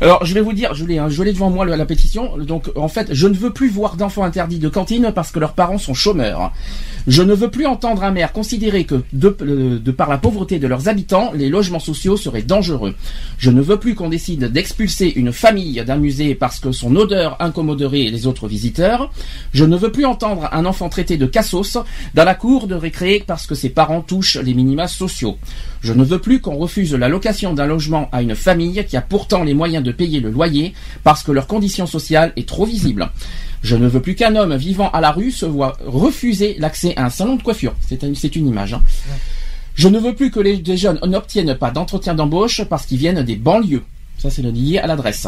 Alors, je vais vous dire, je l'ai, hein, devant moi la pétition. Donc, en fait, je ne veux plus voir d'enfants interdits de cantine parce que leurs parents sont chômeurs. Je ne veux plus entendre un maire considérer que, de, de par la pauvreté de leurs habitants, les logements sociaux seraient dangereux. Je ne veux plus qu'on décide d'expulser une famille d'un musée parce que son odeur incommoderait les autres visiteurs. Je ne veux plus entendre un enfant traité de cassos dans la cour de récré parce que ses parents touchent les minima sociaux. Je ne veux plus qu'on refuse la location d'un logement à une famille qui a pourtant les moyens de payer le loyer parce que leur condition sociale est trop visible. Je ne veux plus qu'un homme vivant à la rue se voit refuser l'accès à un salon de coiffure. C'est un- c'est une image. hein. Je ne veux plus que les, les jeunes n'obtiennent pas d'entretien d'embauche parce qu'ils viennent des banlieues. Ça, c'est le lié à l'adresse.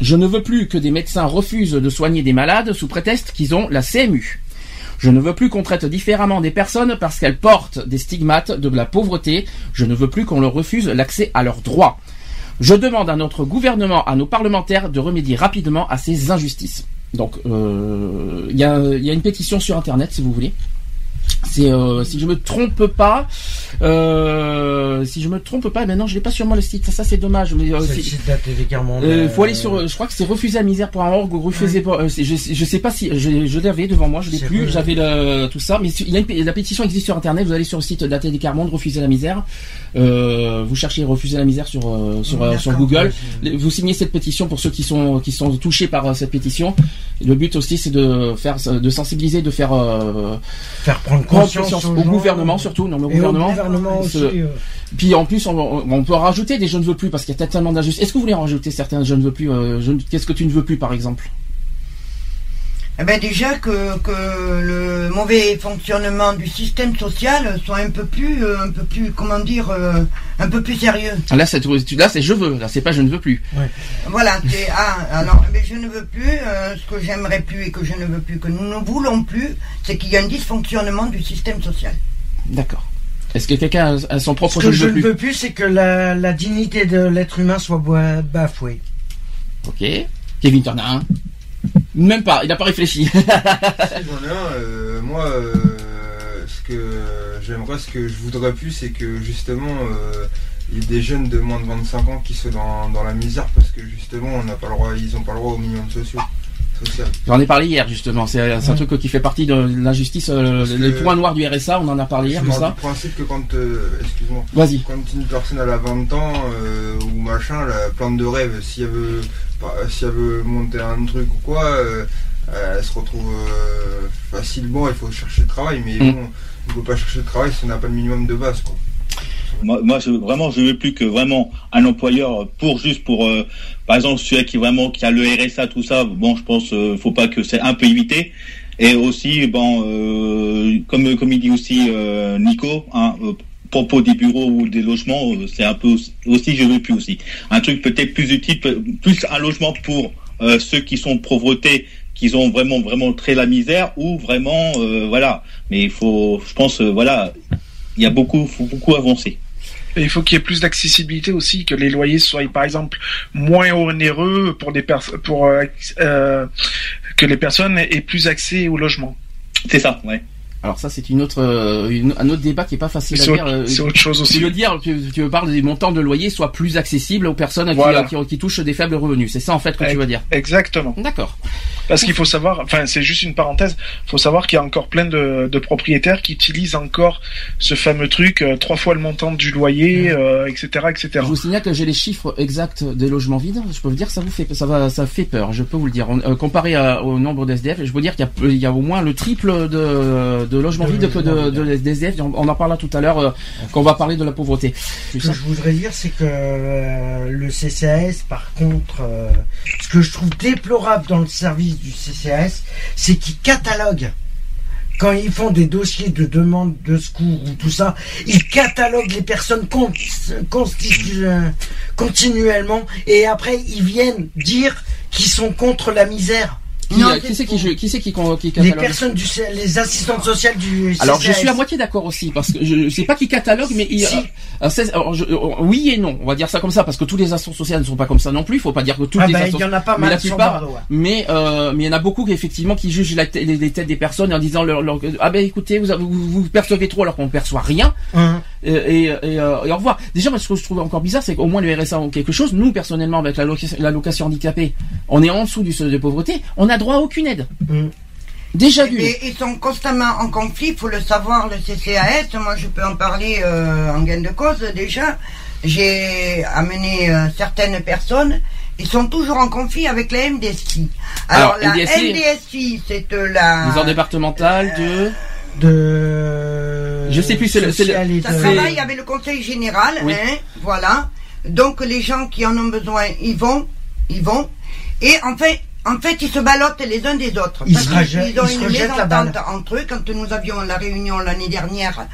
Je ne veux plus que des médecins refusent de soigner des malades sous prétexte qu'ils ont la CMU. Je ne veux plus qu'on traite différemment des personnes parce qu'elles portent des stigmates de la pauvreté. Je ne veux plus qu'on leur refuse l'accès à leurs droits. Je demande à notre gouvernement, à nos parlementaires de remédier rapidement à ces injustices. Donc, euh, il y, a, il y a une pétition sur Internet, si vous voulez. C'est, euh, si je me trompe pas, euh, si je me trompe pas, maintenant je l'ai pas sur moi le site. Ça, ça c'est dommage. Mais euh, C'est le si- site de télécommande. euh, faut euh, aller sur, euh, je crois que c'est refuser la misère pour un orgue ou refuser euh, c'est- je, je sais pas si, je, je l'avais devant moi, je l'ai plus, j'avais le, tout ça, mais il y a une la pétition existe sur internet, vous allez sur le site de la télé Carmonde, refuser la misère, euh, vous cherchez refuser la misère sur, euh, sur, euh, sur Google, ouais, vous signez cette pétition pour ceux qui sont, qui sont touchés par euh, cette pétition. Le but aussi c'est de faire, de sensibiliser, de faire, euh, Faire prendre prendre conscience, au gouvernement surtout, non mais au Et gouvernement. gouvernement aussi. euh, puis en plus, on, peut en rajouter des je ne veux plus parce qu'il y a tellement d'injustices. Est-ce que vous voulez en rajouter certains je ne veux plus euh, je Qu'est-ce que tu ne veux plus par exemple? Eh ben déjà que, que le mauvais fonctionnement du système social soit un peu plus, euh, un peu plus, comment dire, euh, un peu plus sérieux. Là, c'est là, c'est je veux. Là, c'est pas je ne veux plus. Voilà, c'est ah, alors, mais je ne veux plus. euh, ce que j'aimerais plus et que je ne veux plus, que nous ne voulons plus, c'est qu'il y a un dysfonctionnement du système social. D'accord. Est-ce que quelqu'un a- son Ce propre que je je ne veux plus veux plus, c'est que la, la dignité de l'être humain soit bafouée. Ok. Kevin, un? Même pas. Il a pas réfléchi. Si, J'en ai un, euh, moi, euh, ce que j'aimerais, ce que je voudrais plus, c'est que justement, euh, il y ait des jeunes de moins de 25 ans qui soient dans, dans la misère parce que justement, on n'a pas le droit, ils n'ont pas le droit aux millions de sociaux. J'en ai parlé hier justement. C'est c'est un truc qui fait partie de l'injustice. euh, le point noir du RSA. On en a parlé hier Je ça. du principe que quand, euh, excuse-moi, Vas-y. quand une personne elle a 20 ans euh, ou machin, elle a plein de rêves, si elle veut, pas- si elle veut monter un truc ou quoi, euh, elle se retrouve euh, facilement, il faut chercher le travail, mais Mm. bon, on peut pas chercher le travail si on n'a pas le minimum de base. Quoi. Moi, moi, je, vraiment, je veux plus que vraiment un employeur pour juste pour, euh, par exemple, celui qui vraiment qui a le RSA, tout ça. Bon, je pense, euh, faut pas que c'est un peu évité. Et aussi, bon, euh, comme comme il dit aussi euh, Nico, hein, propos des bureaux ou des logements, c'est un peu aussi, aussi, je veux plus aussi. Un truc peut-être plus utile, plus un logement pour ceux qui sont pauvreté, qui ont vraiment vraiment très la misère, ou vraiment, voilà. Mais il faut, je pense, voilà, il y a beaucoup, faut beaucoup avancer. Il faut qu'il y ait plus d'accessibilité aussi, que les loyers soient par exemple moins onéreux pour des pour euh, euh, que les personnes aient plus accès au logement. C'est ça, ouais. Alors ça, c'est une autre, euh, une- un autre débat qui est pas facile à dire. euh, c'est autre chose aussi. Tu veux dire, tu, tu veux parler des montants de loyer soient plus accessibles aux personnes qui- Voilà. qui, qui touchent des faibles revenus. C'est ça en fait que tu veux dire. Exactement. D'accord. Parce qu'il faut savoir, enfin c'est juste une parenthèse, faut savoir qu'il y a encore plein de, de propriétaires qui utilisent encore ce fameux truc, euh, trois fois le montant du loyer, euh, etc., etc. Je vous signale que j'ai les chiffres exacts des logements vides. Je peux vous dire ça vous fait, ça va, ça fait peur. Je peux vous le dire. On- euh, comparé à- au nombre d'SDF, je peux vous dire qu'il y a, il y a au moins le triple de, de De que de. On, on en parlera tout à l'heure euh, quand on va parler de la pauvreté. Ce que je voudrais dire, c'est que euh, le CCAS, par contre, euh, ce que je trouve déplorable dans le service du CCAS, c'est qu'ils cataloguent. Quand ils font des dossiers de demande de secours ou tout ça, ils cataloguent les personnes con- continuellement et après ils viennent dire qui sont contre la misère. Qui, Non, euh, c'est qui c'est qui, qui Les catalogue personnes du, les assistantes sociales du Alors je CCAS. suis à moitié d'accord aussi parce que je sais pas qui catalogue mais il, Si. alors, je- euh, oui et non on va dire ça comme ça parce que tous les assos sociales ne sont pas comme ça non plus il faut pas dire que toutes Ah les ben, assos il y en a pas mais mal la sur plupart Bordeaux, ouais. mais euh, mais il y en a beaucoup qui effectivement qui jugent la les, les têtes des personnes en disant leur, leur- ah ben écoutez vous, vous, vous percevez trop alors qu'on perçoit rien Hum. et, et, et au revoir. Déjà, parce que je trouve encore bizarre, c'est qu'au moins le RSA ont quelque chose. Nous, personnellement, avec la location, la handicapée, on est en dessous du seuil de pauvreté. On n'a droit à aucune aide. Mm. Déjà. Et ils sont constamment en conflit, il faut le savoir, le CCAS. Moi, je peux en parler euh, en gain de cause déjà. J'ai amené euh, certaines personnes. Ils sont toujours en conflit avec la MDSI. Alors, Alors, la MDSI, MDSI, c'est euh, la... Les ordres départementales de. de. Je sais plus, c'est le- Ça travaille avec le conseil général, Oui. hein, voilà. Donc les gens qui en ont besoin, ils vont, ils vont. Et en fait, en fait, ils se ballottent les uns des autres. Ils Parce se rejettent- ils ont ils se une mésentente entre eux. Quand nous avions la réunion l'année dernière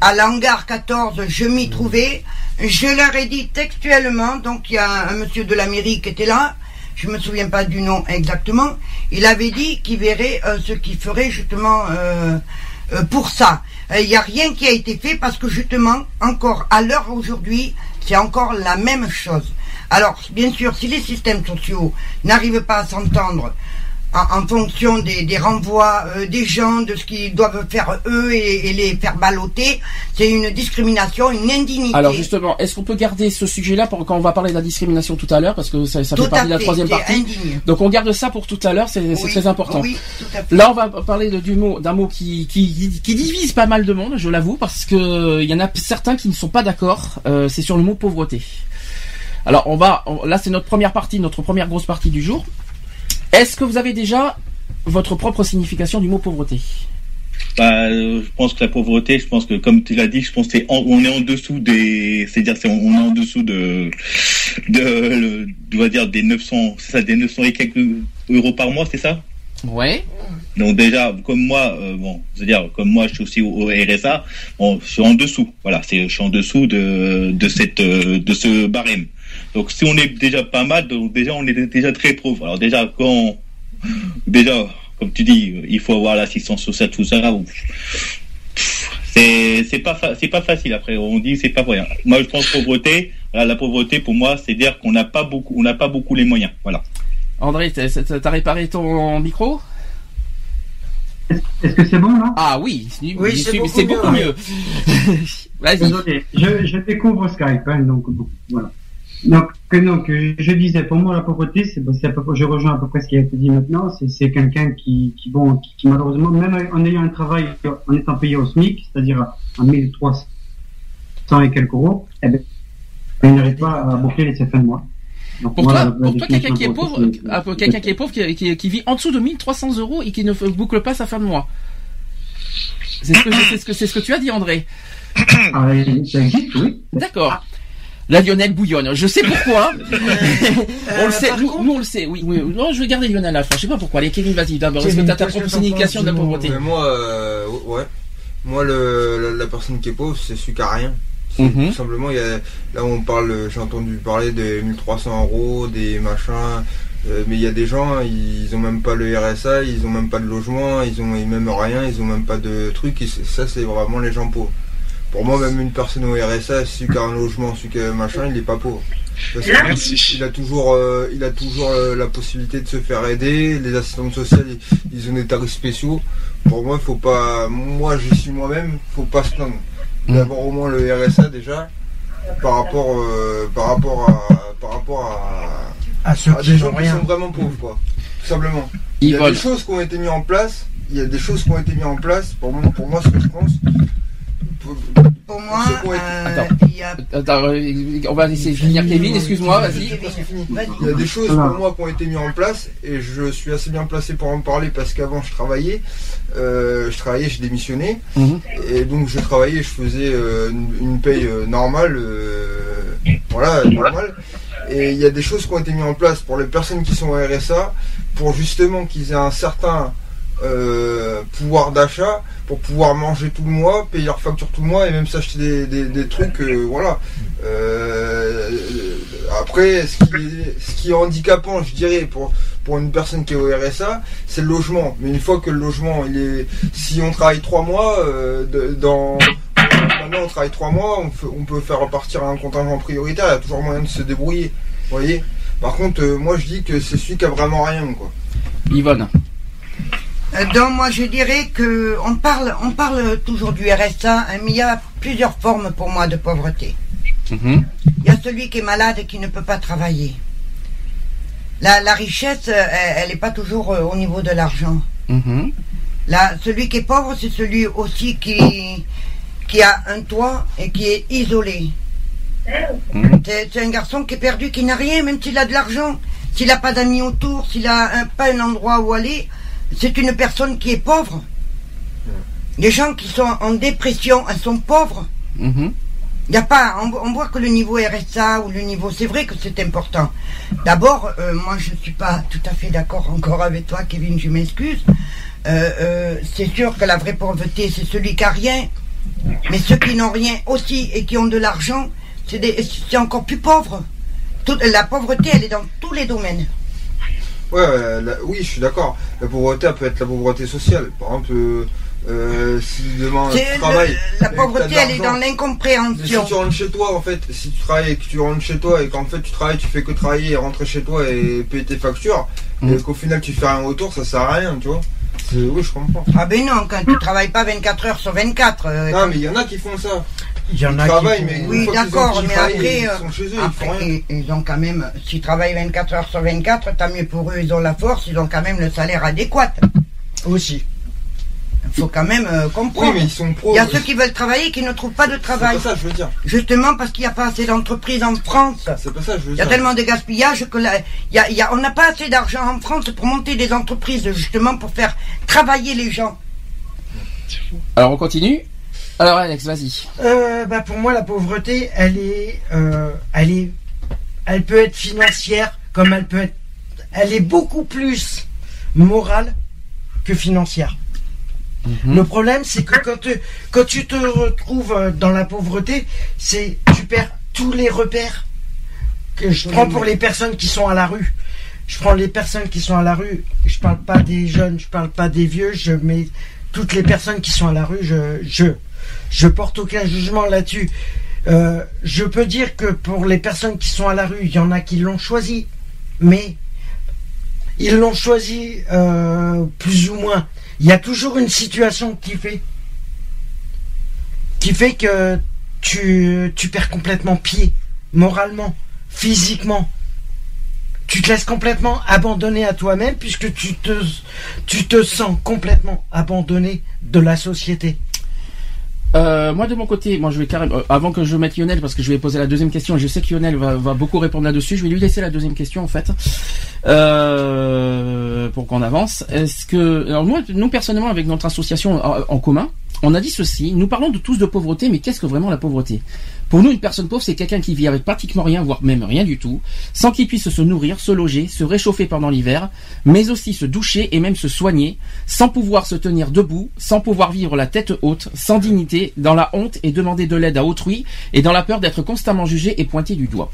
à l'hangar 14, je m'y trouvais. Je leur ai dit textuellement, donc il y a un monsieur de la mairie qui était là, je me souviens pas du nom exactement, il avait dit qu'il verrait euh, ce qu'il ferait justement euh, euh, pour ça. Il n'y a rien qui a été fait parce que justement, encore à l'heure aujourd'hui, c'est encore la même chose. Alors, bien sûr, si les systèmes sociaux n'arrivent pas à s'entendre en, en fonction des, des renvois euh, des gens, de ce qu'ils doivent faire eux et, et les faire balloter, c'est une discrimination, une indignité. Alors justement, est-ce qu'on peut garder ce sujet-là pour quand on va parler de la discrimination tout à l'heure, parce que ça, fait partie de la troisième partie. indigne. Donc on garde ça pour tout à l'heure, c'est Oui, très important. Oui, tout à fait. Là, on va parler de- du mot, d'un mot qui, qui, qui divise pas mal de monde, je l'avoue, parce que il y en a certains qui ne sont pas d'accord. euh, c'est sur le mot pauvreté. Alors, on va, on- là, c'est notre première partie, notre première grosse partie du jour. Est-ce que vous avez déjà votre propre signification du mot pauvreté? Bah, euh, je pense que la pauvreté, je pense que comme tu l'as dit, je pense que c'est en- on est en dessous des, c'est-à-dire c'est on est en dessous de, de, dire des 900, c'est ça, des 900 et quelques euros par mois, c'est ça? Ouais. Donc déjà, comme moi, euh, bon, c'est-à-dire comme moi, je suis aussi au, au RSA, bon, je suis en dessous. Voilà, c'est, je suis en dessous de de cette euh, de ce barème. Donc si on est déjà pas mal, donc déjà on est déjà très pauvre. Alors déjà quand déjà, comme tu dis, il faut avoir l'assistance sociale tout ça. ou- C'est c'est pas fa- c'est pas facile après. On dit c'est pas vrai. Moi je pense pauvreté. Voilà, la pauvreté pour moi, c'est dire qu'on n'a pas beaucoup on n'a pas beaucoup les moyens. Voilà. André, t'as réparé ton micro? Est-ce que c'est bon là? Ah oui, oui, c'est beaucoup mieux, mieux. Vas-y. Désolé, je, je découvre Skype, hein, donc bon, voilà. Donc, que, donc, euh, je disais, pour moi, la pauvreté, c'est, c'est à peu près, je rejoins à peu près ce qui a été dit maintenant, c'est, c'est quelqu'un qui, qui, bon, qui, qui, malheureusement, même en ayant un travail, en étant payé au SMIC, c'est-à-dire à 1300 et quelques euros, eh ben, il n'arrive pas à boucler ses fins de mois. Donc, Pour voilà, toi, pour toi, quelqu'un qui est pauvre, pour quelqu'un qui est pauvre, qui, qui- qui vit en dessous de 1300 euros et qui ne boucle pas sa fin de mois. C'est ce que, c'est ce que, c'est ce que tu as dit, André. Ah, ça existe, oui. D'accord. La Lionel bouillonne. Je sais pourquoi. on le sait. par Nous, contre- nous, on le sait. Oui, oui. Non, je vais garder Lionel à la fin. Je sais pas pourquoi. Allez, Kevin, vas-y d'abord. Est-ce que t'as ta propre signification de la pauvreté Mais moi, euh, ouais. Moi, le, la, la personne qui est pauvre, c'est celui qui a rien. Mhm. Tout simplement, il y a, là on parle, j'ai entendu parler des 1300 euros, des machins, euh, mais il y a des gens, ils ont même pas le RSA, ils ont même pas de logement, ils ont même rien, ils ont même pas de trucs, et ça c'est vraiment les gens pauvres. Pour moi, même une personne au RSA, celui qui a un logement, celui qui a un machin, il est pas pauvre. Parce que Merci. il a toujours, euh, il a toujours euh, la possibilité de se faire aider. Les assistantes sociales, ils, ont des tarifs spéciaux. Pour moi, faut pas. Moi, je suis moi-même. Faut pas se plaindre. Mm. D'abord au moins le RSA déjà, par rapport, euh, par rapport à, par rapport à, À ceux à qui des gens qui rien. sont vraiment pauvres, quoi. Tout simplement. Il y a des choses qui ont été mises en place. Il y a des choses qui ont été mises en place. Pour moi, pour moi, ce que je pense. Pour- Pour moi, euh, Attends. il y a... Attends, euh, on va laisser finir Kevin. Excuse-moi, vas-y. Il y a des choses pour moi qui ont été mises en place et je suis assez bien placé pour en parler parce qu'avant je travaillais, euh, je travaillais, je démissionnais Mhm. et donc je travaillais, je faisais euh, une, une paye euh, normale, euh, voilà, normale. Et il y a des choses qui ont été mises en place pour les personnes qui sont au RSA pour justement qu'ils aient un certain euh, pouvoir d'achat pour pouvoir manger tout le mois, payer leurs factures tout le mois et même s'acheter des, des- trucs, euh, voilà. Euh, après, ce qui, est, ce qui est handicapant, je dirais, pour, pour une personne qui est au RSA, c'est le logement. Mais une fois que le logement, il est, si on travaille trois mois, dans maintenant on travaille trois mois, on, peut faire repartir un contingent prioritaire. Il y a toujours moyen de se débrouiller. Vous voyez? Par contre, moi je dis que c'est celui qui a vraiment rien, quoi. Yvonne. Euh, Donc moi je dirais que on parle, on parle toujours du RSA, hein, mais il y a plusieurs formes pour moi de pauvreté. Mhm. Il y a celui qui est malade et qui ne peut pas travailler. La, la richesse, euh, elle n'est pas toujours euh, au niveau de l'argent. Mhm. Là, celui qui est pauvre, c'est celui aussi qui, qui a un toit et qui est isolé. Mhm. C'est un garçon qui est perdu, qui n'a rien, même s'il a de l'argent. S'il n'a pas d'amis autour, s'il a un- pas un endroit où aller, c'est une personne qui est pauvre. Les gens qui sont en dépression, elles sont pauvres. Mhm. Il y a pas, on, on voit que le niveau RSA ou le niveau, c'est vrai que c'est important. D'abord, euh, moi je suis pas tout à fait d'accord encore avec toi, Kevin, je m'excuse. Euh, euh, c'est sûr que la vraie pauvreté, c'est celui qui a rien. Mais ceux qui n'ont rien aussi et qui ont de l'argent, c'est encore plus pauvre. Toute- la pauvreté, elle est dans tous les domaines. Ouais, la- oui, je suis d'accord. La pauvreté, elle peut être la pauvreté sociale. Par exemple, euh, euh, si demain tu le- travailles. la pauvreté, elle est dans l'argent, Si l'incompréhension. tu rentres chez toi, en fait, si tu travailles et que tu rentres chez toi et qu'en fait tu travailles, tu fais que travailler et rentrer chez toi et payer tes factures, Mm. et qu'au final tu fais rien autour, ça sert à rien, tu vois. C'est- Oui, je comprends. Ah ben non, quand tu travailles pas 24 heures sur 24. euh, Non, mais il y en a qui font ça. Il y en Ils a travaillent, qui mais Oui, d'accord, mais après, ils euh, sont chez eux, ils Après, font rien. ils, ils ont quand même, s'ils travaillent 24 heures sur 24, tant mieux pour eux, ils ont la force, ils ont quand même le salaire adéquat. aussi. Il faut quand même euh, Oui, comprendre. mais ils sont pros. Il y a ceux qui veulent travailler et qui ne trouvent pas de C'est travail. pas ça, je veux dire. Justement parce qu'il n'y a pas assez d'entreprises en France. C'est pas ça, je veux Il y a dire. tellement de gaspillage que là, a- y a- on n'a pas assez d'argent en France pour monter des entreprises, justement pour faire travailler les gens. Alors on continue. Alors Alex, vas-y. Euh, bah pour moi, la pauvreté, elle est, euh, elle est, elle peut être financière, comme elle peut être, elle est beaucoup plus morale que financière. Le problème, c'est que quand, tu- quand tu te retrouves dans la pauvreté, c'est tu perds tous les repères que je prends pour les personnes qui sont à la rue. Je prends les personnes qui sont à la rue. Je parle pas des jeunes, je parle pas des vieux. Je mets toutes les personnes qui sont à la rue. Je, je, je porte aucun jugement là-dessus. Euh, je peux dire que pour les personnes qui sont à la rue, il y en a qui l'ont choisi, mais ils l'ont choisi euh, plus ou moins. Il y a toujours une situation qui fait qui fait que tu, tu perds complètement pied, moralement, physiquement. Tu te laisses complètement abandonner à toi-même puisque tu te, tu te sens complètement abandonné de la société. Euh, moi de mon côté, moi je vais carrément, euh, avant que je mette Lionel, parce que je vais poser la deuxième question, je sais que Lionel va, beaucoup répondre là-dessus, je vais lui laisser la deuxième question en fait, euh, pour qu'on avance. Est-ce que, alors nous personnellement avec notre association en, en commun, on a dit ceci, nous parlons de tous de pauvreté, mais qu'est-ce que vraiment la pauvreté? Pour nous, une personne pauvre, c'est quelqu'un qui vit avec pratiquement rien, voire même rien du tout, sans qu'il puisse se nourrir, se loger, se réchauffer pendant l'hiver, mais aussi se doucher et même se soigner, sans pouvoir se tenir debout, sans pouvoir vivre la tête haute, sans dignité, dans la honte et demander de l'aide à autrui, et dans la peur d'être constamment jugé et pointé du doigt.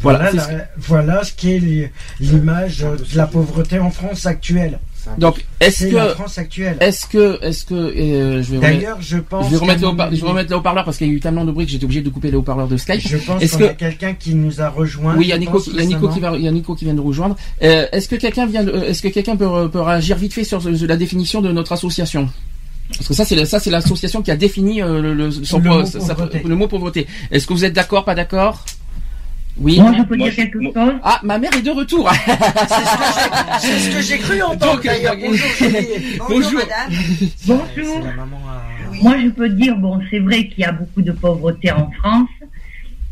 Voilà, Voilà, c'est la- voilà ce qui est li- l'image de la pauvreté en France actuelle. Donc, est-ce la que, France actuelle. est-ce que, est-ce que, euh, je vais D'ailleurs, je pense. je vais remettre, le haut-parleur- je vais remettre le haut-parleur parce qu'il y a eu tellement de bruit que j'étais obligé de couper le haut-parleur de Skype. Je pense Est-ce qu'on a que- quelqu'un qui nous a rejoint. Oui, il y a Nico, qui- il y a Nico qui récemment. va, il y a Nico qui vient de rejoindre. Euh, est-ce que quelqu'un vient, de- est-ce que quelqu'un peut, peut réagir vite fait sur la définition de notre association? Parce que ça, c'est ça, c'est l'association qui a défini euh, le, le, son- Le mot sa- sa- pauvreté. le mot pauvreté. Est-ce que vous êtes d'accord, pas d'accord? Oui. Moi, je peux Moi, dire quelque moi- chose. Ah, ma mère est de retour. C'est ce que j'ai cru entendre Donc, d'ailleurs. euh, Bonjour, Julie. Bonjour. madame. Bonjour. Maman à- Oui. Moi, je peux dire, bon, c'est vrai qu'il y a beaucoup de pauvreté en France,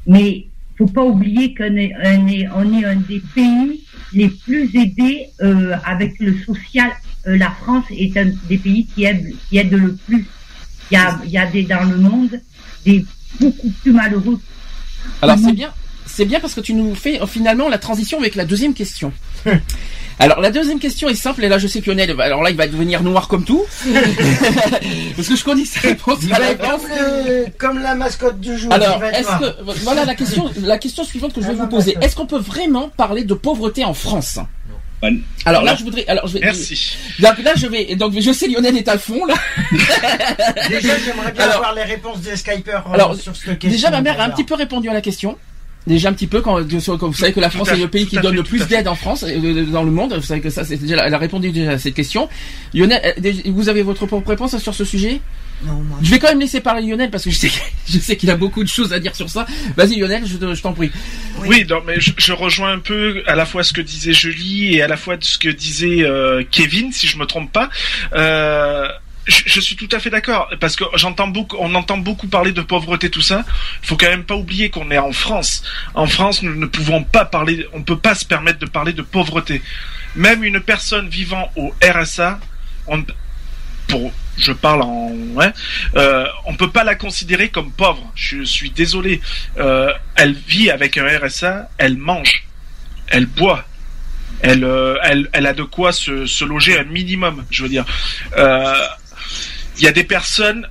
mais faut pas oublier qu'on est, on est, on est un des pays les plus aidés euh, avec le social. Euh, la France est un des pays qui aide, qui aide le plus. Il y a, il y a des dans le monde des beaucoup plus malheureux. Alors c'est bien, c'est bien parce que tu nous fais euh, finalement la transition avec la deuxième question. Alors la deuxième question est simple et là je sais que Lionel, alors là il va devenir noir comme tout parce que je connais sa réponse Il va être l'avance. comme, le- comme la mascotte du jour. Alors est-ce que voilà la question, la question suivante que je vais Ah, vous ma poser. Est-ce qu'on peut vraiment parler de pauvreté en France? Alors là, je voudrais. Alors, je vais, Merci. Donc là, je vais. Donc je sais Lionel est à fond là. Déjà, j'aimerais bien Alors- avoir les réponses des Skypers euh, Alors sur cette question. déjà, ma mère a un petit peu répondu à la question. Déjà un petit peu quand, quand vous savez que la France est le pays qui donne fait, le plus d'aide en France dans le monde. Vous savez que ça c'est déjà elle a répondu déjà à cette question. Lionel, euh, vous avez votre propre réponse sur ce sujet? Non, moi. Je vais quand même laisser parler Lionel parce que je sais je sais qu'il a beaucoup de choses à dire sur ça. Vas-y Lionel, je te- je t'en prie. Oui, non, mais je, je rejoins un peu à la fois ce que disait Julie et à la fois ce que disait euh, Kevin, si je me trompe pas. Euh, je, suis tout à fait d'accord parce que j'entends beaucoup, on entend beaucoup parler de pauvreté, tout ça. Il faut quand même pas oublier qu'on est en France. En France, nous ne pouvons pas parler, on peut pas se permettre de parler de pauvreté. Même une personne vivant au RSA, on, pour, je parle en, ouais, euh, on peut pas la considérer comme pauvre. Je suis désolé. Euh, elle vit avec un RSA, elle mange, elle boit, elle, euh, elle, elle a de quoi se, se loger un minimum. Je veux dire, Euh, il y a des personnes,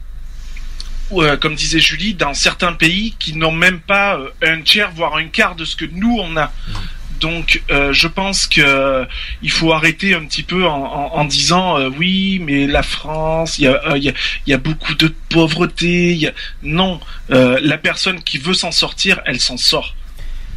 euh, comme disait Julie, dans certains pays qui n'ont même pas euh, un tiers, voire un quart de ce que nous on a. Donc, euh, je pense que euh, il faut arrêter un petit peu en, disant oui, mais la France, il y a, beaucoup de pauvreté. Non, la personne qui veut s'en sortir, elle s'en sort.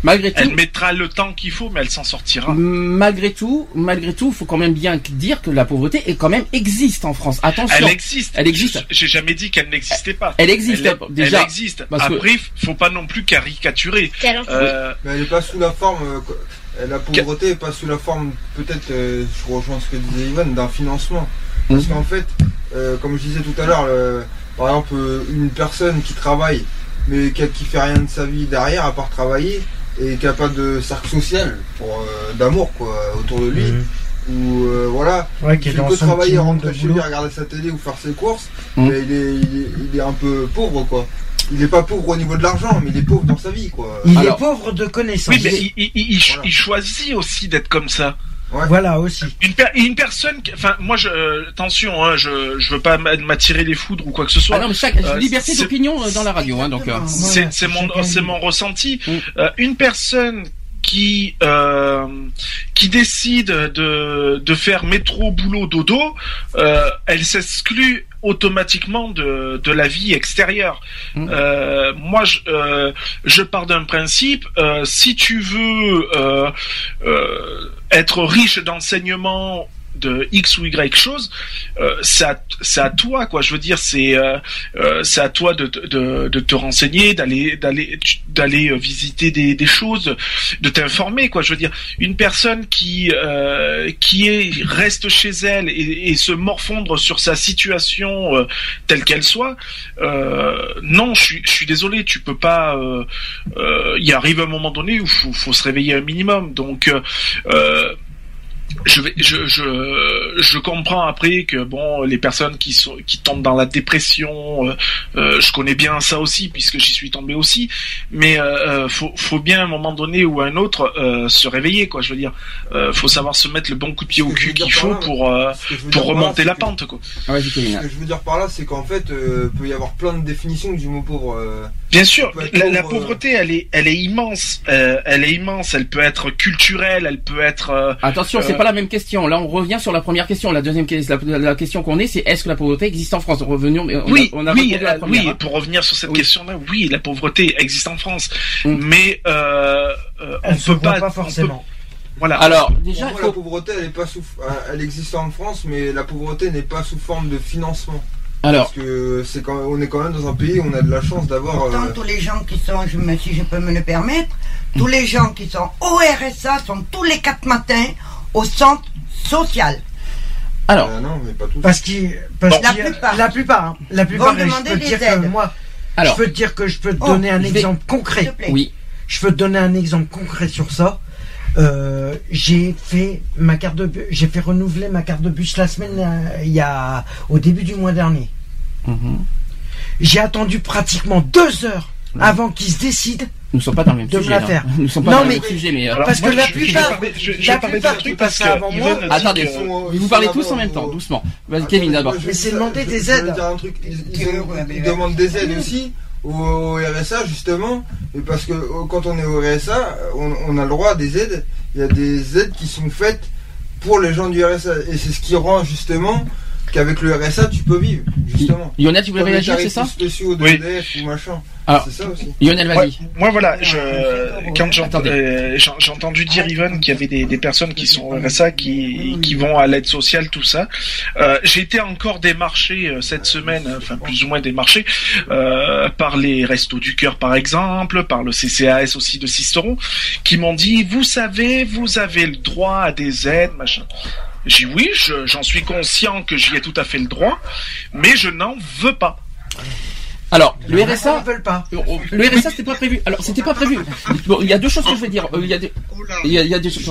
Malgré tout, Elle mettra le temps qu'il faut, mais elle s'en sortira. malgré tout, malgré tout, faut quand même bien dire que la pauvreté est quand même existe en France. Attention. Elle existe. Elle existe. Je- J'ai jamais dit qu'elle n'existait pas. Elle existe, Elle, déjà, Elle existe. parce que- Après, faut pas non plus caricaturer. Euh, Mais elle est pas sous la forme. euh, La pauvreté est pas sous la forme, peut-être, euh, je rejoins ce que disait Ivan, d'un financement. Parce Mhm. qu'en fait, euh, comme je disais tout à l'heure, par exemple, une personne qui travaille, mais qui, qui fait rien de sa vie derrière, à part travailler, et qui a pas de cercle social, pour, euh, d'amour, quoi, autour de lui, ou euh, voilà, Ouais, qui est il peut travailler, rentrer de chez lui, regarder sa télé ou faire ses courses, Mhm. mais il est, il, est, il est un peu pauvre, quoi. Il est pas pauvre au niveau de l'argent, mais il est pauvre dans sa vie, quoi. Il Alors- est pauvre de connaissances. oui, mais il, il- il- il- Voilà. il choisit aussi d'être comme ça. Voilà aussi. Une, per- une personne, enfin, moi, je, euh, attention, hein, je, je veux pas m'a- m'attirer les foudres ou quoi que ce soit. Ah non, mais chaque Euh, liberté d'opinion euh, dans la radio, hein, donc. euh, c'est mon c'est mon ressenti. Mm. Euh, une personne qui euh, qui décide de de faire métro boulot dodo, euh, elle s'exclut automatiquement de de la vie extérieure. Mm. Euh, moi, je euh, je pars d'un principe. euh, si tu veux être riche d'enseignement de X ou Y chose, euh, c'est à, toi quoi. Je veux dire, c'est euh, euh, c'est à toi de, de, de te renseigner, d'aller d'aller d'aller euh, visiter des, des choses, de t'informer quoi. Je veux dire, une personne qui euh, qui est reste chez elle et, et se morfondre sur sa situation euh, telle qu'elle soit, non, je suis désolé, tu peux pas. Il arrive un moment donné où faut, faut se réveiller un minimum. Donc euh, je vais, je, je, je comprends après que bon, les personnes qui sont, qui tombent dans la dépression, euh, euh, je connais bien ça aussi puisque j'y suis tombé aussi. Mais euh, euh, faut, faut bien à un moment donné ou à un autre euh, se réveiller, quoi. Je veux dire, euh, faut savoir se mettre le bon coup de pied au cul qu'il faut là, pour euh, pour là, remonter la que- pente, quoi. Ah, Kevin. Ce que je veux dire par là, c'est qu'en fait, euh, peut y avoir plein de définitions du mot pauvre. euh, Bien sûr, la, la pauvre, pauvreté, elle est, elle est immense. Euh, elle est immense. Elle peut être culturelle, elle peut être. euh, Attention, c'est pas la même question. Là, on revient sur la première question. La deuxième question, la, la question qu'on est, c'est est-ce que la pauvreté existe en France? Revenons. mais on oui, a, on a oui, la euh, première, oui. hein. Pour revenir sur cette Oui. question-là, oui, la pauvreté existe en France, Mm. mais euh, euh, on se peut pas, pas on peut- forcément. voilà. Alors, Pour déjà, moi, la pauvreté, elle est pas sous, elle existe en France, mais la pauvreté n'est pas sous forme de financement. alors, Parce que c'est quand, on est quand même dans un pays où on a de la chance d'avoir. Pourtant, euh, tous les gens qui sont, je me, si je peux me le permettre, tous les gens qui sont au RSA sont tous les quatre matins au centre social. alors, euh, non, mais pas tous. Parce qu'il, parce La qu'il- plupart. la plupart, hein. la plupart, Vont demander des dire que aides. moi, alors, je peux te dire que je peux te Oh, donner un vais- exemple concret. plaît. oui, Je peux te donner un exemple concret sur ça. Euh, j'ai fait ma carte de j'ai fait renouveler ma carte de bus la semaine euh, il y a au début du mois dernier. Mhm. J'ai attendu pratiquement deux heures avant qu'ils se décident. Nous ne sommes pas dans le même De sujet. là. Nous ne sommes pas Non, dans le mais- même sujet, mais euh, Alors, parce moi, que la je- plupart- je, je la vais parler d'un plupart truc qui parce passaient avant que moi- attendez, sont, euh, vous ils parlez tous en même temps, doucement. Vas-y, Kevin d'abord. Mais c'est demander des aides. Ils, demandent des aides aussi au RSA justement, et parce que euh, quand on est au RSA, on, on a le droit à des aides. Il y a des aides qui sont faites pour les gens du RSA. Et c'est ce qui rend justement qu'avec le RSA, tu peux vivre, justement. Lionel, tu voulais Comme réagir, c'est ça spéciaux de Oui. Ou machin. Alors, c'est ça aussi. Lionel, vas-y. Ouais, moi voilà, je, quand j'ai euh, j'ai entendu dire Yvonne qu'il y avait des, des personnes qui sont au RSA qui, qui vont à l'aide sociale, tout ça. Euh, j'ai été encore démarché euh, cette semaine, enfin plus ou moins démarché, euh, par les Restos du Cœur par exemple, par le CCAS aussi de Sisteron, qui m'ont dit, vous savez, vous avez le droit à des aides, machin. J'ai dit oui, je- j'en suis conscient que j'y ai tout à fait le droit, mais je n'en veux pas. Alors, le Ils RSA, veulent pas. le RSA, c'était pas prévu. Alors, c'était pas prévu. Bon, il y a deux choses que je vais dire. Euh, Il y a des, il y a, il y a des choses.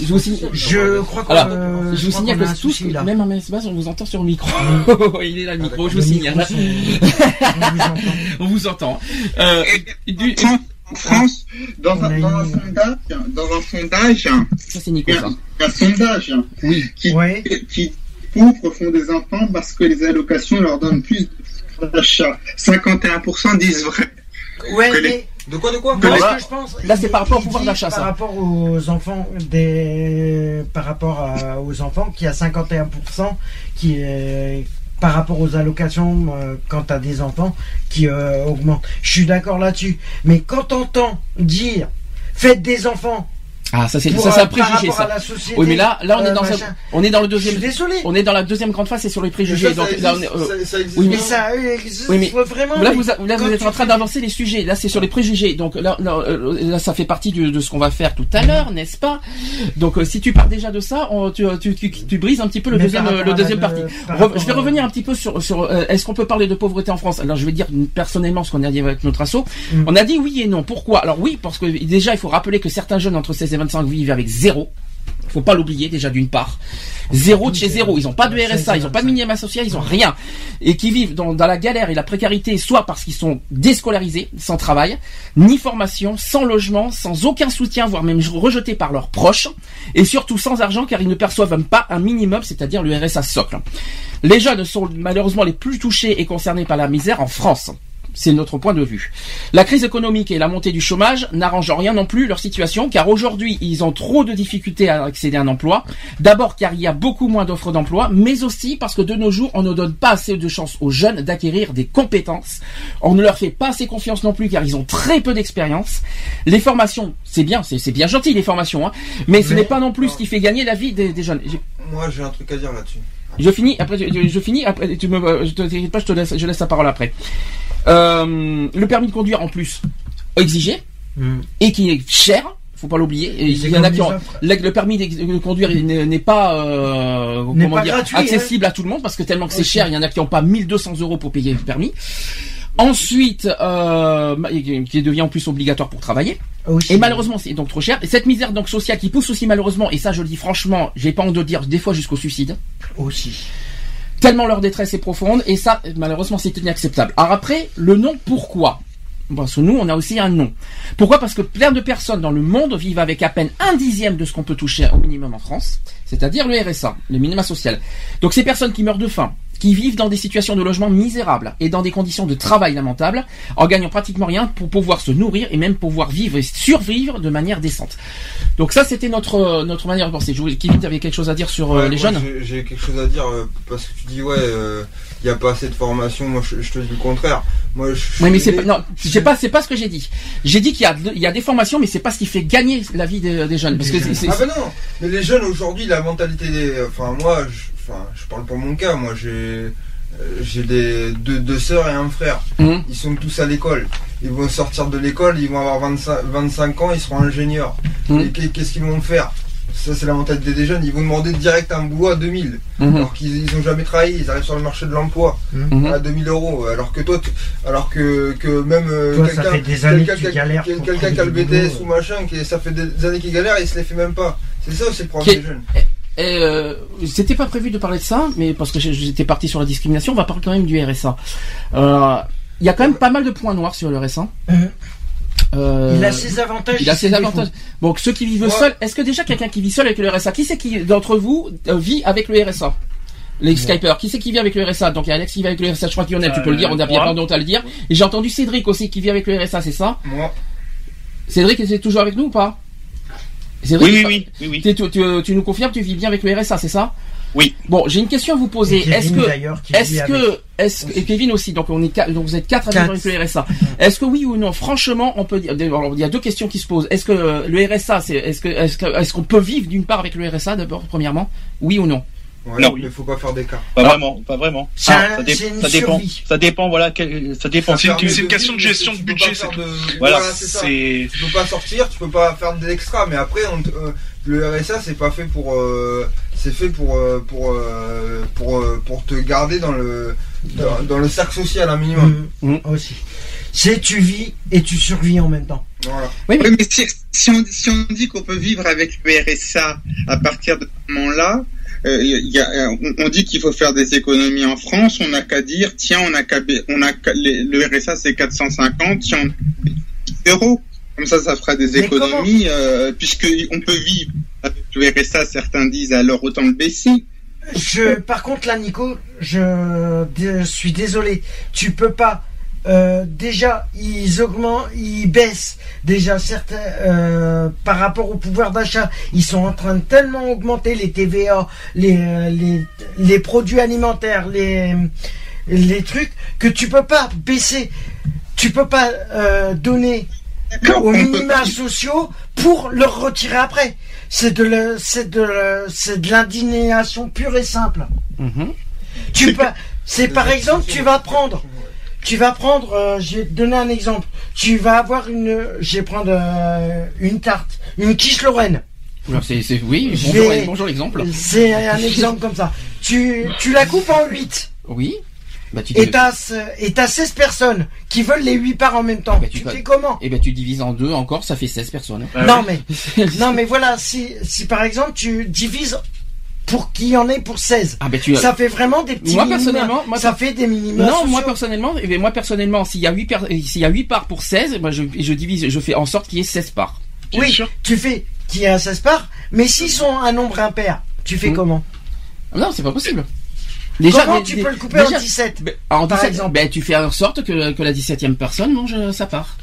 Je vous signale, Je crois Alors, euh, je vous signale que tous, même en espace, on vous entend sur le micro. il est là le micro, je Le vous signale. on vous entend. On vous entend. Euh, du- France, dans un, dans un sondage, dans un sondage, ça Nico, ça. un sondage Oui. qui, Ouais. qui pauvres font des enfants parce que les allocations leur donnent plus d'achat. 51% disent vrai. Ouais, les- mais De quoi, de quoi? Moi, Là, ce que je pense, là, c'est par rapport au pouvoir d'achat, Par ça. rapport aux enfants des, par rapport à- aux enfants, qui a 51% qui est par rapport aux allocations euh, quand t'as des enfants qui euh, augmentent. Je suis d'accord là-dessus. Mais quand t'entends dire faites des enfants Ah, ça c'est pour, ça c'est euh, un par préjugé ça. société, Oui, mais là, là on est euh, dans on est dans le Je deuxième, suis désolé. on est dans la deuxième grande phase, c'est sur les préjugés. ça, Donc ça là, on est, existe, euh, ça- oui, Mais ça existe Oui, mais vraiment. Là, vous, là, vous êtes en train d'avancer les sujets. Là, c'est sur les préjugés. Donc là, là, euh, là, ça fait partie de ce qu'on va faire tout à l'heure, n'est-ce pas? Donc, euh, si tu pars déjà de ça, on- tu, tu, tu, tu brises un petit peu le Mais deuxième, euh, le deuxième de- parti. par Re- rapport je vais revenir un petit peu sur, sur euh, est-ce qu'on peut parler de pauvreté en France? Alors, je vais dire personnellement ce qu'on a dit avec notre asso. Mm. On a dit oui et non. Pourquoi? Alors oui, parce que déjà, il faut rappeler que certains jeunes entre 16 et 25 vivent avec zéro. Faut pas l'oublier déjà d'une part. Zéro de chez zéro. Ils ont pas de RSA, ils ont pas de minimum social, ils ont rien. Et qui vivent dans, dans la galère et la précarité, soit parce qu'ils sont déscolarisés, sans travail, ni formation, sans logement, sans aucun soutien, voire même rejetés par leurs proches, et surtout sans argent car ils ne perçoivent même pas un minimum, c'est-à-dire le RSA socle. Les jeunes sont malheureusement les plus touchés et concernés par la misère en France. C'est notre point de vue. La crise économique et la montée du chômage n'arrangent en rien non plus leur situation, car aujourd'hui, ils ont trop de difficultés à accéder à un emploi. D'abord car il y a beaucoup moins d'offres d'emploi, mais aussi parce que de nos jours, on ne donne pas assez de chances aux jeunes d'acquérir des compétences. On ne leur fait pas assez confiance non plus, car ils ont très peu d'expérience. Les formations, c'est bien, c'est bien gentil les formations, hein, mais ce n'est pas non plus ce qui fait gagner la vie des, des jeunes. Moi, j'ai un truc à dire là-dessus. Je finis après. Je, je finis après. Tu me. Je te pas. Je te laisse. Je laisse la parole après. Euh, le permis de conduire en plus exigé Mm. et qui est cher. Faut pas l'oublier. Il y en a qui ont. Le, permis de conduire n'est pas euh, comment pas dire gratuit, accessible à tout le monde parce que tellement que c'est cher. Il y en a qui n'ont pas 1200 euros pour payer le permis. Ensuite, euh, qui devient en plus obligatoire pour travailler. Aussi. Et malheureusement, c'est donc trop cher. Et cette misère donc sociale qui pousse aussi malheureusement, et ça je le dis franchement, j'ai pas honte de le dire, des fois jusqu'au suicide. aussi. Tellement leur détresse est profonde, et ça, malheureusement, c'est inacceptable. Alors après, le nom, pourquoi? Parce que nous, on a aussi un nom. Pourquoi? Parce que plein de personnes dans le monde vivent avec à peine un dixième de ce qu'on peut toucher au minimum en France, c'est-à-dire le RSA, le minima social. Donc ces personnes qui meurent de faim, qui vivent dans des situations de logement misérables et dans des conditions de travail lamentables, en gagnant pratiquement rien pour pouvoir se nourrir et même pouvoir vivre et survivre de manière décente. Donc ça, c'était notre notre manière de penser. Je voulais- Kevin, tu avais quelque chose à dire sur euh, Ouais, les jeunes j'ai- quelque chose à dire euh, parce que tu dis ouais, il n'y a pas assez de formation. Moi, je, je te dis le contraire. Moi, je, Oui, mais c'est pas, non, c'est pas, c'est pas ce que j'ai dit. J'ai dit qu'il y a, il y a des formations, mais c'est pas ce qui fait gagner la vie des, des jeunes. Parce que c'est, c'est- Ah ben non, mais les jeunes aujourd'hui, la mentalité des... Enfin moi, je, enfin, je parle pour mon cas, moi j'ai euh, j'ai des deux, deux sœurs et un frère. Mhm. Ils sont tous à l'école. Ils vont sortir de l'école, ils vont avoir 25, 25 ans, ils seront ingénieurs. Mhm. Et qu'est- qu'est-ce qu'ils vont faire? Ça c'est la mentalité des jeunes, ils vont demander direct un boulot à 2000. Mhm. Alors qu'ils ils ont jamais travaillé, ils arrivent sur le marché de l'emploi à 2000 euros. Alors que toi, alors que, que même euh, quelqu'un quelqu'un que tu qui a- le BTS ou machin, qui, ça fait des années qu'il galère, il se les fait même pas. C'est ça aussi le problème Qui- des jeunes. Et, euh, c'était pas prévu de parler de ça, mais parce que j'étais parti sur la discrimination, on va parler quand même du RSA. Euh, Il y a quand même pas mal de points noirs sur le RSA. Mhm. Euh, Il a ses avantages. il a ses avantages. Donc ceux qui vivent Ouais. seuls, est-ce que déjà quelqu'un qui vit seul avec le RSA, qui c'est qui d'entre vous euh, vit avec le RSA les Skypers, qui c'est qui vit avec le RSA Donc il y a Alex qui vit avec le RSA, je crois qu'il y en a, tu peux le dire, on a bien moi. pas honte à le dire. Et j'ai entendu Cédric aussi qui vit avec le RSA, c'est ça? Moi, Cédric, c'est toujours avec nous ou pas? Cédric, Oui, oui, oui, oui, oui. t'es- Tu, tu- tu nous confirmes, tu vis bien avec le RSA, c'est ça? Oui. Bon, j'ai une question à vous poser. Est-ce que, est-ce que, est-ce que, et Kevin aussi, donc on est quatre, donc vous êtes quatre à vivre avec le RSA. Est-ce que oui ou non, franchement, on peut dire, alors, il y a deux questions qui se posent. Est-ce que le RSA, c'est, est-ce que, est-ce que, est-ce qu'on peut vivre d'une part avec le RSA d'abord, premièrement? Oui ou non? Ouais, Non. mais faut pas faire d'écart. Pas vraiment, pas vraiment. Ah, un- ça, dé- c'est une ça dépend. Ça dépend, voilà, quel- ça dépend. C'est une- question de gestion de budget, de- Voilà. c'est Tu peux pas sortir, tu peux pas faire de l'extra, mais après, on euh, le RSA, c'est pas fait pour. euh, c'est fait pour, euh, pour, euh, pour, euh, pour te garder dans le, dans, dans le cercle social un minimum. Mmh, mmh, aussi. C'est tu vis et tu survis en même temps. Voilà. Oui, mais- Oui, mais si, si on, si on dit qu'on peut vivre avec le RSA à partir de ce moment-là, euh, il y a, euh, on, on dit qu'il faut faire des économies en France, on n'a qu'à dire, tiens, on a qu'à, ba- on a qu'à- les- le RSA c'est 450, tiens, on a 10 euros. Comme ça, ça fera des économies, euh, puisque on peut vivre avec le RSA, certains disent, alors autant le baisser. Je, par contre, là, Nico, je, je suis désolé. Tu peux pas. Euh, déjà, ils augmentent, ils baissent. Déjà, certains, euh, par rapport au pouvoir d'achat, ils sont en train de tellement augmenter les TVA, les, euh, les, les produits alimentaires, les, les trucs, que tu peux pas baisser. Tu peux pas euh, donner aux minima sociaux pour leur retirer après. C'est de le- c'est de le- c'est de l'indignation pure et simple. Mhm. Tu peux, c'est par exemple, tu vas prendre, tu vas prendre, euh, je vais te donner un exemple. Tu vas avoir une, je vais prendre euh, une tarte, une quiche Lorraine. C'est, c'est, oui, Je bonjour, vais- bonjour l'exemple. C'est un exemple comme ça. Tu, tu la coupes en 8 Oui. Bah, tu et dis- t'as, ce- et t'as 16 personnes qui veulent les 8 parts en même temps. Bah, tu fais comment Eh ben, tu divises en deux encore, ça fait 16 personnes. Ah Non mais, non mais voilà, si, si par exemple tu divises pour qu'il y en ait pour 16, Ah, ben, tu ça fait vraiment des petits Moi, minima. personnellement, moi, ça fait des minima. Non, moi sociaux. personnellement, eh bien, moi personnellement, s'il y a 8 s'il y a 8 parts pour 16, moi je, je divise, je fais en sorte qu'il y ait 16 parts. Bien Oui, sûr. tu fais qu'il y a 16 parts, mais s'ils sont un nombre impair, tu fais Hmm. comment Non, c'est pas possible. Comment mais- tu peux le couper en déjà- 17 ben, en par 17, exemple ben, tu fais en sorte que, que la 17e personne mange euh, sa part.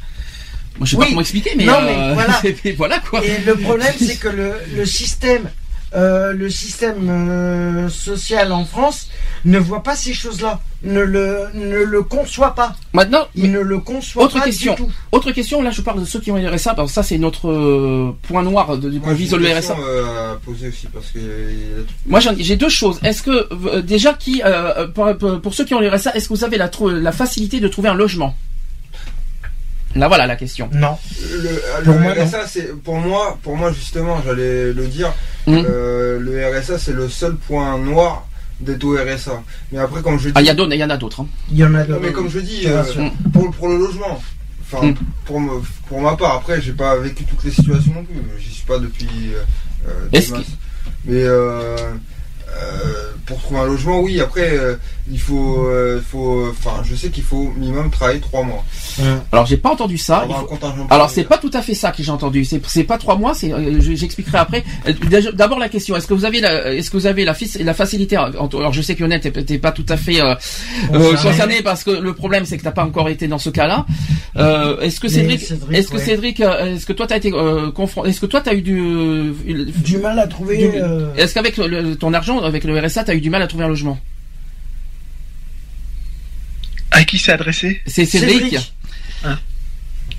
Moi, je sais Oui. pas comment expliquer, mais, Non, euh, mais voilà. mais voilà quoi. Et le problème, c'est que le, le système, euh, le système euh, social en France ne voit pas ces choses-là, ne le, ne le conçoit pas. Maintenant, Il ne le conçoit Autre pas question. du tout. autre question, là je parle de ceux qui ont le RSA, parce que ça c'est notre euh, point noir de, du le RSA. à poser aussi parce que euh, Moi j'en- j'ai deux choses. Est-ce que déjà qui euh, pour, ceux qui ont le RSA, est-ce que vous avez la facilité de trouver un logement? Là voilà la question. Non. le, le Pour moi, RSA, c'est pour moi, pour moi justement, j'allais le dire. Mm. euh, le RSA, c'est le seul point noir d'être au RSA. Mais après, comme je dis, Ah il y a d'autres, il y en a d'autres. hein. Il y en a d'autres. mais comme je dis, euh, pour, pour le logement, enfin, Mm. pour, me- pour ma part, après, j'ai pas vécu toutes les situations non plus, j'y suis pas depuis euh, euh, des Est-ce masses. Mais euh, pour trouver un logement, oui, après, euh, il faut, euh, faut, enfin, je sais qu'il faut minimum travailler trois mois. Alors j'ai pas entendu ça. Il faut- Alors c'est pas tout à fait ça que j'ai entendu. C'est c'est pas trois mois. C'est euh, je- j'expliquerai après. D'abord la question. Est-ce que vous avez la est-ce que vous avez la, facilité en- Alors je sais que Yonette t'es pas tout à fait euh, euh, Concerné. parce que le problème c'est que t'as pas encore été dans ce cas-là. Euh, est-ce que Cédric, Cédric, est-ce que ouais. Cédric, est-ce que toi t'as été euh, confronté Est-ce que toi t'as eu du Du mal à trouver. du- euh, Est-ce qu'avec ton argent, avec le RSA, t'as eu du mal à trouver un logement À qui c'est adressé C'est Cédric. Hein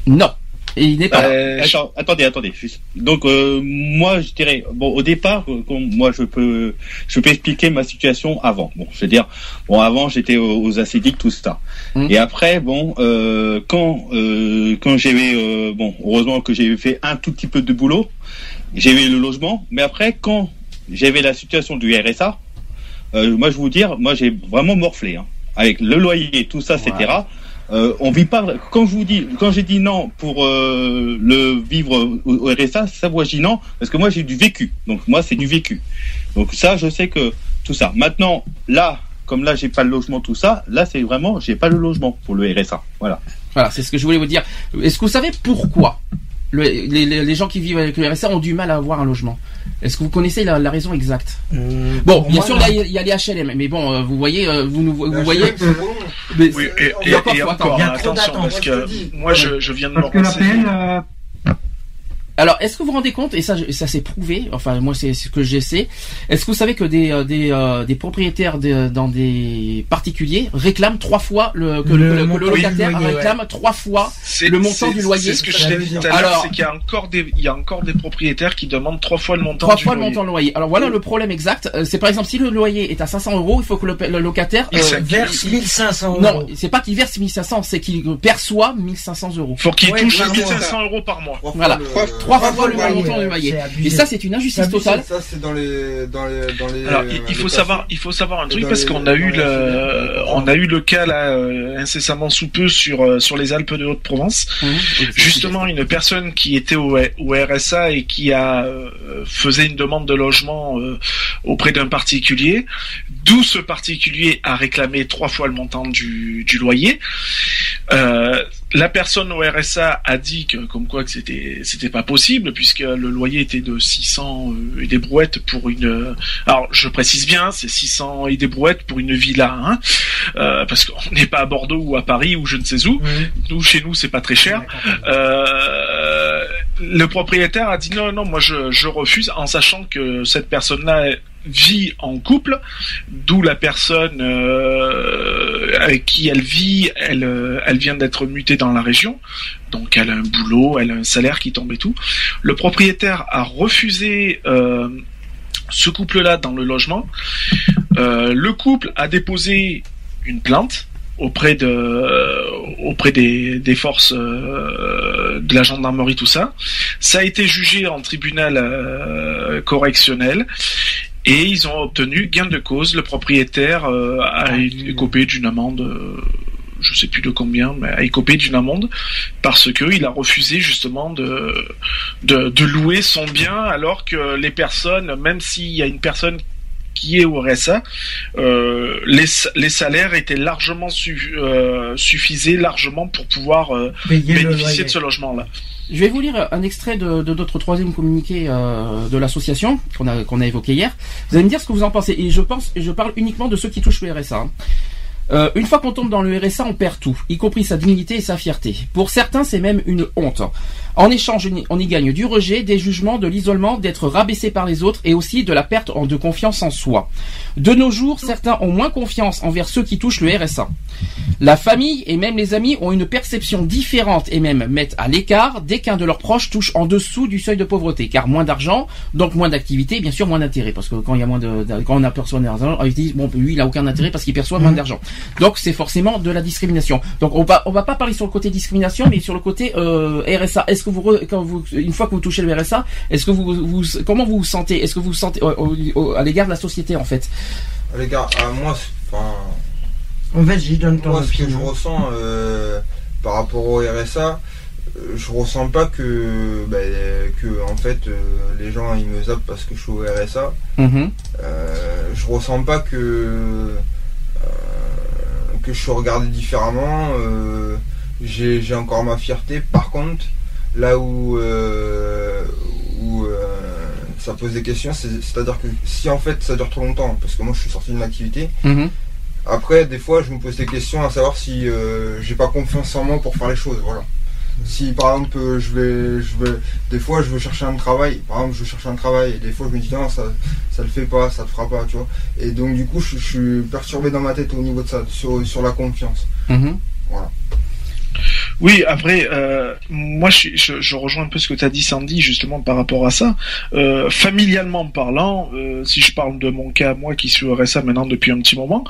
Non. Et il n'est pas. là. Euh, attends, attendez, attendez. juste. Donc euh, moi, je dirais, bon, au départ, euh, comme moi, je peux, je peux expliquer ma situation avant. Bon, je veux dire, bon, avant, j'étais aux, aux acédiques, tout ça. Mhm. Et après, bon, euh, quand, euh, quand j'avais, euh, bon, heureusement que j'ai fait un tout petit peu de boulot, j'ai eu le logement. Mais après, quand j'avais la situation du RSA, euh, moi, je vous dire, moi, j'ai vraiment morflé, hein, avec le loyer, tout ça, etc. Euh, on vit pas. Quand je vous dis, quand j'ai dit non pour euh, le vivre au, au RSA, ça moi je dis non parce que moi j'ai du vécu. Donc moi c'est du vécu. Donc ça je sais que tout ça. Maintenant là, comme là j'ai pas le logement tout ça, là c'est vraiment j'ai pas le logement pour le RSA. Voilà. Voilà, c'est ce que je voulais vous dire. Est-ce que vous savez pourquoi le- les, les- les gens qui vivent avec le RSA ont du mal à avoir un logement. Est-ce que vous connaissez la, la raison exacte euh, Bon, bien moi, sûr, il y, a- il y a les HLM, mais bon, euh, vous voyez, euh, vous, nous, vous voyez. Mais Oui, et, il y et, a encore, et faut encore, trop attention, d'attentes, parce moi, je que moi, je, je viens de me Parce que renseigner. Euh, Alors, est-ce que vous vous rendez compte, et ça, je- ça s'est prouvé, enfin moi c'est ce que j'essaie, est-ce que vous savez que des, euh, des, euh, des propriétaires de- dans des particuliers réclament trois fois le, que le, Le que le locataire loyer, ouais. réclame trois fois C'est- le montant du loyer C'est ce que je t'ai dit tout à l'heure, Alors, c'est qu'il y a encore des, il y a encore des propriétaires qui demandent trois fois le montant trois du fois le montant de loyer. Alors voilà le problème exact. Euh, C'est par exemple si le loyer est à 500 euros, il faut que le, le locataire Il s'acquitte. verse 1500 Non, euros. c'est pas qu'il verse 1500, c'est qu'il perçoit 1500 euros. Faut qu'il Ouais, touche vraiment. 1500 euros par mois. Voilà. Trois, fois fois le montant du loyer. Et ça, c'est une injustice totale. Ça, c'est dans les, dans les, dans les. Alors, euh, il, les faut savoir, il faut savoir un truc parce qu'on a eu le, on a eu le cas là euh, incessamment sous peu sur euh, sur les Alpes de Haute-Provence. Mmh. Justement, une personne qui était au, RSA et qui a euh, faisait une demande de logement euh, auprès d'un particulier, d'où ce particulier a réclamé trois fois le montant du, du loyer. Euh, la personne au RSA a dit que comme quoi que c'était c'était pas possible puisque le loyer était de 600 euh, et des brouettes pour une euh, alors je précise bien c'est 600 et des brouettes pour une villa hein, euh, parce qu'on n'est pas à Bordeaux ou à Paris ou je ne sais où. Nous chez nous c'est pas très cher. Euh, le propriétaire a dit non non moi je, je refuse en sachant que cette personne là vit en couple, d'où la personne euh, avec qui elle vit, elle, euh, elle vient d'être mutée dans la région, donc elle a un boulot, elle a un salaire qui tombe et tout. Le propriétaire a refusé euh, ce couple-là dans le logement. Euh, le couple a déposé une plainte auprès de euh, auprès des, des forces euh, de la gendarmerie tout ça. Ça a été jugé en tribunal euh, correctionnel et ils ont obtenu gain de cause. Le propriétaire a écopé d'une amende je sais plus de combien, mais a écopé d'une amende parce que il a refusé justement de, de de louer son bien alors que les personnes, même s'il y a une personne qui est au RSA, euh, les, les salaires étaient largement su, euh, suffisaient largement pour pouvoir euh, bénéficier de ce logement-là. Je vais vous lire un extrait de, de notre troisième communiqué euh, de l'association qu'on a, qu'on a évoqué hier. Vous allez me dire ce que vous en pensez. Et je pense, et je parle uniquement de ceux qui touchent le RSA. hein. Euh, une fois qu'on tombe dans le RSA, on perd tout, y compris sa dignité et sa fierté. Pour certains, c'est même une honte. En échange, on y- gagne du rejet, des jugements, de l'isolement, d'être rabaissé par les autres et aussi de la perte de confiance en soi. De nos jours, certains ont moins confiance envers ceux qui touchent le RSA. La famille et même les amis ont une perception différente et même mettent à l'écart dès qu'un de leurs proches touche en dessous du seuil de pauvreté, car moins d'argent, donc moins d'activité, bien sûr moins d'intérêt, parce que quand il y a moins de, de- quand on aperçoit d'argent, ils disent bon lui il a aucun intérêt parce qu'il perçoit moins d'argent. Donc c'est forcément de la discrimination. Donc on va on va pas parler sur le côté discrimination, mais sur le côté euh, RSA. Est-ce que vous quand vous une fois que vous touchez le RSA, est-ce que vous, vous comment vous vous sentez? Est-ce que vous vous sentez au- au- au- à l'égard de la société en fait? Les gars, à moi, c'est- enfin. En fait, j'y donne ton Moi, ce que je ressens euh, par rapport au RSA, euh, je ressens pas que, bah, que en fait, euh, les gens ils me zappent parce que je suis au RSA. Mhm. Euh, je ressens pas que que je suis regardé différemment. euh, j'ai j'ai encore ma fierté. Par contre, là où euh, où euh, ça pose des questions, c'est- c'est-à-dire que si en fait ça dure trop longtemps, parce que moi je suis sorti d'une activité. Mhm. Après, des fois, je me pose des questions à savoir si euh, j'ai pas confiance en moi pour faire les choses. Voilà. Si par exemple, je vais, je vais, des fois, je veux chercher un travail. Par exemple, je veux chercher un travail et des fois, je me dis non, ça, ça le fait pas, ça le fera pas, tu vois. Et donc, du coup, je, je suis perturbé dans ma tête au niveau de ça, sur, sur la confiance. Mhm. Voilà. Oui, après, euh, moi, je, rejoins un peu ce que tu as dit, Sandy, justement, par rapport à ça. Euh, familialement parlant, euh, si je parle de mon cas, moi qui suis au RSA maintenant depuis un petit moment,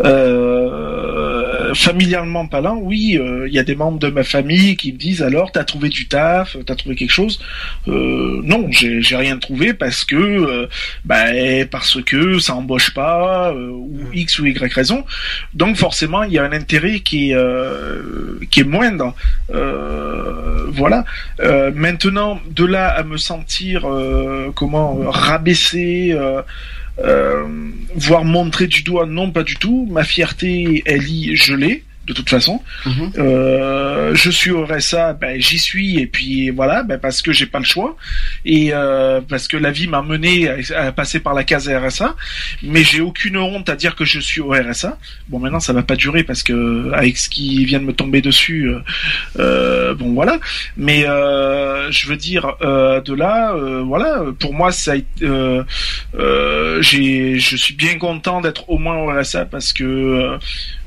euh, familialement parlant, oui, il y a des membres de ma famille qui me disent alors, t'as trouvé du taf, t'as trouvé quelque chose? Non, j'ai rien trouvé parce que, bah, parce que ça embauche pas, ou X ou Y raison. Donc forcément, il y a un intérêt qui est, qui est moindre. Euh, voilà. Euh, maintenant, de là à me sentir euh, comment rabaissé, voire montrer du doigt, non pas du tout. Ma fierté, elle y, je l'ai. De toute façon. Mhm. Euh, je suis au RSA, ben, j'y suis et puis voilà, ben, parce que j'ai pas le choix et euh, parce que la vie m'a mené à, à passer par la case RSA, mais j'ai aucune honte à dire que je suis au RSA. Bon, maintenant ça va pas durer parce que avec ce qui vient de me tomber dessus, euh, bon voilà. Mais je veux dire de là, voilà, pour moi ça j'ai, je suis bien content d'être au moins au RSA parce que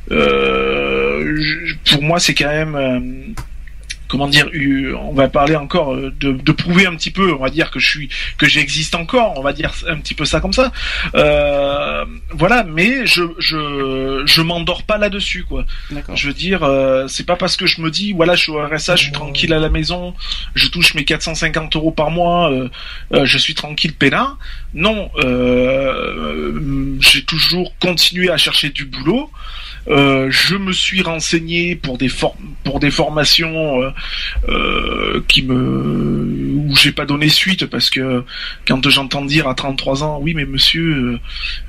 pour moi c'est quand même euh, comment dire on va parler encore euh, de, de prouver un petit peu on va dire que je suis que j'existe encore on va dire un petit peu ça comme ça. Euh, voilà mais je je je m'endors pas là dessus quoi je veux dire euh, c'est pas parce que je me dis voilà je suis au RSA je suis tranquille à la maison je touche mes 450 euros par mois euh, euh, je suis tranquille peinard. Non euh, j'ai toujours continué à chercher du boulot euh, je me suis renseigné pour des pour des formations euh, euh, qui me où j'ai pas donné suite parce que quand j'entends dire à 33 ans oui mais monsieur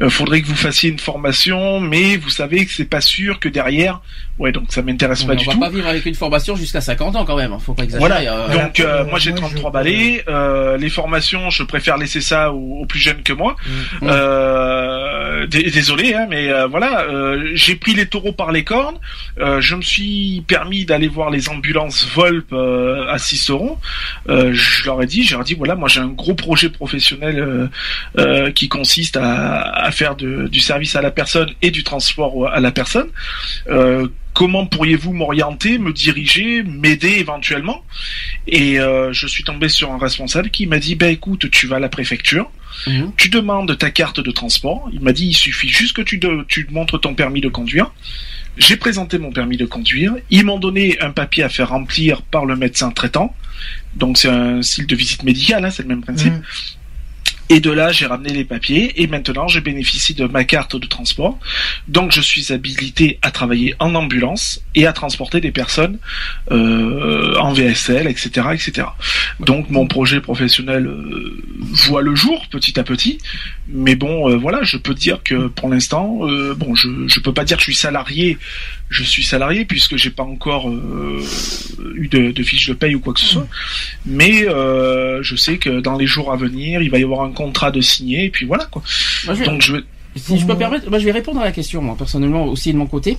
euh, euh, faudrait que vous fassiez une formation mais vous savez que c'est pas sûr que derrière ouais donc ça m'intéresse on pas va du pas tout vivre avec une formation jusqu'à 50 ans quand même, hein, faut pas exagérer. voilà. euh, Donc euh, moi j'ai 33 balais. Euh, les formations, je préfère laisser ça aux, aux plus jeunes que moi. Mm. Euh, dé- désolé, hein, mais euh, voilà, euh, j'ai pris les taureaux par les cornes. Euh, je me suis permis d'aller voir les ambulances Volp euh, à Ciceron. Euh, je leur ai dit, j'ai dit voilà, moi j'ai un gros projet professionnel euh, euh, qui consiste à, à faire de- du service à la personne et du transport à la personne. Euh, comment pourriez-vous m'orienter, me diriger, m'aider éventuellement? Et je suis tombé sur un responsable qui m'a dit bah écoute, tu vas à la préfecture, Mhm. tu demandes ta carte de transport. Il m'a dit il suffit juste que tu, de- tu montres ton permis de conduire. J'ai présenté mon permis de conduire. Ils m'ont donné un papier à faire remplir par le médecin traitant. Donc c'est un style de visite médicale, hein, c'est le même principe. Mhm. Et de là, j'ai ramené les papiers et maintenant, je bénéficie de ma carte de transport. Donc, je suis habilité à travailler en ambulance et à transporter des personnes euh, en VSL, etc., etc. Donc, mon projet professionnel euh, voit le jour petit à petit. Mais bon, euh, voilà, je peux dire que pour l'instant, euh, bon, je je peux pas dire que je suis salarié. Je suis salarié puisque j'ai pas encore euh, eu de, de fiche de paye ou quoi que ce soit. Mais euh, je sais que dans les jours à venir, il va y avoir un contrat de signé et puis voilà quoi. Moi, je vais- Donc je vais Si je peux me permettre, moi, je vais répondre à la question, moi, personnellement, aussi de mon côté.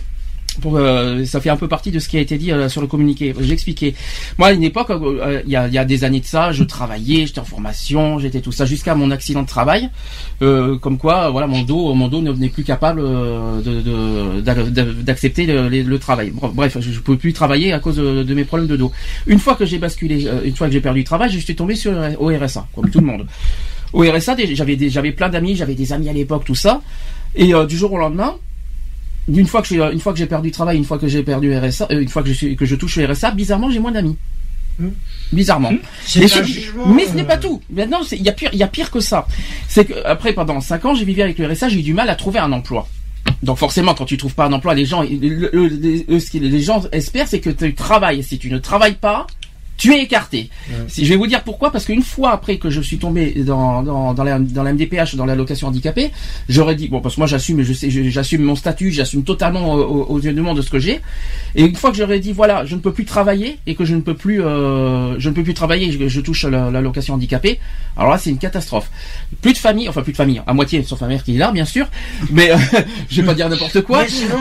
Euh, ça fait un peu partie de ce qui a été dit euh, sur le communiqué. J'ai expliqué. Moi, à une époque, euh, il y, a, y a des années de ça, je travaillais, j'étais en formation, j'étais tout ça, jusqu'à mon accident de travail. Comme quoi, voilà, mon dos, mon dos ne venait plus capable d'accepter le, travail. Bref, je ne pouvais plus travailler à cause de, mes problèmes de dos. Une fois que j'ai basculé, une fois que j'ai perdu le travail, je suis tombé sur au RSA, comme tout le monde. Au RSA, j'avais plein d'amis, j'avais des amis à l'époque, tout ça. Et du jour au lendemain, une fois que j'ai une fois que j'ai perdu le travail, une fois que j'ai perdu RSA, euh, une fois que je suis que je touche le RSA, bizarrement j'ai moins d'amis. Bizarrement. C'est Mais, ce- jugement, mais ce n'est euh, pas tout. Maintenant, c'est- il y a pire, il y a pire que ça. C'est que après pendant 5 ans, j'ai vécu avec le RSA, j'ai eu du mal à trouver un emploi. Donc forcément, quand tu trouves pas un emploi, les gens, le- le- le- eux, ce que les gens espèrent, c'est que tu travailles. Si tu ne travailles pas, tu es écarté. Si, je vais vous dire pourquoi, parce qu'une fois après que je suis tombé dans, dans, dans, la, dans la MDPH, dans l'allocation handicapée, j'aurais dit, bon, parce que moi j'assume, je sais, je- j'assume mon statut, j'assume totalement aux, aux- aux yeux du monde de ce que j'ai. Et une fois que j'aurais dit, voilà, je ne peux plus travailler et que je ne peux plus, euh, je ne peux plus travailler, je, je touche la- l'allocation handicapée, alors là c'est une catastrophe. Plus de famille, enfin plus de famille, à moitié, sauf ma mère qui est là, bien sûr, mais euh, je vais pas dire n'importe quoi, Mais sinon,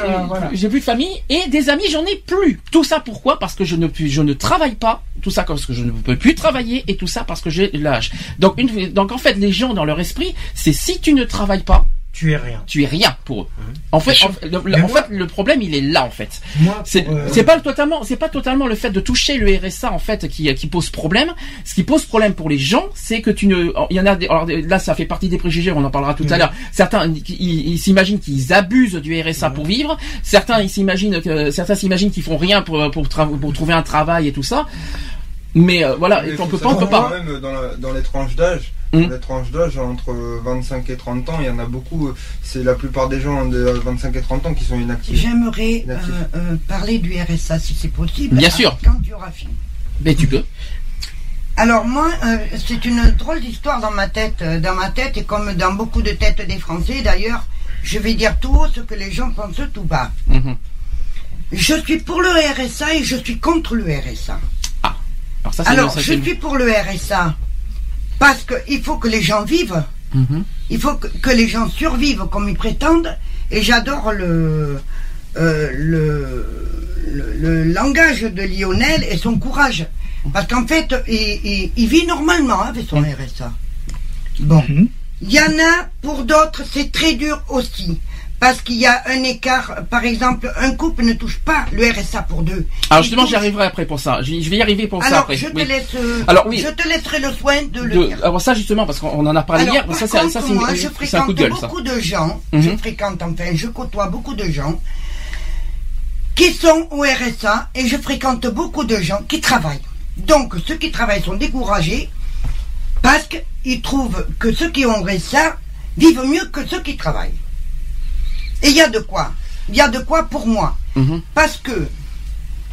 euh, voilà. j'ai plus de famille et des amis, j'en ai plus. Tout ça pourquoi? Parce que je ne je ne travaille pas. Tout ça parce que je ne peux plus travailler et tout ça parce que j'ai l'âge. Donc une, donc en fait les gens dans leur esprit, c'est si tu ne travailles pas, tu es rien. Tu es rien pour eux. En fait, en, le, le- en fait, le problème il est là en fait. C'est euh, c'est pas totalement, c'est pas totalement le fait de toucher le RSA en fait qui qui pose problème. Ce qui pose problème pour les gens, c'est que tu ne, il y en a des, alors là ça fait partie des préjugés, on en parlera tout à Mhm. l'heure. Certains ils s'imaginent qu'ils abusent du RSA pour vivre. Certains ils s'imaginent que certains s'imaginent qu'ils font rien pour pour, pour trouver un travail et tout ça. Mais euh, voilà, Mais on peut pas, on peut pas. quand Même dans, la- dans les tranches d'âge, Hmm. dans les tranches d'âge entre 25 et 30 ans, il y en a beaucoup. C'est la plupart des gens de 25 et 30 ans qui sont inactifs. J'aimerais euh, Inactifs. euh, parler du RSA si c'est possible. Bien sûr. Quand tu auras fini. Mais tu peux. Alors moi, euh, c'est une drôle d'histoire dans ma tête, dans ma tête et comme dans beaucoup de têtes des Français d'ailleurs. Je vais dire tout haut ce que les gens pensent tout bas. Mhm. Je suis pour le RSA et je suis contre le RSA. Alors ça, c'est Alors, ça, je suis pour le RSA parce qu'il faut que les gens vivent. Mhm. Il faut que, que les gens survivent comme ils prétendent. Et j'adore le, euh, le, le, le langage de Lionel et son courage. Parce qu'en fait, il, il- il vit normalement avec son RSA. Bon. Il y en a, pour d'autres, c'est très dur aussi. Parce qu'il y a un écart. Par exemple, un couple ne touche pas le RSA pour deux. Alors Il justement, j'y arriverai après pour ça. Je vais y arriver pour ça Alors, après. je te Oui. laisse. euh, Alors oui. Je te laisserai le soin de le De- dire. alors ça justement parce qu'on en a parlé Alors, hier. par Ça, c'est contre, ça, c'est moi, je un fréquente coup de gueule ça. beaucoup de gens, Mhm. je fréquente enfin, je côtoie beaucoup de gens qui sont au RSA et je fréquente beaucoup de gens qui travaillent. Donc, ceux qui travaillent sont découragés parce qu'ils trouvent que ceux qui ont RSA vivent mieux que ceux qui travaillent. Et il y a de quoi. Il y a de quoi pour moi. Mhm. Parce que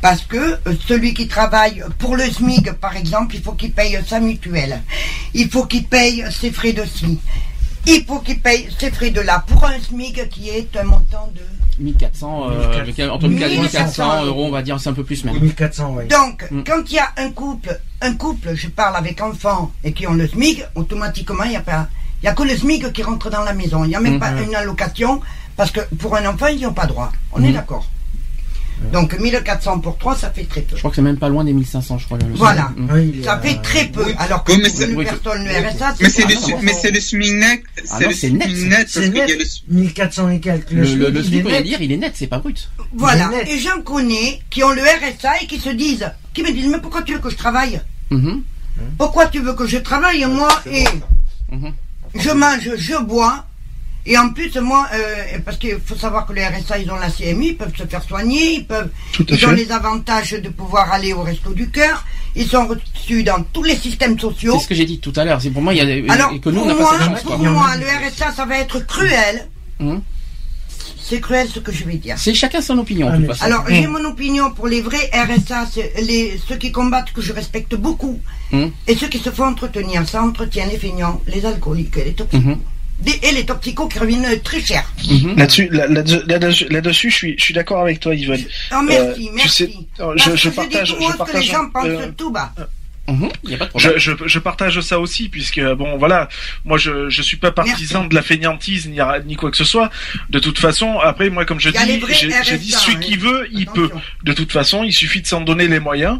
parce que euh, celui qui travaille pour le SMIC, par exemple, il faut qu'il paye sa mutuelle. Il faut qu'il paye ses frais de ci. Il faut qu'il paye ses frais de là. Pour un SMIC qui est un montant de... 1400, euh, avec- entre 1400 et 1400 1400 euros, on va dire, c'est un peu plus même. 1400, oui. Donc, Mm. quand il y a un couple, un couple, je parle avec enfants et qui ont le SMIC, automatiquement, il n'y a pas... Il n'y a que le SMIC qui rentre dans la maison. Il n'y a même Mhm. pas une allocation parce que pour un enfant, ils n'y ont pas droit. On est Mhm. d'accord. Donc 1400 pour 3, ça fait très peu. Je crois que c'est même pas loin des 1500, je crois. le- Voilà. Ça fait très peu. Alors que Oui, mais une personne, le RSA, Mais c'est mais c'est le SMIC net. C'est le c'est net. SMIC net. parce C'est qu'il y a net. le- 1400 et quelques. Le, le, le SMIC, il SMIC, est on va net. dire, il est net, c'est pas brut. Voilà. Et j'en connais qui ont le RSA et qui se disent, qui me disent, mais pourquoi tu veux que je travaille? Mhm. Pourquoi tu veux que je travaille moi et Mhm. je mange, je bois. Et en plus, moi, euh, parce qu'il faut savoir que les RSA, ils ont la CMU, ils peuvent se faire soigner, ils peuvent, Tout à ils ont les avantages de pouvoir aller au resto du cœur. Ils sont reçus dans tous les systèmes sociaux. C'est ce que j'ai dit tout à l'heure. C'est pour moi, il y a des- Alors, et que nous, pour on n'a pas moi, cette chance. pour quoi. moi, le RSA, ça va être cruel. Mhm. C'est cruel ce que je vais dire. C'est chacun son opinion, de toute façon. Alors, j'ai mon opinion pour les vrais RSA, les, ceux qui combattent, que je respecte beaucoup, Mhm. et ceux qui se font entretenir. Ça entretient les feignants, les alcooliques et les toxicos. Mhm. Des- et les toxicos qui reviennent très cher. Mhm. Là-dessus, là- là-dessus, je suis, je suis d'accord avec toi, Yvonne. Oh, merci, Euh, tu merci. sais, euh, Parce je, partage, je que les partage, gens pensent euh, tout bas. Mhm. Il y a pas de problème. Je, je, je partage ça aussi puisque bon voilà moi je je suis pas partisan de la fainéantise ni, ni quoi que ce soit de toute façon après moi comme je les dis j'ai dit celui hein. qui veut il Attention. peut de toute façon il suffit de s'en donner les moyens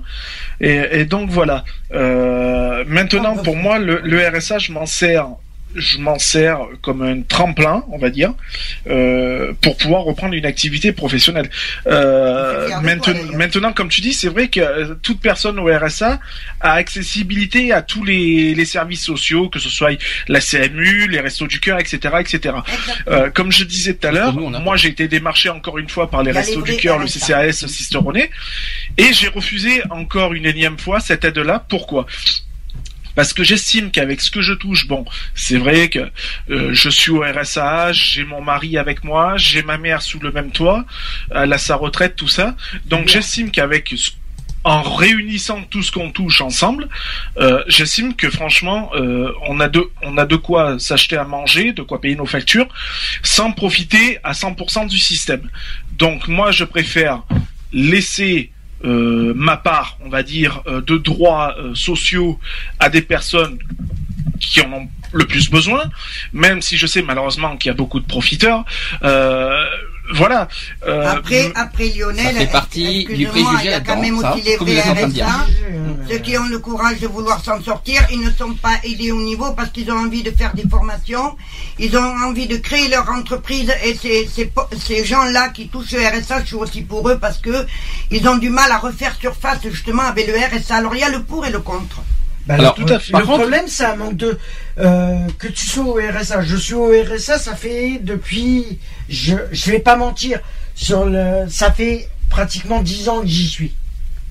et, et donc voilà Euh, maintenant bah, pour moi le, le RSA je m'en sers je m'en sers comme un tremplin, on va dire, euh, pour pouvoir reprendre une activité professionnelle. Euh, toi, maintenant, maintenant, comme tu dis, c'est vrai que euh, toute personne au RSA a accessibilité à tous les, les services sociaux, que ce soit la CMU, les restos du cœur, etc., etc. Euh, comme je disais tout à l'heure, moi j'ai été démarché encore une fois par les restos les du cœur, le. CCAS Sisteronnet, et j'ai refusé encore une énième fois cette aide-là. Pourquoi? Parce que j'estime qu'avec ce que je touche, bon, c'est vrai que euh, je suis au RSA, j'ai mon mari avec moi, j'ai ma mère sous le même toit, elle a sa retraite, tout ça. Donc j'estime qu'avec en réunissant tout ce qu'on touche ensemble, euh, j'estime que franchement, euh, on a de on a de quoi s'acheter à manger, de quoi payer nos factures, sans profiter à 100% du système. Donc moi, je préfère laisser euh, ma part, on va dire, euh, de droits euh, sociaux à des personnes qui en ont le plus besoin, même si je sais malheureusement qu'il y a beaucoup de profiteurs. Voilà. Euh, Après, après Lionel, Ça fait partie du excusez-moi, préjugé il y a quand même ça, aussi les. RSA. Ceux qui ont le courage de vouloir s'en sortir, ils ne sont pas aidés au niveau parce qu'ils ont envie de faire des formations, ils ont envie de créer leur entreprise et ces, ces, gens-là qui touchent le RSA, je suis aussi pour eux parce que ils ont du mal à refaire surface justement avec le RSA. Alors il y a le pour et le contre. Bah, Alors, le, tout à fait. le contre- problème, c'est un manque de. euh, que tu sois au RSA. Je suis au RSA, ça fait depuis. Je je vais pas mentir. Sur le, ça fait pratiquement 10 ans que j'y suis.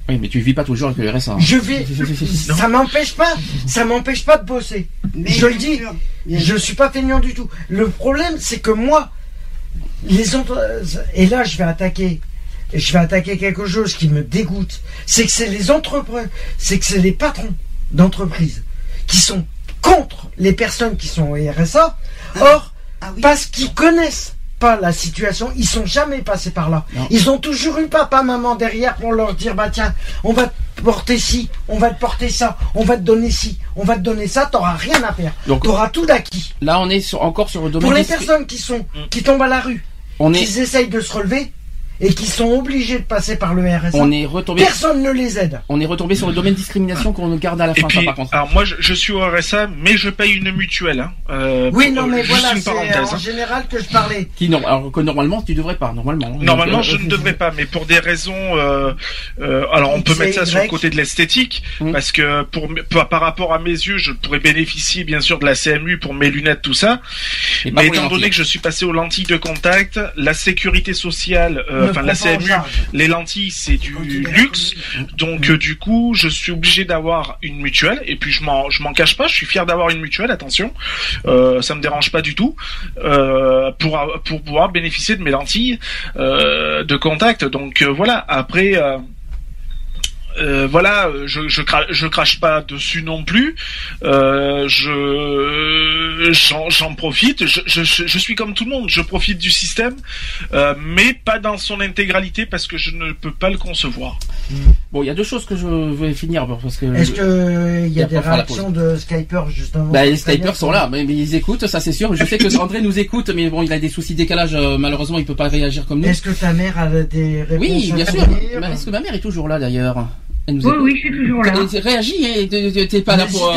Oui, mais tu vis pas toujours avec le RSA. Je vais. ça m'empêche pas. Ça m'empêche pas de bosser. Mais je le dis. sûr, bien Je suis pas feignant du tout. Le problème, c'est que moi, les entre... et là, je vais attaquer. Je vais attaquer quelque chose qui me dégoûte. C'est que c'est les entrepreneurs, c'est que c'est les patrons d'entreprises qui sont contre les personnes qui sont au RSA. Or, Ah oui. parce qu'ils connaissent pas la situation, ils sont jamais passés par là. Non. Ils ont toujours eu papa, maman derrière pour leur dire bah tiens, on va te porter ci, on va te porter ça, on va te donner ci, on va te donner ça, t'auras rien à faire. Donc- T'auras tout d'acquis. Là, on est sur, encore sur le domaine. Pour les personnes qui sont qui tombent à la rue, on est, qui essayent de se relever et qui sont obligés de passer par le RSA, on est retombé. personne ne les aide. On est retombé sur le domaine discrimination qu'on garde à la Et fin, ça, puis, par contre. alors moi, je, je suis au RSA, mais je paye une mutuelle. Hein, euh, Oui, pour- non, mais juste voilà, une c'est parenthèse. en hein. général que je parlais. Qui, non, alors que normalement, tu devrais pas, normalement. Normalement, Donc, je euh, ne devrais pas, mais pour des raisons, euh, euh, alors on peut et mettre ça sur le côté de l'esthétique, Mhm. parce que pour par par rapport à mes yeux, je pourrais bénéficier bien sûr de la CMU pour mes lunettes, tout ça. et Mais étant donné que je suis passé aux lentilles de contact, la sécurité sociale, euh, enfin prend la CMU, les lentilles c'est du luxe, donc euh, du coup je suis obligé d'avoir une mutuelle. Et puis je m'en je m'en cache pas, je suis fier d'avoir une mutuelle, attention, euh, ça me dérange pas du tout euh, pour pour pouvoir bénéficier de mes lentilles euh, de contact. Donc euh, voilà, après. Euh, voilà, je, je, cra- je crache pas dessus non plus. Euh, je j'en, profite. Je, je, je suis comme tout le monde. Je profite du système, euh, mais pas dans son intégralité parce que je ne peux pas le concevoir. Bon, il y a deux choses que je vais finir parce que. Est-ce que il y a des réactions de Skyper justement Bah, les. Skypers sont là, mais, mais ils écoutent, ça c'est sûr. Je sais que André nous écoute, mais bon, il a des soucis de décalage, malheureusement, il peut pas réagir comme nous. Est-ce que ta mère a des réponses Oui, bien sûr. Mais Est-ce que ma mère est toujours là d'ailleurs? Elle nous Oui, je suis toujours là. Euh, Réagis, et t'es- t'es t'es pas là pour. Euh,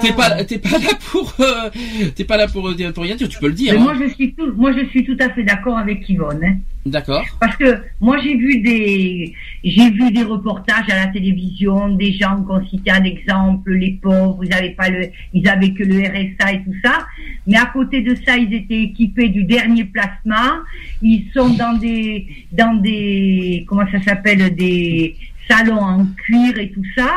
T'es hein. pas, t'es pas là pour, euh, t'es pas là pour, euh, pour rien dire. Tu peux le dire. Mais hein. moi, je suis tout, moi, je suis tout à fait d'accord avec Yvonne. hein. D'accord. Parce que moi j'ai vu des j'ai vu des reportages à la télévision, des gens qu'on citait un exemple, les pauvres, ils avaient pas le ils avaient que le RSA et tout ça, mais à côté de ça, ils étaient équipés du dernier plasma, ils sont dans des dans des comment ça s'appelle des salons en cuir et tout ça.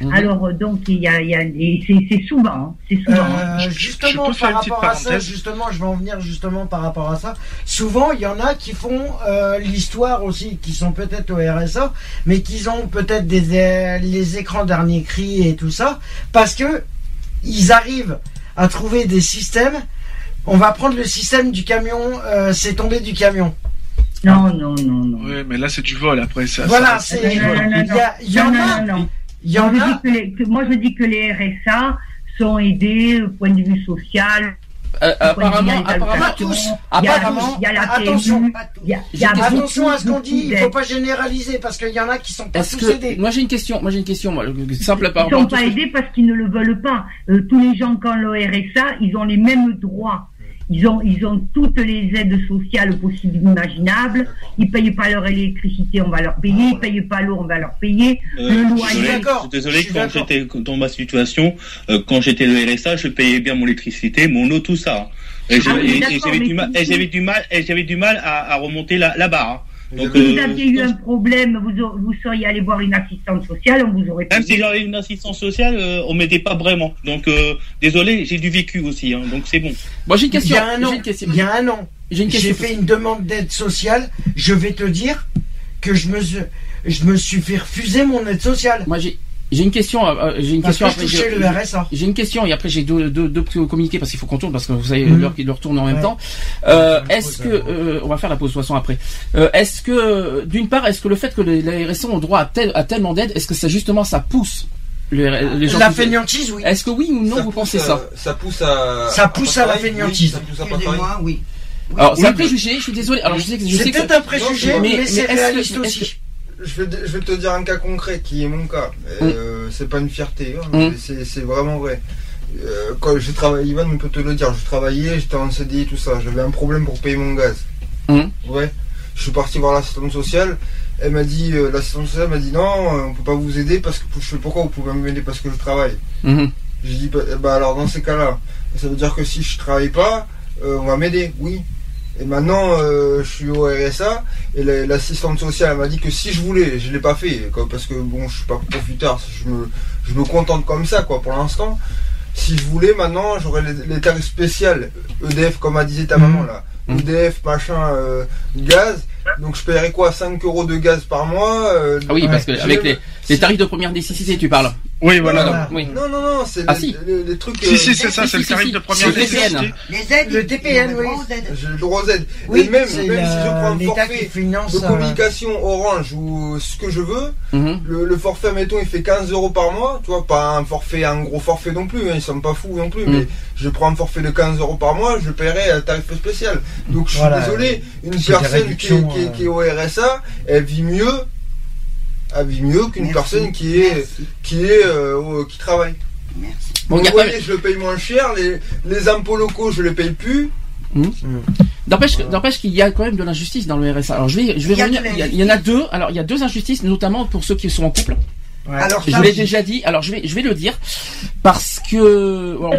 Mhm. Alors euh, donc il y a, y c'est souvent, hein, c'est souvent. Euh, Je- je justement faire par rapport à ça, justement, je vais en venir justement par rapport à ça. Souvent, il y en a qui font euh, l'histoire aussi, qui sont peut-être au RSA, mais qui ont peut-être des les écrans dernier cri et tout ça, parce que ils arrivent à trouver des systèmes. On va prendre le système du camion, euh, c'est tombé du camion. Non non non non. Ouais, mais là c'est du vol après ça. Voilà, c'est il Non, non, non, y, a- il y en non, a, non, non. il y en moi, je a. dis que les, que- moi, je dis que les RSA sont aidés au point de vue social. Euh, apparemment, apparemment, tous. Il y a- Apparemment- il y a la Attention. PMU, il y a- il y a J'ai- Attention à ce qu'on dit, il d'aides. faut pas généraliser parce qu'il y en a qui sont pas tous que aidés. moi j'ai une question, moi j'ai une question, moi, le- simple Ils ne sont pas aidés parce qu'ils ne le veulent pas. Euh, tous les gens qui ont le RSA, ils ont les mêmes droits. Ils ont, ils ont toutes les aides sociales possibles et imaginables. Ils payent pas leur électricité, on va leur payer. Ils payent pas l'eau, on va leur payer. Euh, le je suis loyer. désolé, d'accord, je suis désolé, je suis quand j'étais dans ma situation, euh, quand j'étais le RSA, je payais bien mon électricité, mon eau, tout ça. Et Ah oui, j'avais mais du mal, si- et j'avais du mal, et j'avais du mal à, à remonter la, la barre. Donc, Si vous euh, aviez eu un problème, vous, vous seriez allé voir une assistante sociale, on vous aurait même si j'avais une assistance sociale, euh, on m'aidait pas vraiment. Donc, euh, désolé, j'ai du vécu aussi, hein, donc c'est bon. Moi j'ai une Il question. y a un an, J'ai une question. il y a un an, J'ai une j'ai question. fait une demande d'aide sociale. Je vais te dire que je me suis, je me suis fait refuser mon aide sociale Moi j'ai j'ai une question. euh, euh, j'ai une parce question que après. j'ai- le RSA. J'ai une question et après j'ai deux, deux, deux communiqués parce qu'il faut qu'on tourne parce que vous savez Mhm. l'heure qui leur tourne en même Ouais. temps. Euh, est-ce que euh, on va faire la pause de toute façon après. Euh, est-ce que d'une part est-ce que le fait que les, les RSA ont droit à, tel, à tellement d'aide est-ce que ça justement ça pousse les, les gens La fainéantise, oui. Est-ce que oui ou non Ça vous pousse pensez à- ça Ça pousse à. Ça pousse à la fainéantise. oui, ça pousse à. Excusez-moi, oui. Alors c'est un préjugé. Je suis désolé. Alors je sais que je C'est sais que peut-être un préjugé, Non, mais, mais- c'est mais réaliste aussi. Je vais, te- je vais te dire un cas concret qui est mon cas. Euh, C'est pas une fierté, hein, Mm. mais c'est vraiment vrai. Euh, quand j'ai travaillé, Ivan on peut te le dire, je travaillais, j'étais en CDI, tout ça. J'avais un problème pour payer mon gaz. Mm. Ouais. Je suis parti voir l'assistante sociale. Elle m'a dit, euh, l'assistante sociale m'a dit non, on peut pas vous aider parce que je fais pourquoi vous pouvez m'aider parce que je travaille. Mhm. J'ai dit bah, bah alors dans ces cas-là, ça veut dire que si je travaille pas, euh, on va m'aider, oui. Et maintenant, euh, je suis au RSA et la- l'assistante sociale m'a dit que si je voulais, je l'ai pas fait, quoi, parce que bon, je suis pas profiteur, je me, je me contente comme ça, quoi, pour l'instant. Si je voulais, maintenant, j'aurais les, les tarifs spéciaux, EDF, comme a disait ta maman là, Mhm. EDF, machin, euh, gaz. Donc je paierais quoi 5 euros de gaz par mois euh, Ah oui parce que avec les, les tarifs de première nécessité tu parles. Oui, voilà. Voilà. Oui. Non, non, non, c'est Ah, les, si. les- les trucs. Si, euh, si, c'est ça, c'est le tarif de première le nécessité. Les aides, Le TPN, oui. J'ai le droit aux aides. Oui, et même, même si je prends un forfait finance, de euh, communication Orange ou ce que je veux, Mhm. le, le forfait, mettons, il fait 15 euros par mois. Tu vois, pas un forfait, un gros forfait non plus. Hein, ils sont pas fous non plus. Mhm. Mais je prends un forfait de 15 euros par mois, je paierai un tarif spécial. Donc je suis Voilà. désolé, une personne qui est, euh. qui est au RSA, elle vit mieux. Vit mieux qu'une personne qui est, Merci. qui est, euh, qui travaille. Merci. Bon, loyer, je le paye moins cher. Les, les impôts locaux, je les paye plus. N'empêche, n'empêche qu'il y a quand même de l'injustice dans le RSA. Alors je vais, je vais Il y revenir. Il y, a- il y en a deux. Alors il y a deux injustices, notamment pour ceux qui sont en couple. Ouais. Alors, Je l'ai déjà dit. Alors je vais, je vais le dire parce que. alors,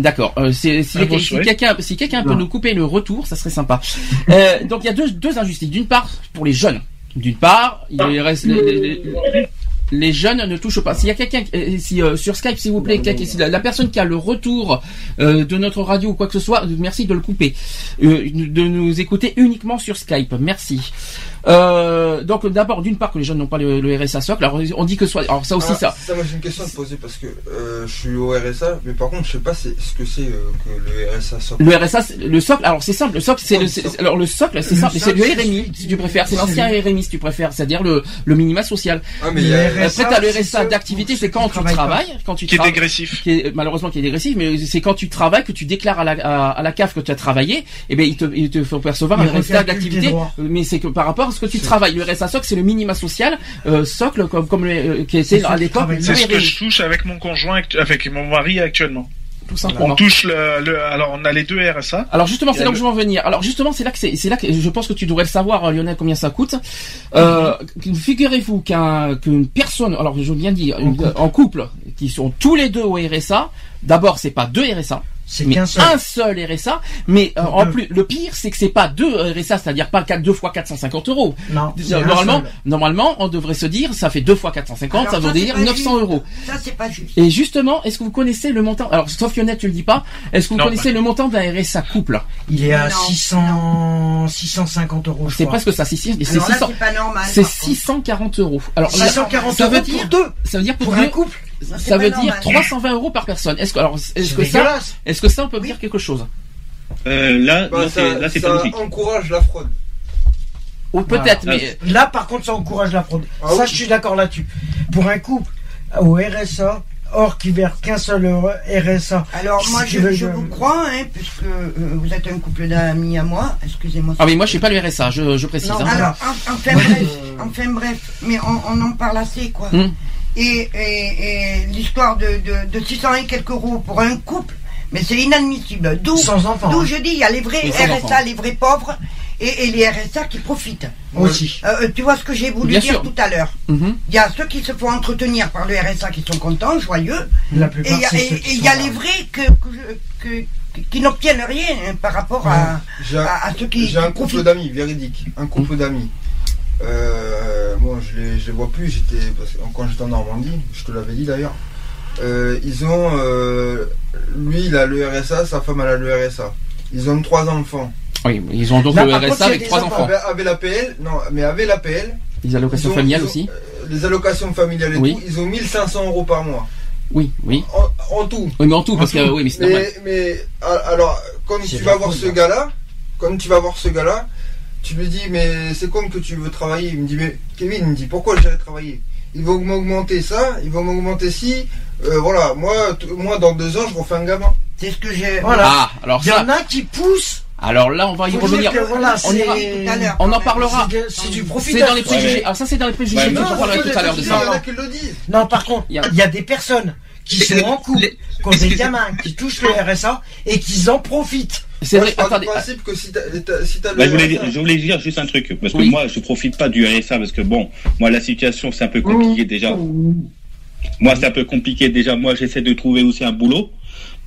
D'accord. Euh, si Ah bon, si quelqu'un, si peut nous couper le retour, ça serait sympa. Euh, donc il y a deux, deux injustices. D'une part pour les jeunes. D'une part, il reste les, les- les- les jeunes ne touchent pas. S'il y a quelqu'un, euh, si euh, sur Skype, s'il vous plaît, si la, la personne qui a le retour de notre radio ou quoi que ce soit, merci de le couper, de nous écouter uniquement sur Skype. Merci. Euh, donc d'abord, d'une part que les jeunes n'ont pas le, le RSA socle. Alors on dit que soit, alors ça aussi Ah, ça. moi j'ai une question à te poser parce que euh, je suis au RSA, mais par contre je sais pas c'est- ce que c'est euh, que le RSA socle. Le RSA, le socle, alors c'est simple, le socle, c'est le, le alors le socle, c'est Le simple, c'est le RMI, si tu préfères, c'est l'ancien. RMI, si tu préfères, c'est-à-dire le, le minima social. Ah mais Le il y a- RSA, Après, t'as le RSA d'activité, c'est quand tu travailles, quand tu Qui est dégressif. qui est malheureusement qui est dégressif, mais c'est quand tu travailles que tu déclares à la, à, à la CAF que tu as travaillé, et bien ils te, ils te font percevoir un RSA d'activité, euh, mais c'est que par rapport à ce que tu travailles. Le RSA socle, c'est le minima social euh, socle comme comme le, euh, qui C'est était à qui l'époque C'est ce que je touche avec mon conjoint, avec mon mari actuellement. tout On simplement. touche le, le- alors on a les deux RSA. Alors justement, c'est là le- je veux en venir. Alors justement, c'est là que c'est, c'est là que je pense que tu devrais le savoir, euh, Lionel, combien ça coûte. Euh, Figurez-vous qu'un, qu'une personne, alors je viens de dire, une- en couple, qui sont tous les deux au RSA. D'abord, c'est pas deux RSA, C'est mais qu'un seul. un seul RSA. Mais euh, en plus, le pire, c'est que c'est pas deux RSA, c'est-à-dire pas quatre, deux fois 450 euros. Non, Normalement, normalement, on devrait se dire, ça fait deux fois 450, Alors, ça veut ça, c'est dire pas 900 juste. euros. Ça, c'est pas juste. Et justement, est-ce que vous connaissez le montant? Alors, sauf Lionel, tu le dis pas. Est-ce que vous Non, connaissez le montant d'un RSA couple? Il est à Non, 600, 650 euros. je C'est presque ça. C'est six- c'est Alors là, 600 c'est pas normal. C'est par contre. 640 euros. Alors, là, 640 ça veut euros dire pour deux, ça veut dire pour, pour deux, un couple. Ça, veut dire normal. 320 euros par personne. Est-ce que alors, est-ce C'est que ça, est-ce que ça, on peut Oui. dire quelque chose Euh, là, bah, là, c'est, ça encourage la fraude. Ou peut-être, Voilà. mais Là, par contre, ça encourage la fraude. Ah ça, oui. je suis d'accord là-dessus. Pour un couple au RSA, or qui verse qu'un seul euro- RSA. Alors moi je, vous crois, hein, puisque euh, vous êtes un couple d'amis à moi, excusez-moi. ah mais moi je suis pas le RSA, je, je précise. Non, hein. Alors en- enfin bref, enfin bref, mais on, on en parle assez quoi. Hmm. Et, et, et l'histoire de, de, de 600 et quelques euros pour un couple, mais c'est inadmissible. D'où Sans enfant. d'où hein. je dis, il y a les vrais RSA, les vrais pauvres, et, et les RSA qui profitent. Aussi. Euh, tu vois ce que j'ai voulu Bien dire sûr. tout à l'heure. Mhm. Il y a ceux qui se font entretenir par le RSA qui sont contents, joyeux, La et plupart, il y a, c'est et- il y a les vrais que, que, que- que- qui n'obtiennent rien hein, par rapport à, à, à ceux qui, j'ai un couple d'amis, véridique. Un couple d'amis. Euh, moi, je les, je les vois plus. J'étais quand j'étais en Normandie, je te l'avais dit d'ailleurs. Euh, ils ont, euh, lui, il a le RSA, sa femme elle a le RSA. Ils ont trois enfants. Oui, ils ont donc Là, le contre, RSA avec trois enfants. enfants. Avec, avec l'APL, non, mais avec l'APL. Les allocations ont- familiales ont, aussi. euh, les allocations familiales et Oui. tout, ils ont 1500 euros par mois. Oui, oui. En, en tout. Oui, mais en tout, parce que oui, mais c'est normal. Mais, mais alors, quand C'est tu vas voir ce là. gars-là, quand tu vas voir ce gars-là, tu lui dis, mais c'est comme que tu veux travailler. Il me dit, mais Kevin, il me dit, pourquoi j'irai travailler? Ils vont m'augmenter ça, ils vont m'augmenter ci. Euh, voilà, moi, t- moi, dans deux ans, je refais un gamin. C'est ce que j'ai. Voilà. Ah, alors Il y ça, en a qui poussent. alors là, on va y Faut revenir. voilà, On ira- en parlera. C'est de- C'est du C'est dans les préjugés. Ouais. Alors ça, c'est dans les préjugés. Ouais, mais tout à l'heure de ça. Non, par contre, Il y a- il y a des personnes qui sont en couple, les- qui ont des gamins, qui touchent le RSA et qui en profitent. C'est vrai. Attendez. principe que si t'as si Bah, je, voulais, dire- je voulais dire juste un truc, parce que Oui. moi, je profite pas du RSA, parce que bon, moi, la situation, c'est un peu compliqué déjà. Moi, c'est un peu compliqué déjà. Moi, j'essaie de trouver aussi un boulot.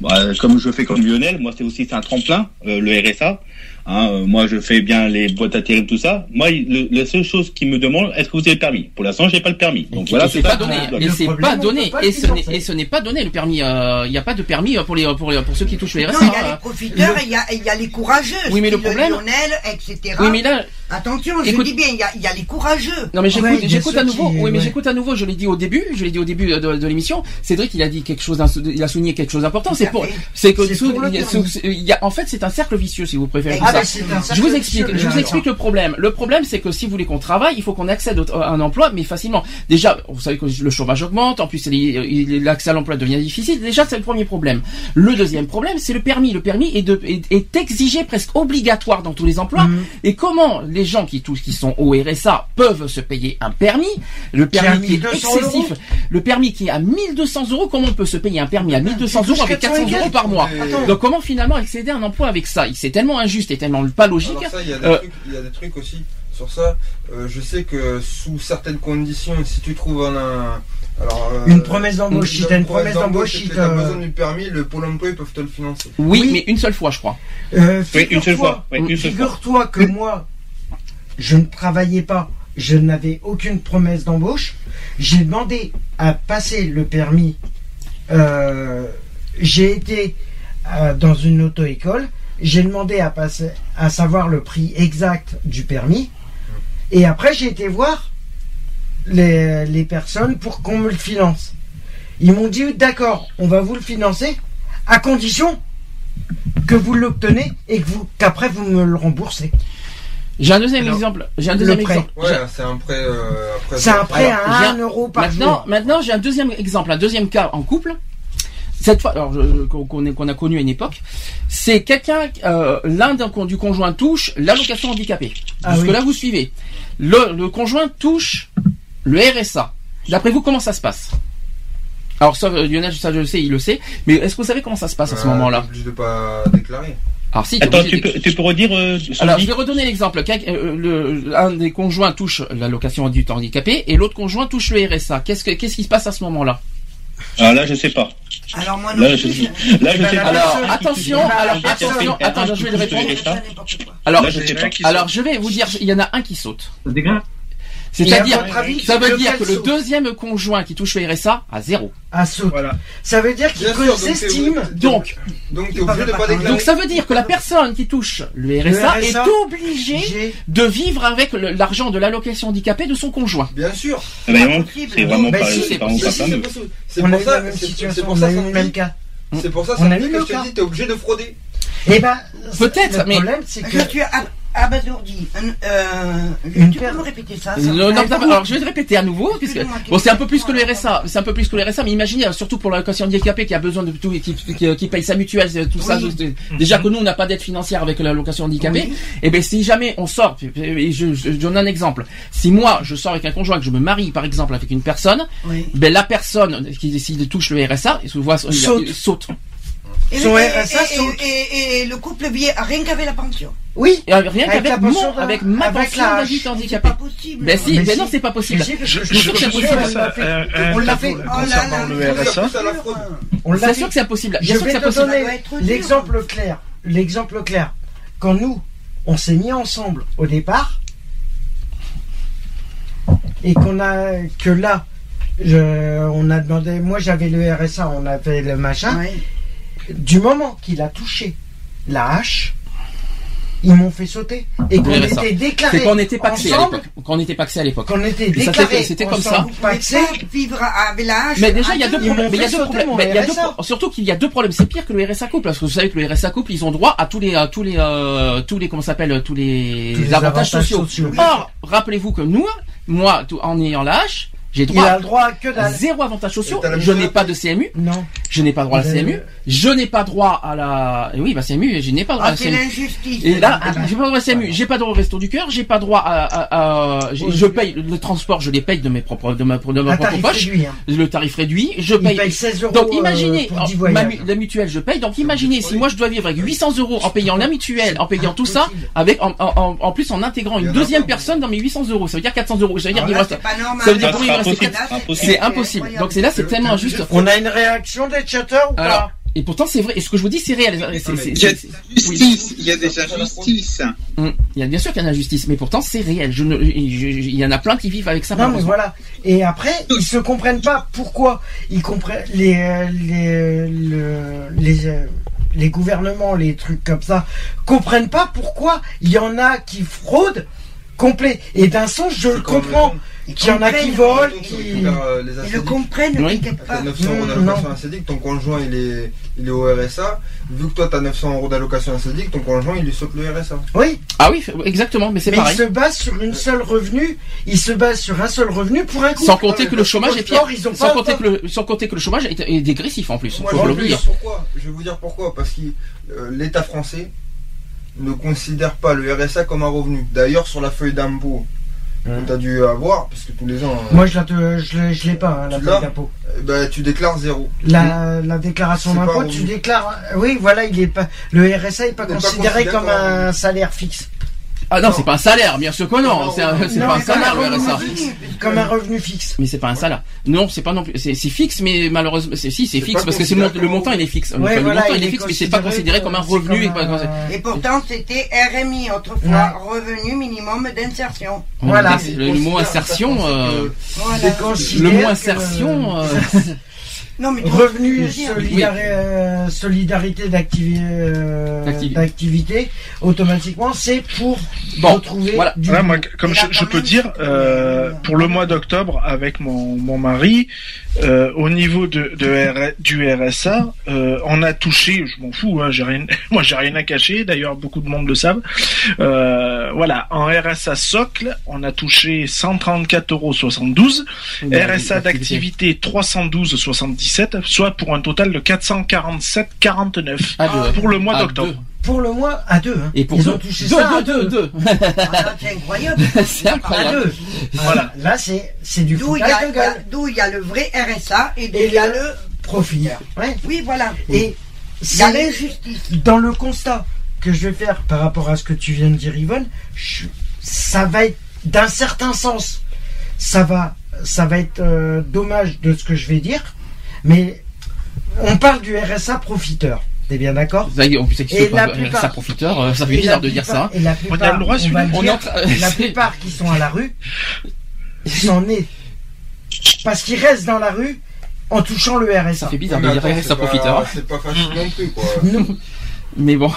Bah, comme je fais comme Lionel, moi, c'est aussi c'est un tremplin, euh, le RSA. Hein, euh, moi, je fais bien les boîtes à terrible, tout ça. Moi, le- la seule chose qui me demande, est-ce que vous avez le permis? Pour l'instant, j'ai pas le permis. Donc voilà, et c'est pas donné. Et c'est pas donné. Et le ce n'est financer. et ce n'est pas donné le permis. euh, Il n'y a pas de permis pour les pour les pour ceux qui touchent le Non, RSA. il y a euh. les profiteurs et il y a, et il y a les courageux. Oui, mais le problème- Lionel, etc. Oui, mais là, Attention, Écoute- je dis bien, il y a, il y a les courageux. Non mais j'écoute, Ouais, y à nouveau. qui- oui mais ouais. j'écoute à nouveau. Je l'ai dit au début. Je l'ai dit au début de, de l'émission. Cédric, il a dit quelque chose. Il a souligné quelque chose d'important. C'est pour, c'est que le y il y a, en fait, c'est un cercle vicieux si vous préférez. Ça. Je vous explique. Je vous explique le problème. Le problème, c'est que si vous voulez qu'on travaille, il faut qu'on accède à un emploi, mais facilement. Déjà, vous savez que le chômage augmente. En plus, l'accès à l'emploi devient difficile. Déjà, c'est le premier problème. Le deuxième problème, c'est le permis. Le permis est, de, est, est exigé presque obligatoire dans tous les emplois. Mhm. Et comment les gens qui touchent, qui sont au RSA, peuvent se payer un permis? Le permis qui est 1200 excessif. Le permis qui est à 1200 euros. Comment on peut se payer un permis à 1200 euros avec 400 euros par mois Attends. Donc comment finalement accéder à un emploi avec ça? C'est tellement injuste et tellement pas logique. Alors ça, il y, a des Euh, trucs, il y a des trucs aussi sur ça. Euh, je sais que sous certaines conditions, si tu trouves un, un- alors, euh, Une promesse d'embauche, si t'as une promesse d'embauche, que t'as besoin du permis, le Pôle emploi, ils peuvent te le financer. Oui, Oui. mais une seule fois, je crois. Euh, Oui, une seule figure-toi- fois. Oui, une seule fois. Figure-toi que moi, je ne travaillais pas, je n'avais aucune promesse d'embauche. J'ai demandé à passer le permis. Euh, j'ai été euh, dans une auto-école. J'ai demandé à savoir le prix exact du permis. Et après, j'ai été voir les, personnes pour qu'on me le finance. Ils m'ont dit d'accord, on va vous le financer à condition que vous l'obtenez et que vous qu'après vous me le remboursez. J'ai un deuxième Alors, exemple. J'ai un deuxième prêt. exemple. Ouais, c'est un prêt. euh, C'est un prêt Alors, à j'ai 1 un- euro par Maintenant, jour. maintenant, j'ai un deuxième exemple, un deuxième cas en couple. Cette fois, alors qu'on a connu à une époque, c'est quelqu'un, euh, l'un du conjoint touche l'allocation handicapée. Ah Jusque oui. là, vous suivez. Le, le conjoint touche le RSA. D'après vous, comment ça se passe? Alors ça, euh, Lionel, ça je le sais, il le sait. Mais est-ce que vous savez comment ça se passe à ce Euh, moment-là? obligé de pas déclarer. Alors si. Attends, tu peux, tu peux redire euh, Alors, je vais redonner l'exemple. Euh, le- un des conjoints touche l'allocation adulte handicapé et l'autre conjoint touche le RSA. Qu'est-ce que, qu'est-ce qui se passe à ce moment-là? Ah là, je sais pas. Alors moi non Là, je, là, je Ben, sais pas. Alors, attention, alors, attention, attends, je vais répondre. le quoi. Alors, alors, je vais vous dire, il y en a un qui saute. C'est grave. C'est-à-dire, ça veut dire que le deuxième conjoint qui touche le RSA a zéro. à saut. Voilà. Ça veut dire qu'ils Bien sûr, donc. Donc, Donc donc ça veut dire que la personne qui touche le RSA, Le RSA, est obligée de vivre avec le- l'argent de l'allocation handicapée de son conjoint. Bien sûr. Ah ben, c'est vraiment pas, si, c'est pour ça. c'est- pour ça, le même cas. C'est pour ça, le que je te dis, t'es obligé de frauder. Eh ben, Peut-être, le mais- problème c'est que abasourdi. Euh, Une tu peux me répéter ça, ça Non, non, me- non, alors je vais le répéter à nouveau, puisque bon, c'est un peu plus que le. RSA, c'est un peu plus que le RSA, mais imaginez, euh, surtout pour l'allocation handicapée qui a besoin de tout, qui, qui, qui paye sa mutuelle, c'est tout ça. Oui. c'est- Déjà que nous, on n'a pas d'aide financière avec l'allocation handicapée. Oui. Et ben, si jamais on sort, et je, donne un exemple. Si moi, je sors avec un conjoint, que je me marie, par exemple, avec une personne, Oui. ben la personne qui décide de touche le RSA, se voit, Saute. saute. Et, Son et- RSA et- et- et- et le couple vit rien qu'avec la pension. oui, Et rien Avec qu'avec la mon, avec ma avec pension la- d'adulte C'est handicapé. pas possible. Ben si, Mais ben si. non, c'est pas possible. Je, que je, je je trouve que c'est suis possible, sûr on l'a fait. Oh concernant le RSA. On l'a sûr fait. que c'est impossible. Bien Je sûr vais c'est te possible. Donner l'exemple clair. L'exemple clair. Quand nous, on s'est mis ensemble au départ, et qu'on a que là, je- on a demandé. Moi, j'avais le RSA, on avait le machin. Ouais. Du moment qu'il a touché la hache, ils m'ont fait sauter et qu'on était déclarés C'est qu'on n'était pas axé à l'époque. Qu'on n'était pas axé à l'époque. qu'on était déclarés. c'était- comme ça. Vivre avec la hache. Mais déjà, il y a deux problèmes. m'ont Mais il y a fait deux sauter problèmes. mon Mais il y a deux RSA. pro- surtout qu'il y a deux problèmes. C'est pire que le RSA couple parce que vous savez que le RSA couple, ils ont droit à tous les, à tous les, euh, tous les, comment s'appelle, tous les, Tous les avantages, avantages sociaux. sociaux. Or, rappelez-vous que nous, moi, tout- en ayant la hache, j'ai Il droit a le droit à que dalle. zéro avantage sociaux. Je n'ai pas de CMU. Non. Je n'ai pas droit à la CMU. Je n'ai pas droit à la, et oui, bah CMU, je n'ai pas droit à Ah, la c'est CMU. l'injustice. Et là, Ah bah. j'ai pas droit à la CMU, j'ai pas droit au resto du cœur, j'ai pas droit à, à, à- j'ai- Oui. je paye le transport, je les paye de mes propres, de ma, de ma propre poche, réduit. hein. le tarif réduit, je paye. paye 16 euros. Donc euh, imaginez, pour 10 ma voyages. mu- la mutuelle je paye, donc imaginez si moi je dois vivre avec 800 euros en payant la mutuelle, en payant tout ça, avec en, en, en- en plus en intégrant une deuxième personne dans mes 800 euros, ça veut dire 400 euros, ça veut dire qu'il reste- normal. ça veut dire C'est impossible. Donc c'est là c'est tellement injuste. On a une réaction des chatters ou pas Et pourtant, c'est vrai. Et ce que je vous dis, c'est réel. Il y a des injustices, il y a des injustices. Hum, Il y a bien sûr qu'il y a une injustice, mais pourtant c'est réel. Je ne, je- je- il y en a plein qui vivent avec ça. Non mais voilà. Et après, ils se comprennent pas pourquoi ils comprennent les les le- les les gouvernements, les trucs comme ça, comprennent pas pourquoi il y en a qui fraudent complet. Et d'un sens, je le comprends. Qu'il y en a qui volent, qui euh, Ils le comprennent, Oui. t'inquiète pas. T'as 900 euros Non, d'allocation SEDIC, ton conjoint il est, il est au RSA. Vu que toi t'as 900 euros d'allocation à SEDIC, ton conjoint il lui saute le RSA. Oui. Ah oui, exactement, mais c'est Mais pareil. ils se basent sur une seule revenu. Ils se basent sur un seul revenu pour un coup. Sans compter que le chômage est pire. Sans pas compter que le, sans compter que le chômage est, dégressif en plus. Moi, Faut je pas vais vous l'oublier. dire pourquoi. Je vais vous dire pourquoi. Parce que euh, l'État français ne considère pas le RSA comme un revenu. D'ailleurs, sur la feuille d'impôt que tu as dû avoir, parce que tous les ans, euh, Moi, je la te- je l'ai- je l'ai pas, hein, la l'as d'impôt. ben, tu déclares zéro. La, la déclaration d'impôt, tu déclares. Oui, voilà, il est pas. Le RSA est pas considéré comme un salaire fixe. Ah non, c'est pas un salaire, bien sûr que non. C'est un- c'est Non, pas un salaire le revenu RSA. fixe. Comme un revenu fixe. Mais c'est pas un salaire. Non, c'est pas non plus. C'est c'est fixe, mais malheureusement, c'est si c'est fixe parce que c'est le, mon- considéré le montant il est fixe. Ouais, Enfin, le montant il il est fixe, mais c'est pas considéré comme un revenu. et pas- comme un- Et pourtant, c'était RMI autrefois, revenu minimum d'insertion. Voilà. Le, mot insertion. euh, le mot que- insertion. Euh, Non, mais Revenu solidari- euh, solidarité d'activi- euh, D'activité. automatiquement, c'est pour Bon, retrouver voilà. du Voilà, moi, comme je, je peux dire, euh, pour le mois d'octobre, avec mon, mon mari, euh, au niveau de, de R- du RSA, euh, on a touché, je m'en fous, hein, j'ai rien, moi j'ai rien à cacher. D'ailleurs, beaucoup de monde le savent. Euh, voilà, en RSA socle, on a touché 134,72 euros. RSA d'activité 312,77, soit pour un total de 447,49 à deux. pour le mois À d'octobre. Deux. Pour le mois, à deux. hein. Et pour Ils deux, ont touché deux, ça à deux, deux, deux. Ah, c'est incroyable. C'est À incroyable. deux. Voilà. Là, c'est, c'est du D'où il y, a- foutage de gueule. d'où il y a le vrai RSA et il y a le. Profit. Ouais. Oui, voilà. Et Il y a c'est l'injustice. dans le constat que je vais faire par rapport à ce que tu viens de dire, Yvonne, je- ça va être d'un certain sens, ça va, ça va être euh, dommage de ce que je vais dire, mais on parle du RSA profiteur. T'es bien d'accord Ça en plus, ça Et pas. la plupart- Ça profiteur, euh, ça fait bizarre de dire ça. Et la On a plupart, le droit, on va le dire, en train- la plupart qui sont à la rue, s'en est parce qu'ils restent dans la rue en touchant le Ça RSA. fait bizarre Mais de dire ça pas- profiteur. C'est pas facile non plus, quoi. Non, Mais bon.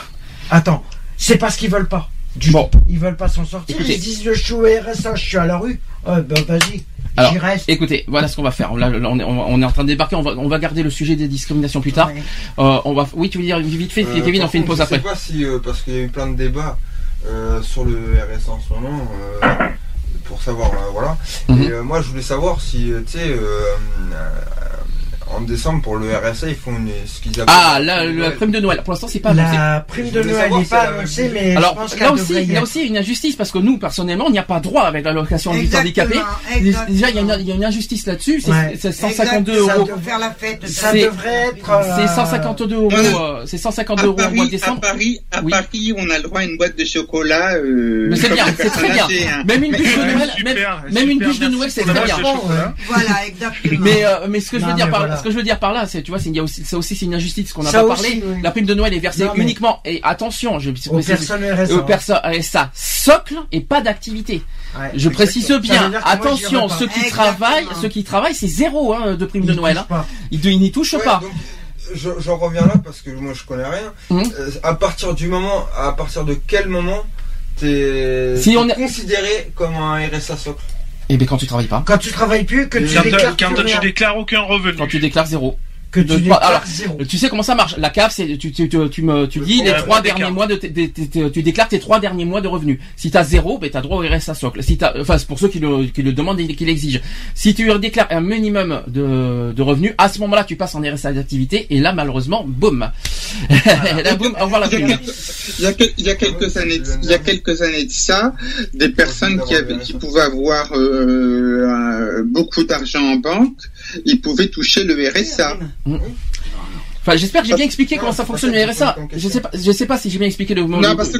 Attends, c'est parce qu'ils veulent pas. Du Bon. Ils veulent pas s'en sortir. Écoutez. Ils se disent je suis au RSA, je suis à la rue. Oh, ben vas-y, Alors, j'y reste. Écoutez, voilà ce qu'on va faire. Là, là, on, est, on est en train de débarquer. On va, on va garder le sujet des discriminations plus tard. Ouais. Euh, on va. Oui, tu veux dire vite fait, Euh, Kevin, on fait une pause après. Je sais pas si, euh, parce qu'il y a eu plein de débats euh, sur le RSA en ce moment, euh, pour savoir, euh, voilà. Mhm. Et euh, moi, je voulais savoir si, tu sais, euh, euh, en décembre, pour le RSA, ils font une, ce qu'ils appellent. Ah, là, la prime de Noël. Pour l'instant, c'est pas annoncé. La prime de Noël n'est pas annoncée, mais Alors je pense là aussi, il y a aussi une injustice parce que nous, personnellement, on n'y a pas droit avec l'allocation du Exactement, handicapé. exactement. Déjà, il y, a une, il y a une injustice là-dessus. C'est Ouais. c'est 152 Exact, euros. Ça doit faire la fête. Ça C'est- devrait être. euh, C'est 152 euros. Ouais. euh, C'est 152 À euros au mois de Paris, à décembre. Paris, à Oui. Paris, on a le droit à une boîte de chocolat. Euh, Mais c'est bien, c'est très bien. hein. Même une bûche de Noël, même, une bûche de Noël, c'est très la bien. Voilà, exactement. Mais euh, mais ce que je veux dire par voilà. ce que je veux dire par là, c'est tu vois, c'est aussi ça aussi c'est une injustice qu'on n'a pas aussi, parlé. oui. La prime de Noël est versée Non, uniquement et attention, je Aux personnes RSA. aux personnes RSA socle et pas d'activité. Ouais. Je précise bien, moi, attention, ceux qui Exactement. travaillent, ceux qui travaillent, c'est zéro hein, de prime de Noël. Hein. Ils, ils n'y touchent Ouais, pas. donc, J'en reviens là parce que moi je connais rien. Mhm. Euh, à partir du moment, à partir de quel moment t'es Si t'es on est- considéré comme un RSA socle? Et bien quand tu travailles pas, Quand tu travailles plus, que tu Quand, déclares quand plus tu rien. déclares aucun revenu. quand tu déclares zéro. Que de- tu alors, zéro. Tu sais comment ça marche? La CAF, c'est tu tu tu, tu me tu dis les trois derniers d'écart. mois de tes- tu déclares tes trois derniers mois de revenus. Si t'as zéro, ben t'as droit au RSA socle. Si t'as enfin c'est pour ceux qui le qui le demandent et qui l'exigent. Si tu déclares un minimum de de revenus, à ce moment-là tu passes en RSA d'activité et là malheureusement boum. là boum, au revoir la Il y, a il, y a quelques années, il y a quelques années de ça, des personnes qui avaient, qui pouvaient avoir euh, beaucoup d'argent en banque, ils pouvaient toucher le RSA. Enfin j'espère que j'ai bien expliqué comment ça fonctionne le RSA. Je sais pas je sais pas si j'ai bien expliqué le mot. Non, parce que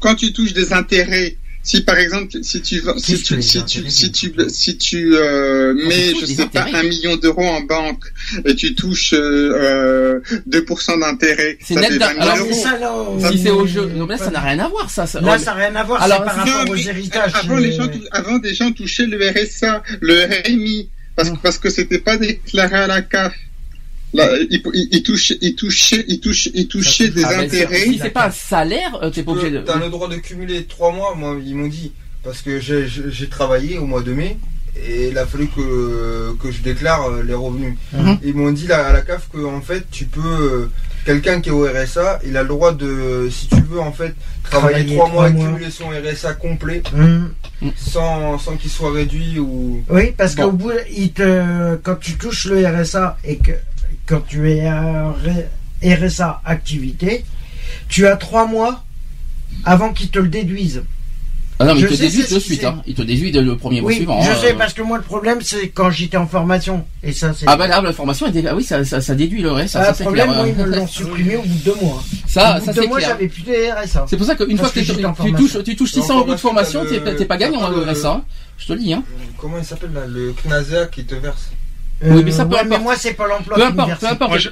quand, tu touches des intérêts si par exemple, si tu si que tu si tu si tu si tu euh, mets je sais pas un million d'euros en banque et tu touches euh, euh, 2% d'intérêt, C'est ça net fait d'un- 20 000 alors, Si c'est au jeu, non, mais là, ça n'a rien à voir, ça. ça- Là, ça n'a rien à voir, Alors, c'est par rapport aux héritages. Avant, les gens, tou- avant, des gens touchaient le RSA, le RMI, parce, Hum. parce que c'était pas déclaré à la CAF. Là, ils, ils, ils touchaient, ils touchaient, ils touchaient, ils touchaient des Ah, intérêts. Si c'est pas un salaire, euh, t'es pas obligé de. T'as le droit de cumuler trois mois, moi ils m'ont dit, parce que j'ai- travaillé au mois de mai et il a fallu que, que je déclare euh, les revenus. Mhm. Ils m'ont dit là, à la CAF que en fait tu peux, euh, quelqu'un qui est au RSA, il a le droit de, si tu veux en fait, travailler, trois mois mois. cumuler son RSA complet Hum. sans, sans qu'il soit réduit ou... Oui, parce Bon. qu'au bout, il te, quand tu touches le RSA et que quand tu es R- RSA activité, tu as trois mois avant qu'ils te le déduisent. Ah non, mais Je il te c'est de suite, hein. Il te déduit de- le premier mois Oui, suivant. je hein. sais, parce que moi, le problème, c'est quand j'étais en formation. Et ça, c'est. Ah bah là, la formation, dé- ah oui, ça, ça, ça déduit le reste, Ah, ça, le problème, clair. moi, ils me l'ont supprimé au bout de deux mois. Ça, au bout ça de deux c'est mois, j'avais plus de RSA. C'est pour ça qu'une fois que, que tu, tu formation. touches, tu touches En 600 euros de formation, t'es le- pas gagnant hein, le RSA. Je te le dis, hein. Comment il s'appelle là Le CNASEA qui te verse Oui, mais ça, peu Euh, ouais, mais moi, c'est pas l'emploi Peu qui me importe, peu importe. Moi, je-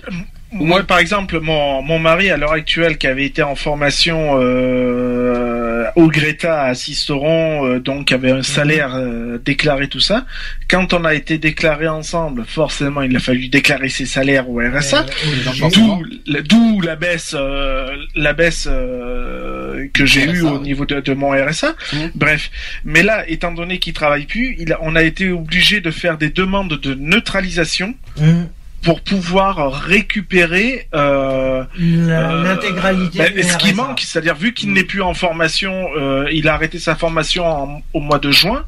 moi, par exemple, mon, mon mari, à l'heure actuelle, qui avait été en formation euh, au Greta à Sisteron, euh, donc avait un salaire euh, déclaré, tout ça. Quand on a été déclaré ensemble, forcément, il a fallu déclarer ses salaires au RSA. D'où la, d'où la baisse, euh, la baisse euh, que j'ai eue au oui. niveau de, de mon RSA. Mhm. Bref, mais là, étant donné qu'il travaille plus, il a- on a été obligé de faire des demandes de neutralisation Hum. Pour pouvoir récupérer euh, La- euh, L'intégralité. ben, du ce qui manque, c'est-à-dire vu qu'il n'est plus en formation, euh, il a arrêté sa formation en- au mois de juin,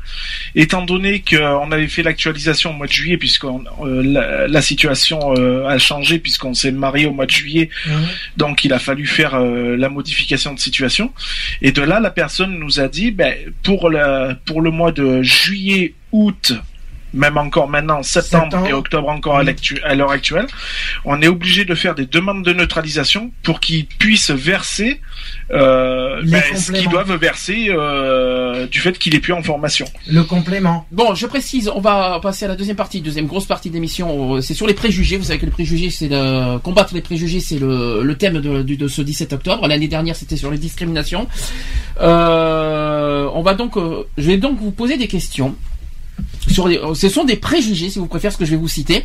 étant donné qu'on avait fait l'actualisation au mois de juillet, puisque la, la situation euh, a changé puisqu'on s'est marié au mois de juillet, Hum. donc il a fallu faire euh, la modification de situation. Et de là, la personne nous a dit, ben, pour le pour le mois de juillet, août. Même encore maintenant, septembre, Septembre. et octobre encore à l'heure actuelle, on est obligé de faire des demandes de neutralisation pour qu'ils puissent verser euh, ben, ce qu'ils doivent verser euh, du fait qu'il est plus en formation. Le complément. Bon, je précise, on va passer à la deuxième partie, deuxième grosse partie de l'émission. euh, C'est sur les préjugés. Vous savez que les préjugés, c'est le... combattre les préjugés, c'est le, le thème de, ce 17 octobre. L'année dernière, c'était sur les discriminations. Euh, on va donc, euh, je vais donc vous poser des questions. Sur les, ce sont des préjugés, si vous préférez ce que je vais vous citer.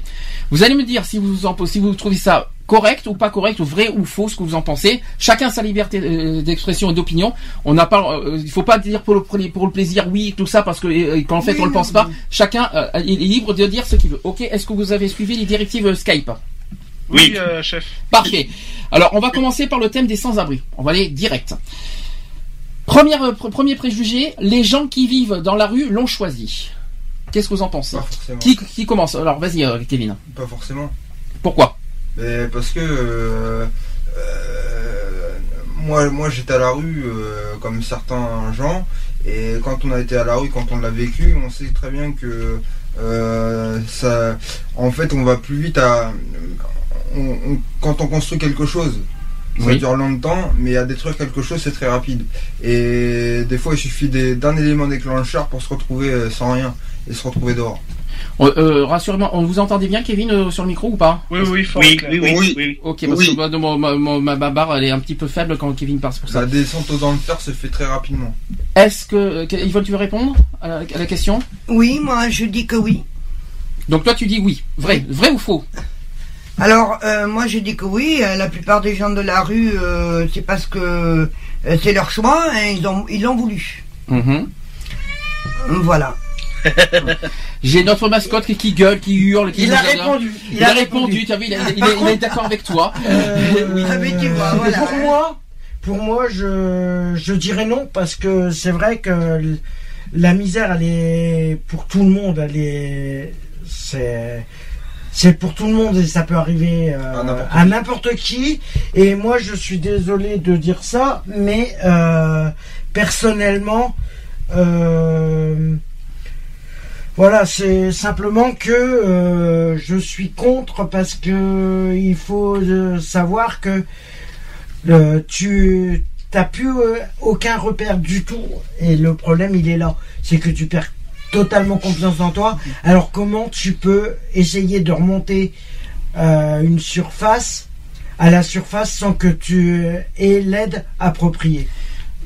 Vous allez me dire si vous en, si vous trouvez ça correct ou pas correct, ou vrai ou faux, ce que vous en pensez. Chacun sa liberté euh, d'expression et d'opinion. On n'a pas, euh, il faut pas dire pour le, pour plaisir, oui, tout ça, parce que euh, quand en fait Oui, on le non, pense pas. oui. Chacun euh, est libre de dire ce qu'il veut. Ok, est-ce que vous avez suivi les directives Skype? Oui, euh, chef. Parfait. Alors, on va commencer par le thème des sans-abri. On va aller direct. Premier préjugé, les gens qui vivent dans la rue l'ont choisi. Qu'est-ce que vous en pensez Pas forcément. qui, qui commence Alors, vas-y, euh, Kevin. Pas forcément. Pourquoi Mais parce que euh, euh, moi, moi j'étais à la rue comme certains gens et quand on a été à la rue, quand on l'a vécu, on sait très bien que ça, en fait, on va plus vite à on- on- quand on construit quelque chose. Ça Oui. dure longtemps, mais à détruire quelque chose, c'est très rapide. Et des fois, il suffit d'un élément déclencheur pour se retrouver sans rien et se retrouver dehors. Euh, euh, Rassurez-moi, on vous entendez bien, Kevin, euh, sur le micro ou pas Oui, oui, fort Oui, oui, oui. Ok, parce Oui. que mon- ma, ma- ma- ma barre, elle est un petit peu faible quand Kevin parle, c'est pour ça. La descente aux enfers se fait très rapidement. Est-ce que... euh, Yvonne, tu veux répondre à la, à la question? Oui, moi je dis que oui. Donc toi, tu dis oui. Vrai, vrai ou faux? Alors, euh, moi je dis que oui, la plupart des gens de la rue, euh, c'est parce que euh, c'est leur choix, hein, ils ont ils l'ont voulu. Mhm. Voilà. J'ai notre mascotte qui, qui gueule, qui hurle, qui Il a répondu. Il, a répondu, tu as vu, il, a- il est, il est d'accord avec toi. Euh, voilà. Pour moi, pour moi, je, je dirais non parce que c'est vrai que la misère, elle est pour tout le monde. Elle est, c'est, c'est pour tout le monde et ça peut arriver euh, À n'importe à n'importe qui. Et moi, je suis désolé de dire ça, mais euh, personnellement, euh, voilà, c'est simplement que euh, je suis contre parce que il faut euh, savoir que tu t'as plus euh, aucun repère du tout. Et le problème, il est là. C'est que tu perds totalement confiance en toi. Alors comment tu peux essayer de remonter une surface à la surface sans que tu aies l'aide appropriée?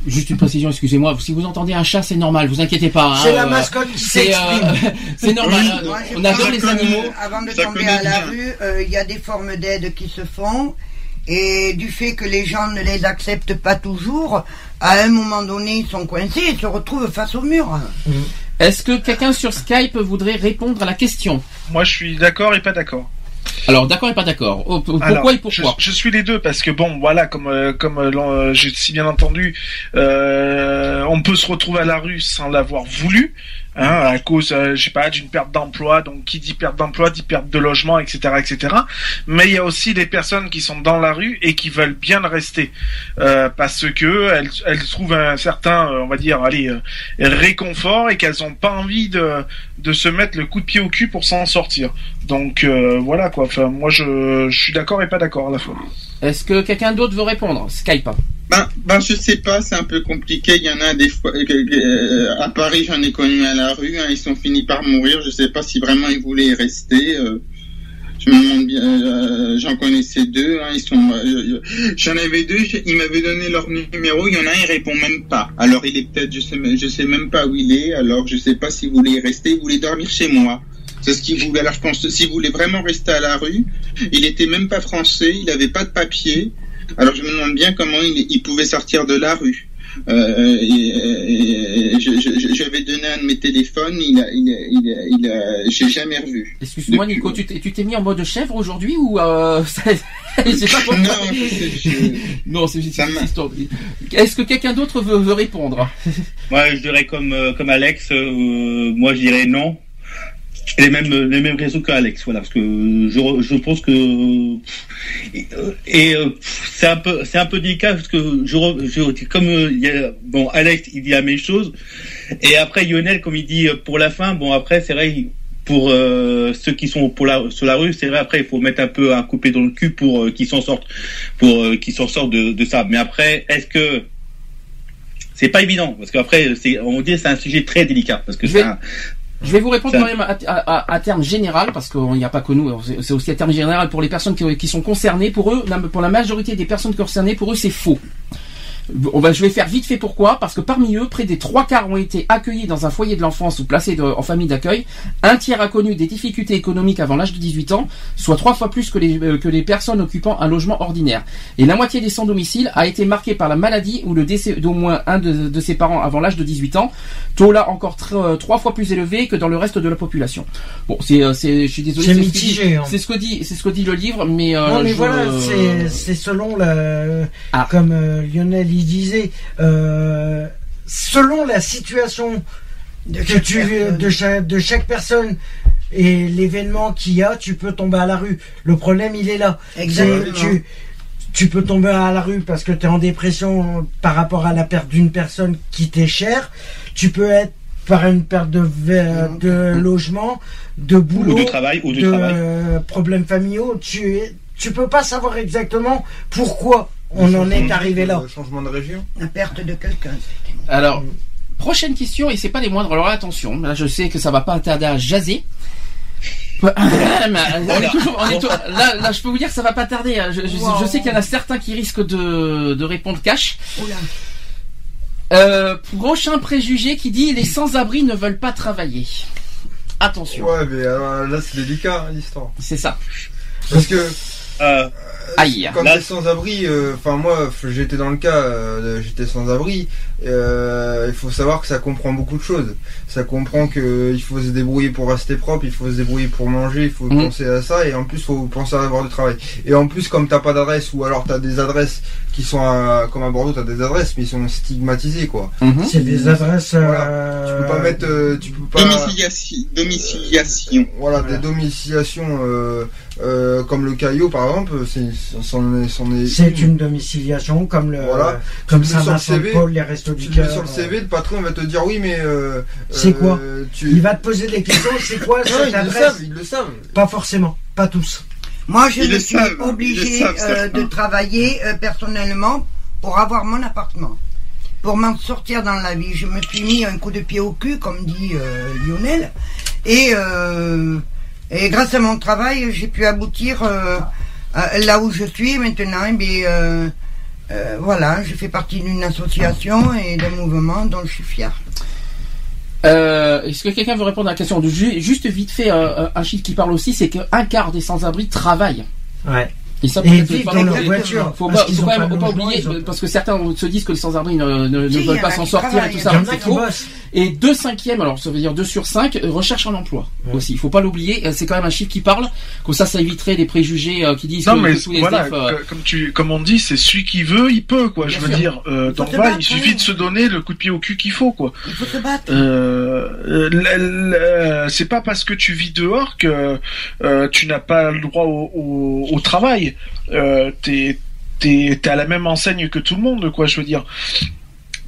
Juste une précision, excusez-moi. Si vous entendez un chat, c'est normal. Vous inquiétez pas. hein, C'est la mascotte qui c'est, euh, s'exprime. c'est normal. Moi, On adore les animaux. Avant de Ça tomber à la bien. rue, euh, il y a des formes d'aide qui se font. Et du fait que les gens ne les acceptent pas toujours, à un moment donné, ils sont coincés et se retrouvent face au mur. Est-ce que quelqu'un sur Skype voudrait répondre à la question? Moi, je suis d'accord et pas d'accord. Alors, d'accord et pas d'accord. Oh, Pourquoi Alors, et pourquoi je, je suis les deux parce que bon, voilà, comme euh, comme euh, euh, j'ai si bien entendu, euh, on peut se retrouver à la rue sans l'avoir voulu, hein, à cause, euh, je sais pas, d'une perte d'emploi. Donc, qui dit perte d'emploi dit perte de logement, etc., etc. Mais il y a aussi des personnes qui sont dans la rue et qui veulent bien rester euh, parce que elles, elles trouvent un certain, euh, on va dire, allez, euh, réconfort et qu'elles ont pas envie de de se mettre le coup de pied au cul pour s'en sortir. Donc euh, voilà quoi. Enfin, moi je, je suis d'accord et pas d'accord à la fois. Est-ce que quelqu'un d'autre veut répondre? Skype. Ben, ben, je sais pas, c'est un peu compliqué. Il y en a des fois, euh, à Paris, j'en ai connu à la rue, hein, ils sont finis par mourir. Je sais pas si vraiment ils voulaient y rester. euh, je me demande bien, euh, j'en connaissais deux, hein, ils sont, euh, j'en avais deux, ils m'avaient donné leur numéro, il y en a un, il répond même pas. Alors il est peut-être, je sais, je sais même pas où il est, alors je sais pas s'il voulait y rester, il voulait dormir chez moi. C'est ce qu'il voulait. Alors je pense s'il voulait vraiment rester à la rue, il était même pas français, il avait pas de papier. Alors je me demande bien comment il, il pouvait sortir de la rue. Euh, et, et j'avais donné un de mes téléphones, il a, il a, il a, il a- j'ai jamais revu. Excuse-moi Nico, tu t'es tu t'es mis en mode chèvre aujourd'hui ou euh, ça- pas. Non, je- je- Non, c'est juste une histoire. Est-ce que quelqu'un d'autre veut, veut répondre? Moi, je dirais comme euh, comme Alex. euh, moi, je dirais non. Les mêmes les mêmes raisons qu'Alex, voilà, parce que je je pense que et euh, c'est un peu c'est un peu délicat parce que je, je comme euh, il y a, bon Alex il dit la même chose et après Lionel comme il dit euh, pour la fin bon après c'est vrai pour euh, ceux qui sont pour la sur la rue c'est vrai après il faut mettre un peu un coupé dans le cul pour euh, qu'ils s'en sortent pour euh, qu'ils s'en sortent de, de ça. Mais après est-ce que c'est pas évident? Parce qu'après c'est on dit c'est un sujet très délicat parce que c'est un- Je vais vous répondre quand même à, à- à- terme général, parce qu'il n'y a pas que nous, c'est- c'est aussi à terme général pour les personnes qui, qui sont concernées. Pour eux, la- pour la majorité des personnes concernées, pour eux, c'est faux. On va, je vais faire vite fait pourquoi Parce que parmi eux, près des trois quarts ont été accueillis dans un foyer de l'enfance ou placés de- en famille d'accueil. Un tiers a connu des difficultés économiques avant l'âge de 18 ans, soit trois fois plus que les, euh, que les personnes occupant un logement ordinaire. Et la moitié des sans domicile a été marquée par la maladie ou le décès d'au moins un de, de ses parents avant l'âge de 18 ans. Taux là encore euh, trois fois plus élevé que dans le reste de la population. Bon, c'est, euh, je suis désolé. C'est mitigé, hein. C'est ce que dit, c'est ce que dit le livre, mais. non, mais je- voilà, c'est- c'est selon le. Ah. Comme euh, Lionel il disait, euh, selon la situation que tu, de, chaque, de chaque personne et l'événement qu'il y a, tu peux tomber à la rue. Le problème, il est là. Exactement. Tu, tu peux tomber à la rue parce que tu es en dépression par rapport à la perte d'une personne qui t'est chère. Tu peux être par une perte de, de logement, de boulot, de travail, ou de de travail. euh, problèmes familiaux. Tu, tu peux pas savoir exactement pourquoi on en est arrivé là. Le changement de région. La perte de quelqu'un. Alors, prochaine question, et c'est pas les moindres. Alors attention, là je sais que ça va pas tarder à jaser. Ouais, mais on est toujours- on est tou- là, là, je peux vous dire que ça va pas tarder. hein. Je, je- Wow. je sais qu'il y en a certains qui risquent de, de répondre cash. Euh, prochain préjugé qui dit les sans-abri ne veulent pas travailler. Attention. Ouais, mais alors là, c'est délicat, hein, l'histoire. C'est ça. Parce que. Euh, Aïe. Quand t'es sans abri, euh, enfin moi j'étais dans le cas, euh, j'étais sans abri. euh, il faut savoir que ça comprend beaucoup de choses. Ça comprend que il faut se débrouiller pour rester propre, il faut se débrouiller pour manger, il faut Mhm. penser à ça et en plus faut penser à avoir du travail. Et en plus comme t'as pas d'adresse ou alors t'as des adresses qui sont à- comme à Bordeaux t'as des adresses mais ils sont stigmatisées quoi. Mhm. C'est des adresses. Voilà. euh, Tu peux pas mettre, euh, tu peux pas. Domiciliation. domiciliation. Voilà, des domiciliations euh, euh, comme le Caillot par exemple, c'est C'est une domiciliation comme le Voilà. comme Tu le mets sur le Saint-Vincent de CV, Paul, les restos tu du le mets cœur. sur le CV, le patron va te dire oui mais euh, C'est euh, quoi tu... Il va te poser des questions. C'est quoi Non, cette ils le adresse savent, ils le savent. Pas forcément, pas tous. Moi, je Ils me suis savent, obligée savent, euh, de travailler euh, personnellement pour avoir mon appartement. Pour m'en sortir dans la vie, je me suis mis un coup de pied au cul, comme dit euh, Lionel. Et, euh, et grâce à mon travail, j'ai pu aboutir euh, là où je suis maintenant. Bien, euh, euh, voilà, je fais partie d'une association et d'un mouvement dont je suis fier. Euh, Est-ce que quelqu'un veut répondre à la question? De juste vite fait euh, un chiffre qui parle aussi, c'est qu'un quart des sans-abri travaillent. Ouais. Et ça, Et vivent faut dans pas- leur voiture, Faut parce pas, faut oublier, parce que certains se disent que les sans-abri ne, ne, veulent en pas a s'en sortir et tout ça. c'est faux. Et deux cinquièmes, alors ça veut dire deux sur cinq, euh, recherchent un emploi aussi. Il faut pas l'oublier. euh, C'est quand même un chiffre qui parle. Comme ça, ça éviterait les préjugés euh, qui disent Non que, mais que tous les voilà, euh, comme tu, comme on dit, c'est celui qui veut, il peut quoi. Bien je veux sûr. dire, euh, voilà, battre, il suffit de se donner le coup de pied au cul qu'il faut quoi. Il faut se battre. Euh, euh, euh, c'est pas parce que tu vis dehors que euh, tu n'as pas le droit au, au, au travail. Euh, t'es t'es t'es à la même enseigne que tout le monde quoi. Je veux dire.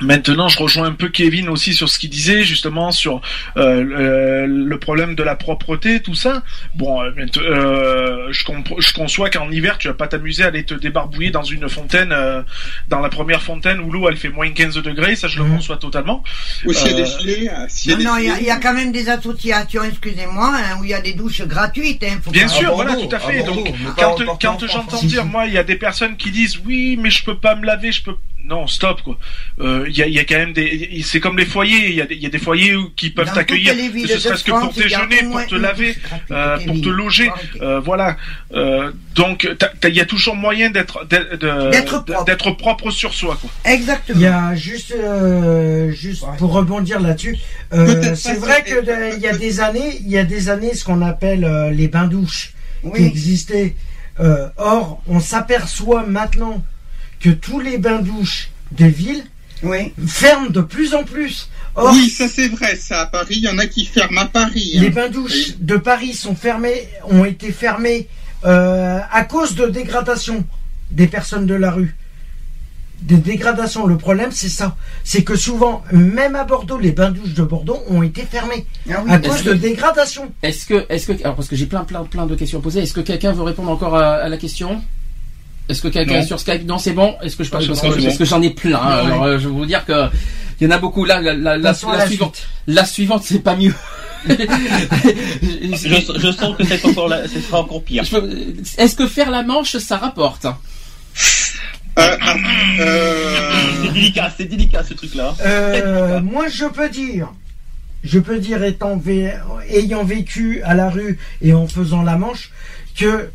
Maintenant, je rejoins un peu Kevin aussi sur ce qu'il disait justement sur euh, le, le problème de la propreté, tout ça. Bon, euh, euh, je, conçois qu'en hiver, tu vas pas t'amuser à aller te débarbouiller dans une fontaine, euh, dans la première fontaine où l'eau elle fait moins 15 degrés, ça je le conçois totalement. Ou s'il y a Euh, des filets, euh, Non, il y, a- y quand même des associations, excusez-moi, hein, où il y a des douches gratuites. Hein, faut Bien sûr, voilà, tout à fait. Donc, quand, quand j'entends dire, moi, il y a des personnes qui disent, oui, mais je peux pas me laver, je peux. Non, stop quoi. Euh, Il y, a, il y a quand même des. C'est comme les foyers. Il y, a des- il y a des foyers où- qui peuvent t'accueillir, ne serait-ce que pour déjeuner, moins pour te laver, euh, pour te loger. Euh, voilà. Euh, donc, il y a toujours moyen d'être d'être propre. d'être propre sur soi quoi. Exactement. Il y a juste, euh, juste pour rebondir là-dessus, euh, c'est vrai ça- que de- il y a des années, il y a des années, ce qu'on appelle euh, les bains douches qui existaient. Euh, or, on s'aperçoit maintenant que tous les bains douches des villes Oui. ferment de plus en plus. Or, Oui, ça c'est vrai, ça à Paris, il y en a qui ferment à Paris. hein. les bains douches de Paris sont fermés, ont été fermés euh, à cause de dégradation des personnes de la rue. Des dégradations. Le problème, c'est ça. C'est que souvent, même à Bordeaux, les bains douches de Bordeaux ont été fermés Ah oui. à cause que- de dégradation. Est-ce que, est-ce que, alors parce que j'ai plein, plein, plein de questions à poser. Est-ce que quelqu'un veut répondre encore à, à la question? Est-ce que quelqu'un sur Skype Non, c'est bon. Est-ce que je parle Non, parce que, bon, j'en ai plein. hein. Ouais. Alors, euh, je vais vous dire que il y en a beaucoup. Là, la, la, la, Passons à la la suivante, suite. la suivante, c'est pas mieux. Je, je sens que c'est encore là- ce sera encore pire. Est-ce que faire la manche, ça rapporte? Euh, ah, euh, C'est délicat, c'est délicat ce truc-là. Euh, moi, je peux dire, je peux dire, étant vé- ayant vécu à la rue et en faisant la manche, que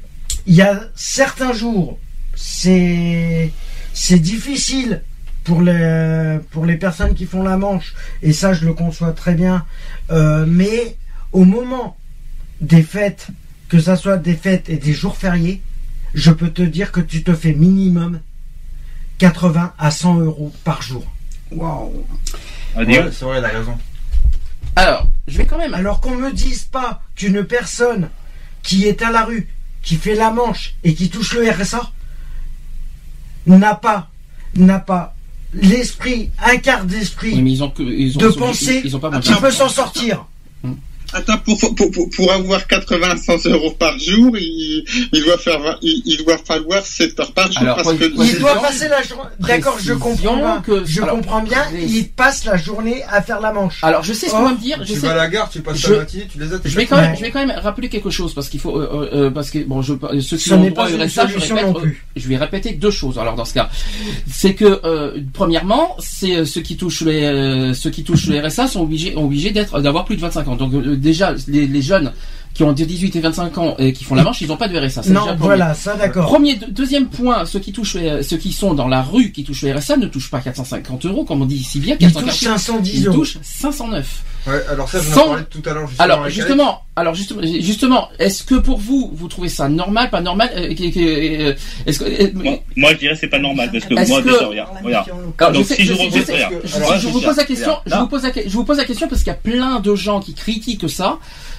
il y a certains jours, c'est c'est difficile pour les pour les personnes qui font la manche, et ça, je le conçois très bien. Euh, mais au moment des fêtes, que ça soit des fêtes et des jours fériés, je peux te dire que tu te fais minimum 80 à 100 euros par jour. Waouh. Adieu. Ouais, c'est vrai, il a raison. Alors, je vais quand même. Alors qu'on me dise pas qu'une personne qui est à la rue, qui fait la manche et qui touche le RSA n'a pas n'a pas l'esprit, un quart d'esprit Oui, de pas qu'il peut s'en sortir. Attends, pour, pour, pour, pour avoir 80 100 euros par jour, il, il doit faire, il, il doit falloir 7 heures par jour Alors, parce que Il doit passer la journée. D'accord, je comprends. que- je alors, comprends bien. Il passe la journée à faire la manche. Alors, je sais ce qu'on Oh, va me dire. Je Tu sais. vas à la gare, tu passes Je- ta matinée, tu les as. Je vais quand même, Ouais. je vais quand même rappeler quelque chose parce qu'il faut, euh, euh, euh, parce que bon, je, ceux qui Ce ont n'est droit au RSA, je répète, non euh, plus. je vais répéter deux choses. Alors dans ce cas, c'est que euh, premièrement, c'est ceux qui touchent les, euh, ceux qui touchent le RSA sont obligés, obligés d'être, d'avoir plus de 25 ans. Donc euh, déjà, les, les jeunes qui ont entre 18 et 25 ans et qui font la manche, ils n'ont pas de RSA. Déjà Non, voilà, ça d'accord. Premier, deux- deuxième point, ceux qui touchent, les- ceux qui sont dans la rue, qui touchent le RSA, ne touchent pas 450 euros, comme on dit si bien. Il 440, touche 510 ils euros. touchent 509. Ouais, alors ça, Sans- parlé tout à l'heure. justement, Alors justement, alors justement, justement, est-ce que pour vous, vous trouvez ça normal, pas normal euh, euh, Est-ce que euh, Moi, moi, je dirais c'est pas normal parce que moi, que- déjà, regarde, regarde. alors, Donc je sais- si je je sais- je regarde, je- je vous pose la question, je vous pose la, je vous pose la question parce qu'il y a plein de gens qui critiquent ça.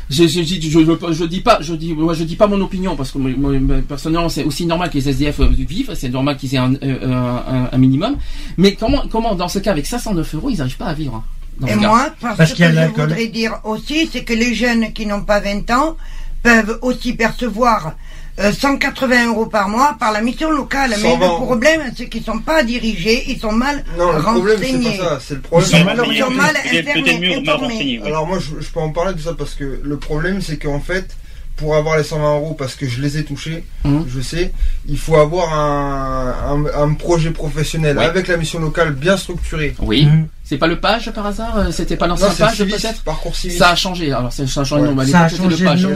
Je, je, je, je, je- je dis pas, je dis, moi je dis pas mon opinion parce que moi, moi, personnellement c'est aussi normal que les SDF vivent, c'est normal qu'ils aient un, un, un minimum. Mais comment, comment dans ce cas avec 509 euros ils n'arrivent pas à vivre Et moi, parce, Parce que qu'il y a je l'alcool. voudrais dire aussi, c'est que les jeunes qui n'ont pas 20 ans peuvent aussi percevoir euh, 180 euros par mois par la mission locale. Mais 120 le problème, c'est qu'ils sont pas dirigés, ils sont mal Non, le problème, c'est renseignés. pas ça. C'est le problème. Ils sont mal, ils sont mal informés. informés. Alors moi, je, je peux en parler de ça parce que le problème, c'est qu'en fait, pour avoir les 120 euros, parce que je les ai touchés, Mhm. je sais, il faut avoir un, un, un projet professionnel avec la mission locale bien structurée. Oui. C'est pas le page par hasard euh, C'était pas l'ancien le page peut-être Parcours. Ça a changé. Alors ça a changé. Ouais. non, à Ça a changé le de page.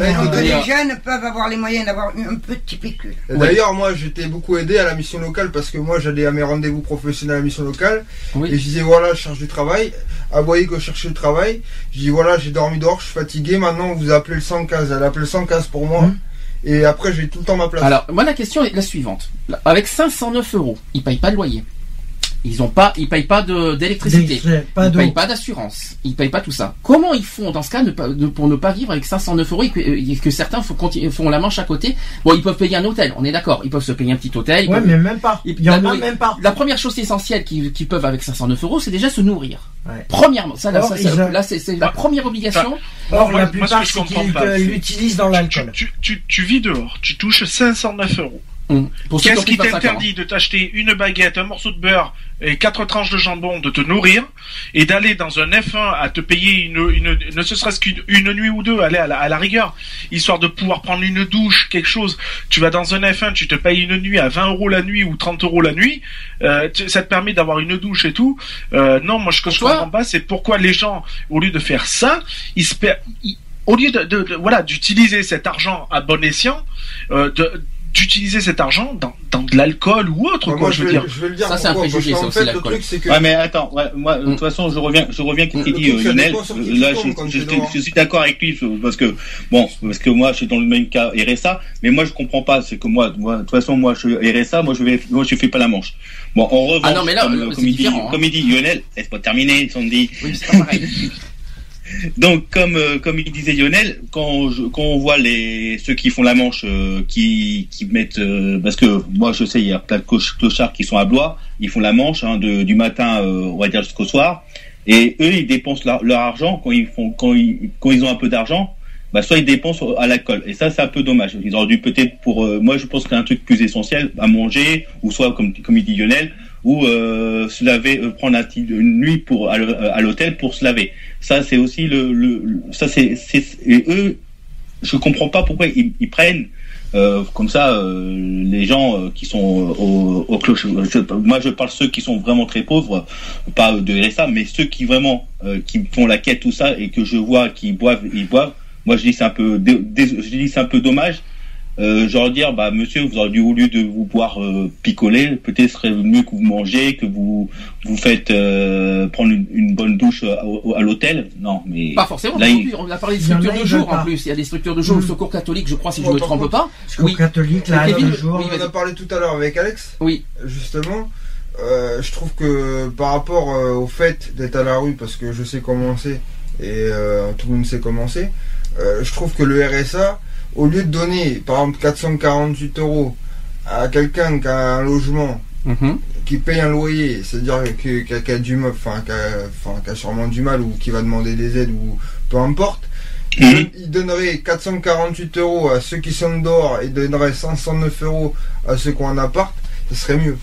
les jeunes peuvent avoir les moyens d'avoir un petit pécule. D'ailleurs, moi, j'étais beaucoup aidé à la mission locale parce que moi, j'allais à mes rendez-vous professionnels à la mission locale Oui. et je disais voilà, je cherche du travail. Ah, voyez que je cherchais du travail. Je dis voilà, j'ai dormi dehors, je suis fatigué. Maintenant, vous appelez le 115. Elle appelle le 115 pour moi. Et après, j'ai tout le temps ma place. Alors, moi, la question est la suivante. Avec 509 euros, ils payent pas de loyer. Ils ont pas, ils payent pas d'électricité. Ils d'eau. payent pas d'assurance. Ils payent pas tout ça. Comment ils font dans ce cas ne pas- de- pour ne pas vivre avec 509 euros et que, et que certains font, la manche à côté? Bon, ils peuvent payer un hôtel. On est d'accord. Ils peuvent se payer un petit hôtel. Ouais, peuvent- mais même pas. Et Il y en la a nourri- même pas. La première chose essentielle qu'ils peuvent avec 509 euros, c'est déjà se nourrir. Ouais. Premièrement, ça, là, Or, ça, ils ça- a- là, c'est la première obligation. Or, la plupart, c'est qu'ils euh, l'utilisent dans l'alcool. Tu, tu, tu vis dehors, tu touches 509 euros. Qu'est-ce qui de 25 ans. t'interdit de t'acheter une baguette, un morceau de beurre et quatre tranches de jambon, de te nourrir et d'aller dans un F1 à te payer une, une ne serait-ce qu'une une nuit ou deux, aller à la, à la rigueur, histoire de pouvoir prendre une douche, quelque chose. Tu vas dans un F1, tu te payes une nuit à 20 euros la nuit ou 30 euros la nuit, euh, ça te permet d'avoir une douche et tout. Euh, non, moi ce que je comprends pas, c'est pourquoi les gens, au lieu de faire ça, ils se ils- au lieu de, de- de- voilà d'utiliser cet argent à bon escient, euh, de d'utiliser cet argent dans, dans de l'alcool ou autre, quoi, je je veux dire. je vais le dire Ça, c'est un préjugé, ça aussi, fait, le l'alcool. truc, c'est que- Ouais, mais attends, ouais, moi, de toute façon, je reviens, je reviens à ce qu'il dit, euh, Lionel. Euh, tu Là, je, je- suis d'accord avec lui, parce que, bon, parce que moi, je suis dans le même cas RSA, mais moi, je comprends pas, c'est que moi, moi, de toute façon, moi, je suis RSA, moi, je vais, moi, je fais pas la manche. Bon, en revanche, Ah non, mais là, comme, il dit, hein. comme il dit Lionel, laisse pas terminer, Sandy. Oui, c'est pas pareil. Donc, comme euh, comme il disait Lionel, quand je, quand on voit les ceux qui font la manche, euh, qui qui mettent, euh, parce que moi je sais, il y a plein de cloch- clochards qui sont à Blois, ils font la manche hein, de, du matin, euh, on va dire jusqu'au soir, et eux ils dépensent leur, leur argent quand ils font quand ils quand ils ont un peu d'argent, bah soit ils dépensent à l'alcool, et ça c'est un peu dommage. Ils auraient dû peut-être pour, euh, moi je pense que c'est un truc plus essentiel à manger, ou soit comme comme il dit Lionel, ou euh, se laver, euh, prendre une nuit pour à l'hô- à l'hôtel pour se laver. Ça c'est aussi le, ça c'est et eux je comprends pas pourquoi ils, prennent euh, comme ça euh, les gens euh, qui sont au, cloche. je- moi je parle ceux qui sont vraiment très pauvres, pas de RSA, mais ceux qui vraiment euh, qui font la quête tout ça et que je vois qui boivent ils boivent. Moi je dis c'est un peu je dis c'est un peu dommage. Euh, genre dire bah monsieur vous auriez dû au lieu de vous boire euh, picoler peut-être serait mieux que vous mangez que vous vous faites euh, prendre une, une bonne douche à, au- à l'hôtel non mais Pas forcément. là, il- On a parlé de structures de jour en plus. Il y a des structures de jour. Mm. Le secours catholique, je crois, si je Ouais, me trompe pas. Secours catholique, la Kevin, de jour. oui, on en a parlé tout à l'heure avec Alex. Oui. Justement, euh, je trouve que par rapport euh, au fait d'être à la rue, parce que je sais comment c'est et euh, tout le monde sait comment c'est, euh, je trouve que le RSA, au lieu de donner par exemple 448 euros à quelqu'un qui a un logement, Mhm. qui paye un loyer, c'est-à-dire que- qui a, qui a du mal, enfin qui a, enfin, qui a sûrement du mal ou qui va demander des aides ou peu importe, il, il donnerait 448 euros à ceux qui sont dehors et donnerait 509 euros à ceux qui ont un appart, ce serait mieux.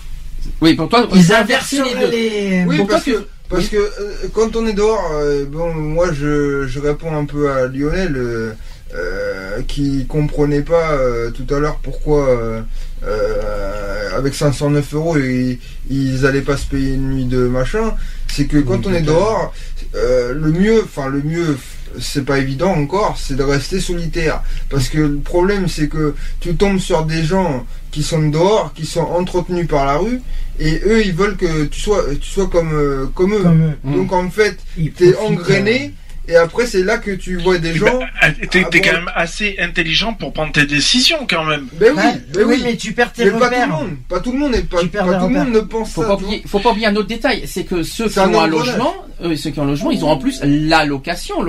Oui, pour toi, Ils inverseraient deux. les. Oui, Pour parce toi, que, parce que euh, quand on est dehors, euh, bon, moi je, je réponds un peu à Lionel euh, euh, qui comprenait pas euh, tout à l'heure pourquoi euh, avec 509 euros ils, ils allaient pas se payer une nuit de machin. C'est que quand on est dehors, le mieux, enfin le mieux, c'est pas évident encore, c'est de rester solitaire. Parce que le problème c'est que tu tombes sur des gens qui sont dehors, qui sont entretenus par la rue, et eux ils veulent que tu sois, tu sois comme, comme eux. Comme eux. Donc en fait, t'es engrainé, et après c'est là que tu vois des gens. Bah, T'es Ah t'es bon quand même assez intelligent pour prendre tes décisions quand même. Ben oui, Ouais, ben oui, oui. mais tu perds tes Mais pas tout repères. le monde, pas tout le monde, et pas, Tu perds pas tout le monde repères. ne pense Faut ça. pas oublier, faut pas oublier un autre détail, c'est que ceux qui ont un logement, euh, ceux qui ont un logement, ils ont en plus l'allocation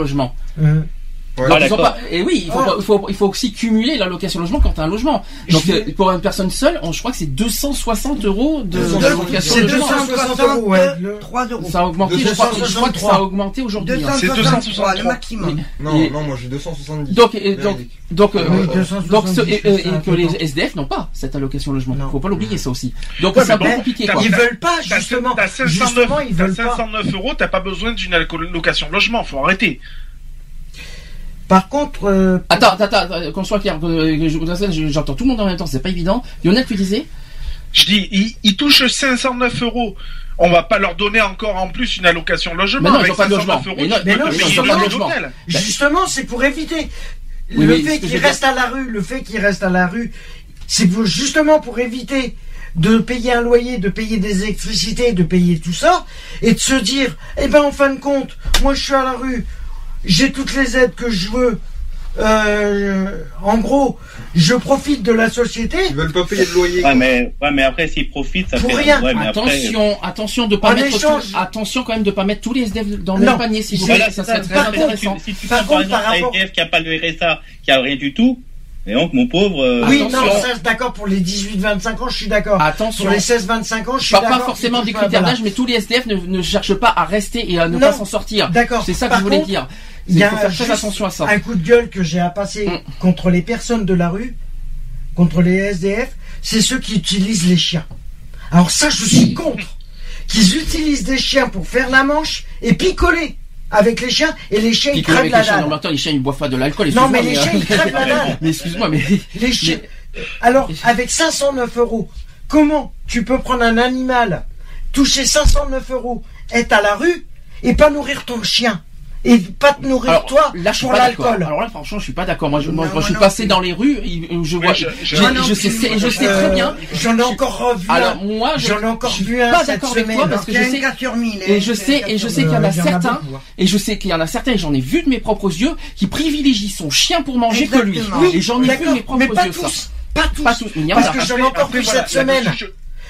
ah, et oui, il faut, aussi cumuler l'allocation logement quand t'as un logement. Donc pour une personne seule, je crois que c'est 260 euros de, logement. C'est 260 euros, ouais. 3 euros. Ça a augmenté, je crois, que ça a augmenté aujourd'hui. Hein. C'est 263 le maximum. Non, non, moi j'ai 270. Donc, et, donc, donc, euh, donc et, que les SDF n'ont pas cette allocation logement. Non. Faut pas l'oublier ça aussi. Donc ouais, c'est un peu compliqué. Quoi. Ils veulent pas justement. T'as 509 euros, t'as pas besoin d'une allocation logement. Il Faut arrêter. Par contre. Euh, attends, attends, attends, qu'on soit clair, j'entends tout le monde en même temps, c'est pas évident. Lionel, tu disais Je dis, ils, touchent 509 euros on va pas leur donner encore en plus une allocation logement. Mais non, avec pas de logement. Mais non, mais ils pas logement. Ben- justement, c'est pour éviter. Le fait qu'ils restent à la rue, le fait qu'ils restent à la rue, c'est justement pour éviter de payer un loyer, de payer des électricités, de payer tout ça, et de se dire, eh ben en fin de compte, moi je suis à la rue, j'ai toutes les aides que je veux. Euh, en gros, je profite de la société. Ils veulent pas payer de loyer. Ouais, mais, ouais, mais après, s'ils profitent, ça Pour fait rien. Attention, attention de pas mettre quand même de pas mettre tous les SDF dans le même panier. Si vous ça, serait très intéressant. Si tu, si un SDF qui a pas le RSA, qui a rien du tout, et donc, mon pauvre. Euh, oui, non, ça, d'accord, pour les 18-25 ans, je suis d'accord. Attention. Pour les 16-25 ans, je suis d'accord. Pas forcément des critères d'âge, mais tous les SDF ne, cherchent pas à rester et à ne pas s'en sortir. D'accord. C'est ça que je voulais dire. Il y a faut attention à ça. Un coup de gueule que j'ai à passer mm. contre les personnes de la rue, contre les SDF, c'est ceux qui utilisent les chiens. Alors ça, je suis contre. Qu'ils utilisent des chiens pour faire la manche et picoler avec les chiens et les chiens ils crèvent la dalle. Non, les chiens ils boivent pas de l'alcool. Non, mais, mais les chiens ils euh, crèvent la dalle. Mais excuse-moi, mais les chiens. Mais... Alors avec 509 euros, comment tu peux prendre un animal, toucher 509 euros, être à la rue et pas nourrir ton chien? et pas te nourrir toi là, l'alcool. Alors là, franchement, je suis pas d'accord. Moi, je, moi, je suis passé dans les rues, je vois, je, sais, très euh, bien. J'en ai encore vu. Alors moi, j'en ai. Pas d'accord avec toi parce que je sais. Hein, et je sais, et je sais qu'il y en a certains, et je sais qu'il y en a certains, Et j'en ai vu de mes propres yeux, qui privilégient son chien pour manger que lui. Et j'en ai vu de mes propres yeux ça. Pas tous, pas tous. Parce que j'en ai encore vu cette semaine.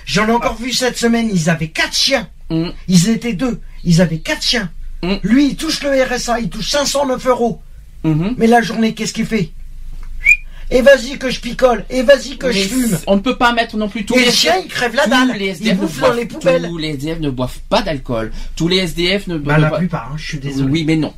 J'en ai encore vu cette semaine. Ils avaient quatre chiens. Ah. Ils étaient deux. Ils avaient quatre chiens. Mm. Lui, il touche le RSA, il touche 509 euros. Mm-hmm. Mais la journée, qu'est-ce qu'il fait? Et vas-y que je picole, et vas-y que je fume. On ne peut pas mettre non plus tous les, les chiens, ils crèvent la dalle. Les ils bouffent dans les poubelles. Tous les SDF ne boivent pas d'alcool. Tous les SDF ne bah, boivent pas. La plupart, hein, je suis désolé. Oui, mais non.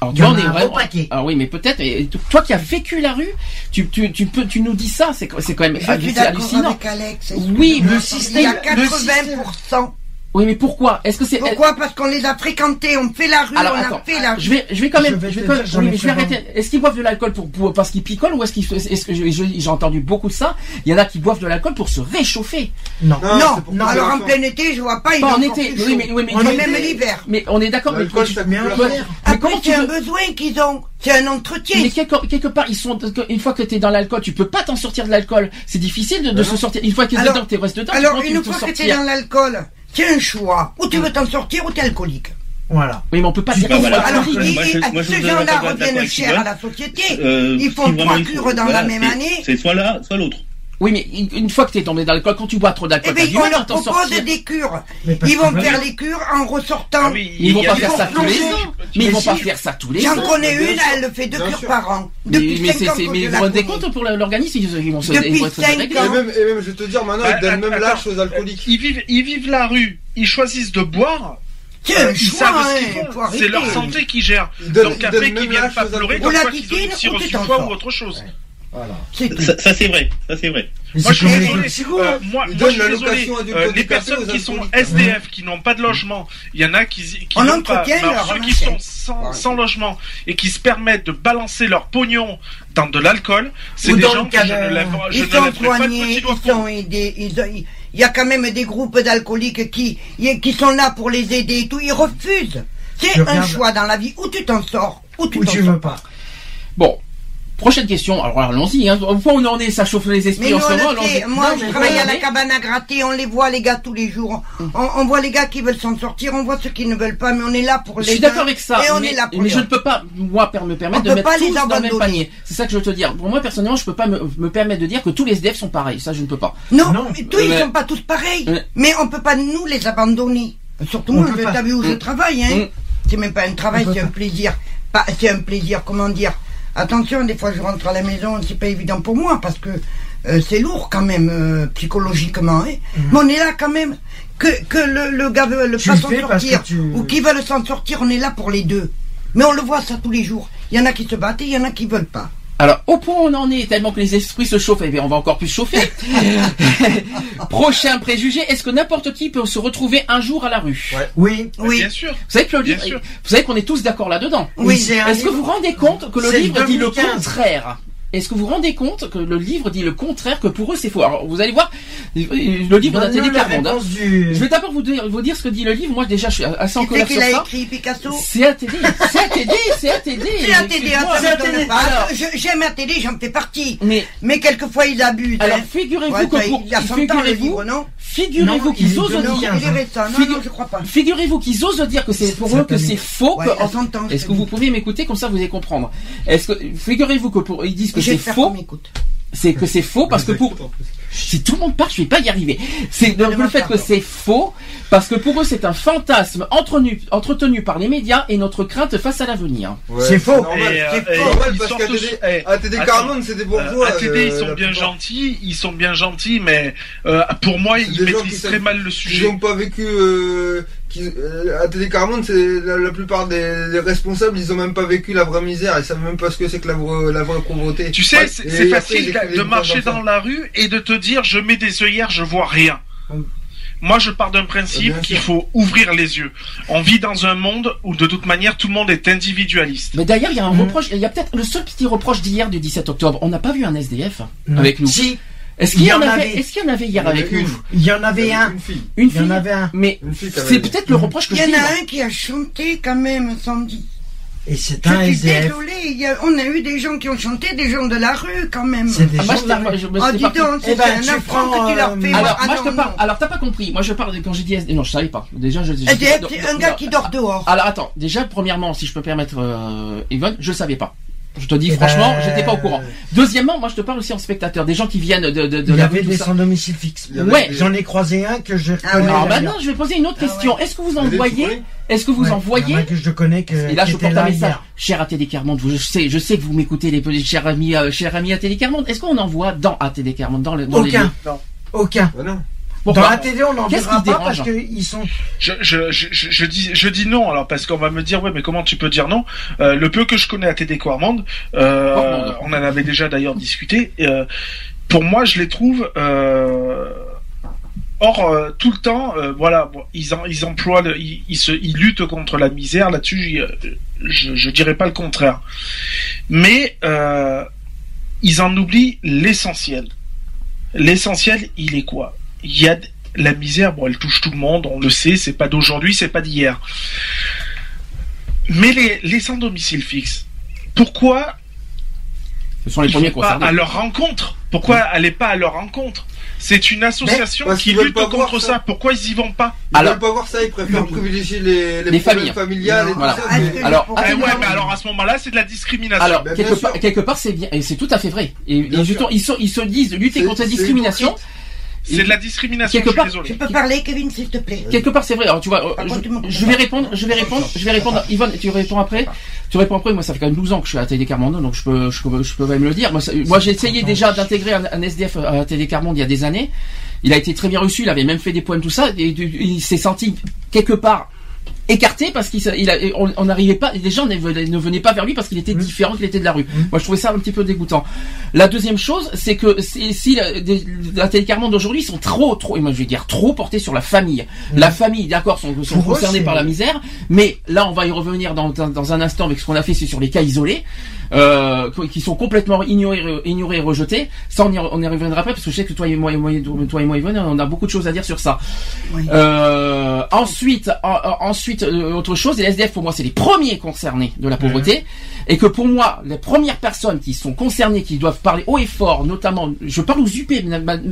Alors, toi, on est vraiment. Ah oui, mais peut-être. Toi qui as vécu la rue, tu, tu, tu, peux, tu nous dis ça, c'est quand même hallucinant. Avec Alex, oui, le, le système, il y a 80%. Oui, mais pourquoi? Est-ce que c'est pourquoi? Parce qu'on les a fréquentés, on fait la rue, on a fait la rue. Je vais, je vais quand même, je vais, je vais, oui, je vais arrêter. Est-ce qu'ils boivent de l'alcool pour, pour, parce qu'ils picolent ou est-ce qu'ils, est-ce que j'ai entendu beaucoup de ça? Il y en a qui boivent de l'alcool pour se réchauffer. Non, non. non, alors en plein été, je vois pas. En été. Oui, mais, oui, mais on est même l'hiver. Mais on est d'accord. Mais, tu, mais comment tu un besoin qu'ils ont. C'est un entretien. Mais quelque, part, ils sont une fois que t'es dans l'alcool, tu peux pas t'en sortir de l'alcool. C'est difficile de, se sortir. Une fois qu'ils sont dedans, tu restes dedans. Alors une fois que t'es dans l'alcool c'est un choix. Ou tu veux t'en sortir ou t'es alcoolique. Voilà. Oui, mais on peut pas dire. Alors, il, dit, je, moi, ces gens-là reviennent cher à la société. Euh, Ils font trois cures dans la même année. C'est soit là, soit l'autre. Oui, mais une, fois que tu es tombé dans l'alcool, quand tu bois trop d'alcool, eh ben, on leur des cures. Ils vont faire les cures en ressortant. Ah oui, ils, vont pas faire ça tous les ans. Mais ils vont pas faire ça tous les ans. J'en connais une, elle le fait deux cures par an. Depuis mais, cinq mais, ans mais vous vous rendez compte pour l'organisme Ils vont se Depuis ils 5. Et même, je vais te dire, maintenant, ils donnent même l'âge aux alcooliques. Ils vivent, ils vivent la rue. Ils choisissent de boire. Euh, hein. c'est leur santé qui gère. Donc après qu'ils viennent pas pleurer, donc quoi qu'ils ont une ou autre chose. Ça, c'est vrai, ça c'est vrai. Euh, hein. Moi, je suis désolé. Euh, les personnes qui sont SDF, qui n'ont pas de logement, il y en a qui, ceux qui sont sans, logement et qui se permettent de balancer leur pognon dans de l'alcool, c'est des gens que je ne lève, pas de ils sont aidés, ils il y a quand même des groupes d'alcooliques qui, qui sont là pour les aider et tout. Ils refusent. C'est un choix dans la vie. Ou tu t'en sors, ou tu t'en veux pas? Bon, Prochaine question, alors allons-y, hein. Au on en est, ça chauffe les esprits en ce moment. Moi, je travaille à la cabane à gratter, on les voit les gars tous les jours. On, voit les gars qui veulent s'en sortir, on voit ceux qui ne veulent pas, mais on est là pour les Je suis d'accord avec ça, on mais, est là pour mais je ne peux pas, moi, me permettre de mettre tous dans le même panier. C'est ça que je veux te dire. Pour moi, personnellement, je ne peux pas me, permettre de dire que tous les SDF sont pareils, ça je ne peux pas. Non, non. Mais tous, ils sont pas tous pareils, mais, mais on peut pas nous les abandonner. Surtout moi, t'as vu où je mm. travaille, hein. Mm. C'est même pas un travail, c'est un plaisir. C'est un plaisir, comment dire Attention, des fois je rentre à la maison, c'est pas évident pour moi parce que euh, c'est lourd quand même euh, psychologiquement. hein. Mais on est là quand même. Que, que le, le gars veut le pas s'en sortir tu- ou qui veut le s'en sortir, on est là pour les deux. Mais on le voit ça tous les jours. Il y en a qui se battent et il y en a qui veulent pas. Alors, au point où on en est, tellement que les esprits se chauffent, eh bien, on va encore plus chauffer. Prochain préjugé, est-ce que n'importe qui peut se retrouver un jour à la rue? Oui. Oui. Bien sûr. Vous savez que le livre, vous savez qu'on est tous d'accord là-dedans. Oui, c'est un Est-ce que vous vous rendez compte que le livre dit le 2015. contraire? Est-ce que vous vous rendez compte que le livre dit le contraire, que pour eux c'est faux? Alors vous allez voir, le livre la Carmonde. hein. réponse du- Je vais d'abord vous dire, vous dire ce que dit le livre. Moi déjà je suis assez en colère qu'il sur a ça. écrit Picasso C'est ATD, c'est ATD, c'est ATD. C'est ATD, J'aime ATD, j'en fais partie. Mais, Mais quelquefois ils abusent. alors hein. figurez-vous Ouais, que pour, il y a 100 ans le figurez-vous, livre, non? figurez-vous Non, qu'ils osent dire, il est récent. Non, Figu- non, je crois pas. Figurez-vous qu'ils osent dire que c'est pour eux que c'est faux. Ouais, que- il y a 100 ans, je Est-ce que vous pouvez m'écouter comme ça vous allez comprendre Est-ce que figurez-vous que pour ils disent que c'est faux c'est que c'est faux parce que pour si tout le monde part, je vais pas y arriver. C'est donc le fait que c'est faux parce que pour eux c'est un fantasme entretenu, entretenu par les médias et notre crainte face à l'avenir. Ouais, C'est faux. euh, C'est normal ils parce qu'ATD. Carmonde, c'est des bourgeois. Euh, ATD, euh, ils sont la bien plupart. gentils, ils sont bien gentils, mais euh, pour moi, ils maîtrisent très mal le Ils sujet. n'ont pas vécu. Qui, euh, ATD Carmonde, c'est la, la plupart des, des responsables, ils ont même pas vécu la vraie misère. Ils savent même pas ce que c'est que la vraie, la vraie pauvreté. Tu sais, Ouais, c'est facile de marcher dans la rue et de te dire je mets des œillères, je vois rien. Hum. Moi, je pars d'un principe qu'il faut ouvrir les yeux. On vit dans un monde où, de toute manière, tout le monde est individualiste. Mais d'ailleurs il y a un Mhm. reproche, il y a peut-être le seul petit reproche d'hier du 17 octobre. On n'a pas vu un SDF Non. avec nous. Si, Est-ce qu'il il y, y en avait, avait. Est-ce qu'il y en avait hier Il y en avec avait nous une. il y en avait un. Une fille. Une Il y en avait un. Mais c'est peut-être le reproche que Il je y en a un qui a chanté quand même samedi. Et c'est Je un suis SDF. il a- on a eu des gens qui ont chanté, des gens de la rue quand même. C'est des Ah, moi, gens je de la rue. Oh, c'était dis donc, Eh c'est ben, un tu affront que tu leur euh, fais. Alors, Ah moi, non, je te parle. non. Alors, t'as pas compris. Moi, je parle quand j'ai dit SD. Non, je savais pas. Déjà, je. je- SDF, c'est un gars non. qui dort dehors. Alors, attends. Déjà, premièrement, si je peux permettre, euh, Yvonne, je savais pas. Je te dis Eh franchement, ben, j'étais pas au courant. Deuxièmement, moi, je te parle aussi en spectateur. Des gens qui viennent de, de, de Il y la avait des sans domicile fixe. Ouais. J'en ai croisé un que je Ah connais. ouais. Alors maintenant, je vais poser une autre Ah question. Est-ce que vous en voyez Est-ce que vous Ouais, en voyez que je connais que. Et là, je porte un message. Cher ATD Carmonde, je sais, je sais que vous m'écoutez, les petits chers amis, euh, chers amis ATD Carmonde. Est-ce qu'on en voit dans ATD Carmonde, dans, le, dans les Aucun. lieux? Aucun. Bah non. Dans Pourquoi la télé, on n'en verra pas dérange parce qu'ils sont. Je, je, je, je, je dis, je dis non, alors, parce qu'on va me dire, ouais, mais comment tu peux dire non? Euh, Le peu que je connais à TD Quarmande, euh, on en avait déjà d'ailleurs discuté, euh, pour moi, je les trouve... Euh, Or, euh, tout le temps, euh, voilà, bon, ils, en, ils emploient, le- ils, ils, se, ils luttent contre la misère. Là-dessus, je, je dirais pas le contraire. Mais euh, ils en oublient l'essentiel. L'essentiel, il est quoi? Il y a la misère, bon, elle touche tout le monde, on le sait, c'est pas d'aujourd'hui, c'est pas d'hier. Mais les, les sans domicile fixe, pourquoi Ce sont les ils premiers concernés. à leur rencontre? Pourquoi aller pas à leur rencontre? C'est une association qui lutte contre ça. ça. Pourquoi ils y vont pas? Ils Alors- veulent pas voir ça, ils préfèrent privilégier les, les, familles. familiales et tout Voilà. ça. Ah, mais- Alors, ouais, mais alors à ce moment-là, c'est de la discrimination. Alors, Ben, quelque quelque part, c'est bien, et c'est tout à fait vrai. Et Bien ils, sûr. ils, sont- ils se disent lutter contre la discrimination. C'est de la discrimination. Quelque je suis part- désolé. Tu peux parler, Kevin, s'il te plaît Quelque part, c'est vrai. Alors, tu vois, euh, contre, je, vais répondre, je vais répondre, je vais répondre. Yvonne, tu réponds après. Tu réponds après. Moi, ça fait quand même 12 ans que je suis à TD Carmonde, donc je peux, je peux, je peux même le dire. Moi, j'ai essayé déjà d'intégrer un, un SDF à TD Carmonde il y a des années. Il a été très bien reçu. Il avait même fait des poèmes, tout ça. Et il s'est senti quelque part écarté parce qu'il il on n'arrivait pas les gens ne venaient, ne venaient pas vers lui parce qu'il était différent qu'il était de la rue moi je trouvais ça un petit peu dégoûtant la deuxième chose c'est que si, si la, des- la d'aujourd'hui sont trop trop et moi je vais dire trop portés sur la famille la famille d'accord sont, sont concernés par la misère mais là on va y revenir dans, dans, dans un instant avec ce qu'on a fait c'est sur les cas isolés euh, qui sont complètement ignorés, ignorés et rejetés. Ça, on y, on y reviendra après parce que je sais que toi et moi, et moi, toi et moi, Yvonne, on a beaucoup de choses à dire sur ça. Oui. Euh, ensuite, en- en- ensuite, euh, autre chose, les SDF pour moi, c'est les premiers concernés de la pauvreté, et que pour moi, les premières personnes qui sont concernées, qui doivent parler haut et fort, notamment, je parle aux UP,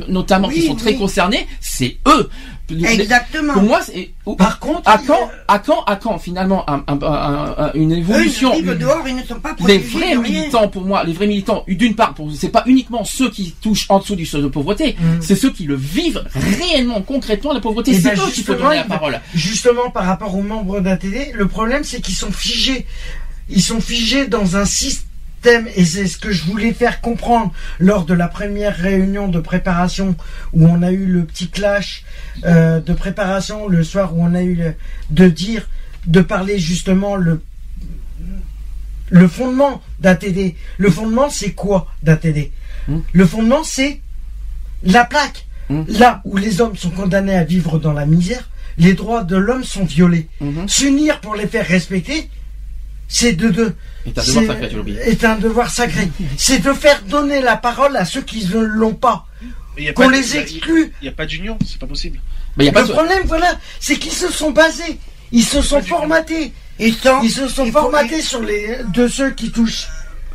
notamment, qui Oui, sont très concernés, c'est eux. Exactement. Pour moi, c'est Par contre, à quand, à quand, à quand finalement un- un- un- un- une Eux, évolution ils vivent dehors, ils ne sont pas les vrais de rien. militants, pour moi, les vrais militants, d'une part, c'est pas uniquement ceux qui touchent en dessous du seuil de pauvreté, Mm. c'est ceux qui le vivent réellement, concrètement, la pauvreté. Eh C'est ben, eux qu'il faut justement, donner la parole. Justement, par rapport aux membres d'ATD, le problème, c'est qu'ils sont figés. ils sont figés dans un système et c'est ce que je voulais faire comprendre lors de la première réunion de préparation où on a eu le petit clash euh, de préparation le soir où on a eu le- de dire de parler justement le le fondement d'un TD. Le fondement c'est quoi d'un TD Le fondement c'est la plaque. Là où les hommes sont condamnés à vivre dans la misère, les droits de l'homme sont violés. S'unir pour les faire respecter, c'est de deux. Est un devoir c'est- sacré, tu l'oublies. est un devoir sacré. c'est de faire donner la parole à ceux qui ne l'ont pas. Qu'on les il y a- exclut. Il n'y a pas d'union, c'est pas possible. Mais il y a le pas de- problème, voilà, c'est qu'ils se sont basés, ils se sont formatés. Ils, sont, ils se sont faut- formatés sur les de ceux qui touchent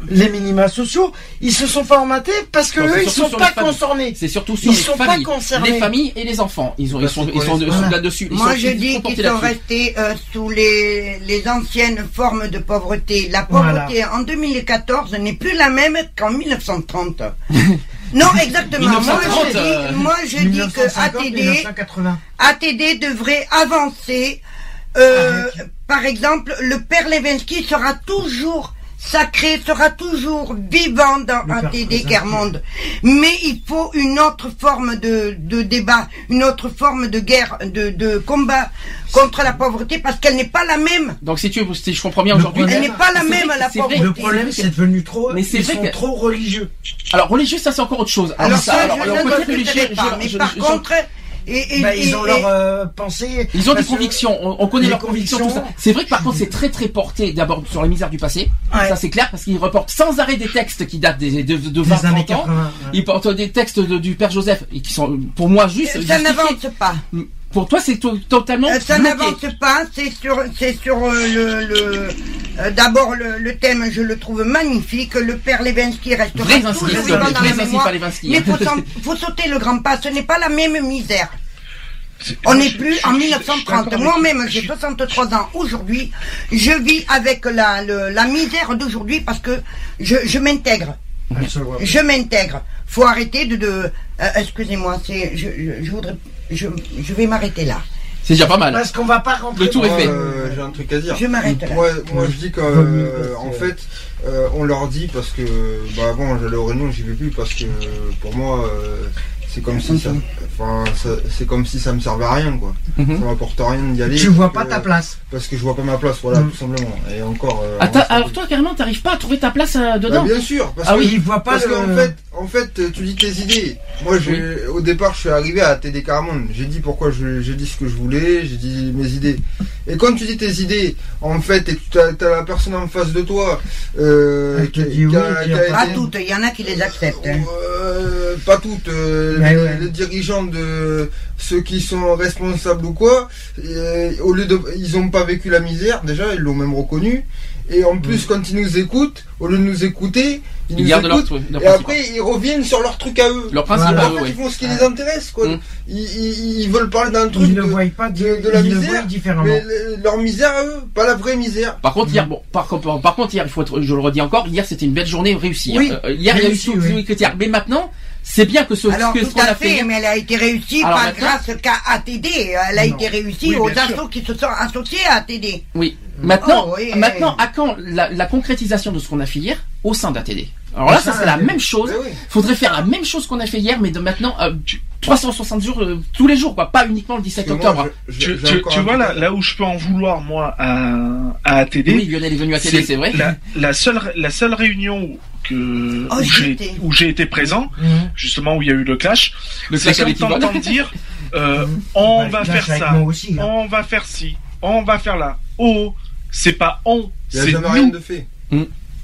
les minima sociaux. Ils se sont formatés parce que Non, eux, ils sont pas concernés. C'est surtout sur ils les sont familles. pas concernés. Les familles et les enfants. Ils ont, ils sont, ils sont de- Voilà. là-dessus. Moi, sont- je dis qu'ils sont restés euh, sous les, les anciennes formes de pauvreté. La pauvreté en 2014 n'est plus la même qu'en 1930. non, exactement. Moi, 1930, je dis, euh, moi, je dis que 1950, ATD, 1980. ATD devrait avancer. Euh, par exemple, le père Levinsky sera toujours sacré, sera toujours vivant dans Le ATD Kozakian. Kermonde. Mais il faut une autre forme de, de débat, une autre forme de guerre, de, de combat contre la pauvreté parce qu'elle n'est pas la même. Donc si tu si je comprends bien Le aujourd'hui, Elle n'est pas la même, la pauvreté. Le problème, c'est devenu trop. Mais c'est ils vrai sont que- trop religieux. Alors religieux, ça c'est encore autre chose. Alors, ça, ça, alors, je alors, ne côté le religieux, mais je- par je- contre, et, et- Bah, ils ont et- leur euh, pensée. Ils ont des convictions, on, on connaît Les leurs convictions, tout ça. convictions. C'est vrai que par contre c'est très très porté d'abord sur la misère du passé. Ouais. Ça c'est clair parce qu'ils reportent sans arrêt des textes qui datent des, de, de 20 années 30 ans. 80, ouais. Ils portent des textes de- du père Joseph et qui sont pour moi juste ça n'avance pas. Pour toi c'est to- totalement Euh, Ça n'avance pas, c'est sur, c'est sur euh, le, le euh, d'abord le, le thème, je le trouve magnifique. Le père Levinsky restera toujours vivant dans la mémoire. Mais faut, faut sauter le grand pas. Ce n'est pas la même misère. On n'est plus en 1930. Moi-même, j'ai 63 ans aujourd'hui. Je vis avec la, le- la misère d'aujourd'hui parce que je, je m'intègre. Je m'intègre. Faut arrêter de. de euh, Excusez-moi, c'est. Je, je, je voudrais. Je, je vais m'arrêter là. C'est déjà pas mal. Parce qu'on va pas rentrer. Le tour est fait. euh, J'ai un truc à dire. Je m'arrête. Moi, moi je dis qu'en fait, euh, on leur dit parce que bah, avant j'allais aux réunions, j'y vais plus parce que pour moi euh, c'est comme si ça, enfin ça- c'est comme si ça me servait à rien quoi. Mhm. Ça m'apporte rien d'y aller. Tu vois pas que- ta place. Parce que je vois pas ma place, voilà, Mm. tout simplement. Et encore. euh, Attends, alors toi carrément t'arrives pas à trouver ta place euh, Bah, dedans. bien sûr, parce Ah que, oui, il voit pas parce le- qu'en fait, en fait, tu dis tes idées. Moi, au départ, je suis arrivé à TD Caramon. J'ai dit pourquoi je- j'ai dit ce que je voulais, j'ai dit mes idées. Et quand tu dis tes idées, en fait, et que tu as, la personne en face de toi, euh, qui, oui, a- qui qui a a Pas été- toutes, il y en a qui les acceptent. hein. euh, pas toutes, euh, Ouais, les, ouais. les dirigeants de ceux qui sont responsables ou quoi, euh, au lieu de, ils ont pas vécu la misère déjà, ils l'ont même reconnu. Et en plus, quand ils nous écoutent, au lieu de nous écouter, ils, Ils nous gardent écoutent. leur et principe. après, ils reviennent sur leur truc à eux. Leur principe Voilà. à En eux, fait, oui. ils font ce qui les intéresse, quoi. Mm. Ils, ils- ils veulent parler d'un truc Ils de, ne voient pas de, de la misère, différemment. mais le- leur misère à eux, pas la vraie misère. Par contre, hier, bon, par, contre- par contre, hier, il faut être, je le redis encore, hier, c'était une belle journée réussie. Oui, Euh, hier, il y a eu tous oui. Mais maintenant, c'est bien que ce, Alors que, ce tout qu'on à a fait. fait, hier- mais elle a été réussie Alors, pas grâce qu'à ATD. Elle a Non. été réussie Oui, aux assos qui se sont associés à ATD. Oui. Maintenant, Oh, oui, maintenant, oui. à quand la, la concrétisation de ce qu'on a fait hier au sein d'ATD Alors là, ça serait la d'ATD. même chose. Oui. Faudrait faire la même chose qu'on a fait hier, mais de maintenant euh, 360 jours euh, tous les jours, quoi. Pas uniquement le 17 Parce que moi, octobre. je- je- Tu, vois là, où je peux en vouloir moi à, à ATD, Oui, Lionel est venu à télé, c'est vrai. La, la seule la seule réunion que Oh, où j'ai été présent, Mhm. justement où il y a eu le clash, Le c'est clash quand avec Yvonne. t'entends dire euh, Mhm. on Bah, va faire avec ça, aussi, on va faire ci, on va faire là. Oh, c'est pas on, a c'est nous, de fait.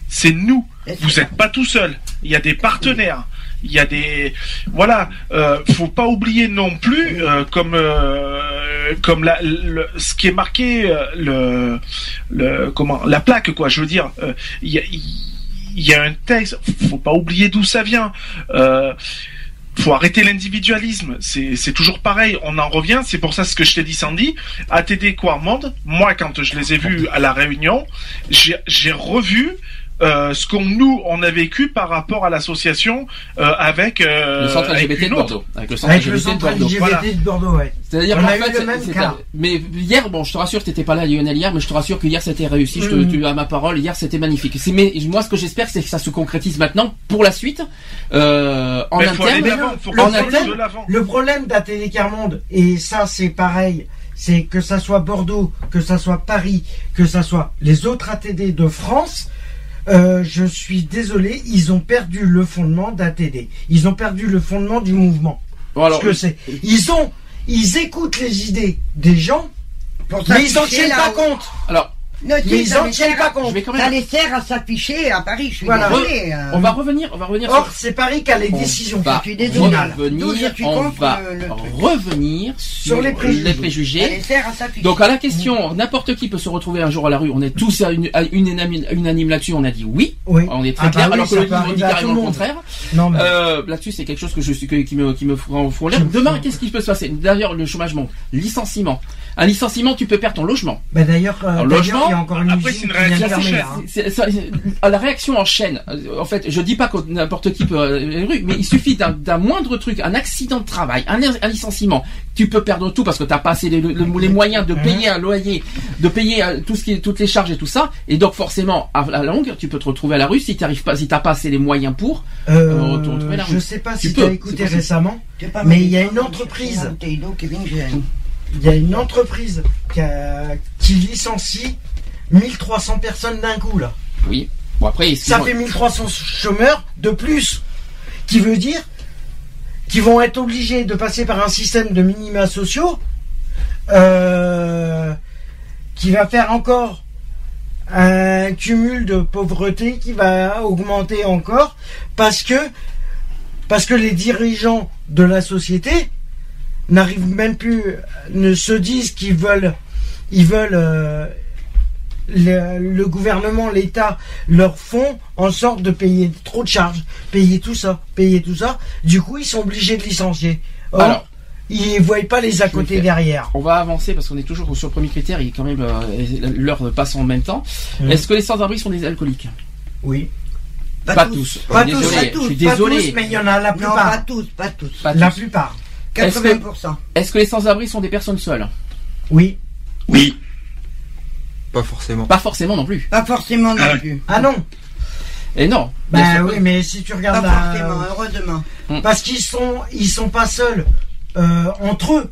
c'est nous. Vous n'êtes pas tout seul. Il y a des partenaires. Il y a des voilà. Euh, faut pas oublier non plus euh, comme euh, comme la, le- ce qui est marqué euh, le le comment la plaque quoi. Je veux dire, euh, il y a il y a un texte. Faut pas oublier d'où ça vient. Euh, faut arrêter l'individualisme. C'est toujours pareil. On en revient. C'est pour ça ce que je t'ai dit, Sandy. ATD Quarmond. Moi, quand je les ai vus à la réunion, j'ai revu euh, ce qu'on nous on a vécu par rapport à l'association euh, avec euh, le centre avec de. Bordeaux. Le centre Avec le LGBT de centre Bordeaux. LGBT Voilà. de Bordeaux, ouais. C'est-à-dire qu'en fait, le même c'est- cas. c'est- mais hier, bon, je te rassure, t'étais pas là Lionel hier, mais je te rassure que hier c'était réussi. Je te, Mhm. tu as ma parole. Hier c'était magnifique. C'est mais moi ce que j'espère c'est que ça se concrétise maintenant pour la suite euh, en Mais faut aller interne. l'avant, faut le en aller interne. Le problème d'ATD Carmonde, et ça c'est pareil, c'est que ça soit Bordeaux, que ça soit Paris, que ça soit les autres ATD de France, euh, je suis désolé, ils ont perdu le fondement d'ATD. Ils ont perdu le fondement du mouvement. Bon, alors, Ce que c'est. Ils ont, ils écoutent les idées des gens, mais ils en s'afficher tiennent pas compte. alors, Mais ils en les tiennent pas compte. quand Ça même. les sert à s'afficher à Paris, je suis Voilà. désolé. hein. On va revenir, on va revenir. Or, sur- c'est Paris qui a les on décisions. va Je suis désolé. revenir, on va le- le truc. revenir sur, Sur les préjugés. Ça préjugés. les sert à s'afficher. Donc à la question, n'importe qui peut se retrouver un jour à la rue. On est tous à une, à une unanime, unanime là-dessus. On a dit oui. Oui. On est très Ah bah clair. oui, alors que le livre dit carrément le contraire. Non, mais. Euh, là-dessus, c'est quelque chose que je suis que- qui me qui me font font l'air. Demain, qu'est-ce qui peut se passer? D'ailleurs, le chômage monte. Licenciement. Un licenciement, tu peux perdre ton logement. Bah, d'ailleurs, euh, d'ailleurs, logement, il y a encore une après, c'est réaction chaîne. la réaction en chaîne. Euh, En fait, je dis pas que n'importe qui peut euh, aller rue, mais il suffit d'un d'un moindre truc, un accident de travail, un, un licenciement. Tu peux perdre tout parce que t'as pas assez les, le- les moyens de payer un loyer, de payer euh, tout ce qui est, toutes les charges et tout ça. Et donc forcément, à la longue, tu peux te retrouver à la rue si t'arrives pas, si t'as pas assez les moyens pour. Euh, trouver la je rue. sais pas Tu si peux, tu as c'est écouté récemment, mais il y a une entreprise. il y a une entreprise qui, a- qui licencie 1300 personnes d'un coup là. Oui. Bon après, Ça fait 1300 chômeurs de plus, qui veut dire qu'ils vont être obligés de passer par un système de minima sociaux euh, qui va faire encore un cumul de pauvreté qui va augmenter encore parce que parce que les dirigeants de la société n'arrivent même plus ne se disent qu'ils veulent ils veulent euh, le, le gouvernement, l'État leur font en sorte de payer trop de charges, payer tout ça, payer tout ça. Du coup, ils sont obligés de licencier. Or, Alors. ils voient pas les à côté derrière. On va avancer parce qu'on est toujours sur le premier critère. Il est quand même euh, l'heure passe en même temps. Est-ce que les sans-abri sont des alcooliques? Oui. Pas, tous. Pas tous, désolé. pas tous, Je suis pas désolé. tous, mais il y en a la Non, plupart. pas tous, pas tous. Pas la tous. plupart. Est-ce que- 80%. Est-ce que les sans-abri sont des personnes seules? Oui. Oui. Pas forcément. Pas forcément non plus. Pas forcément non Ah plus. Ah non. Et non. Bah oui, mais si tu Pas regardes la- forcément, heureusement. Parce qu'ils sont, ils sont pas seuls euh, entre eux.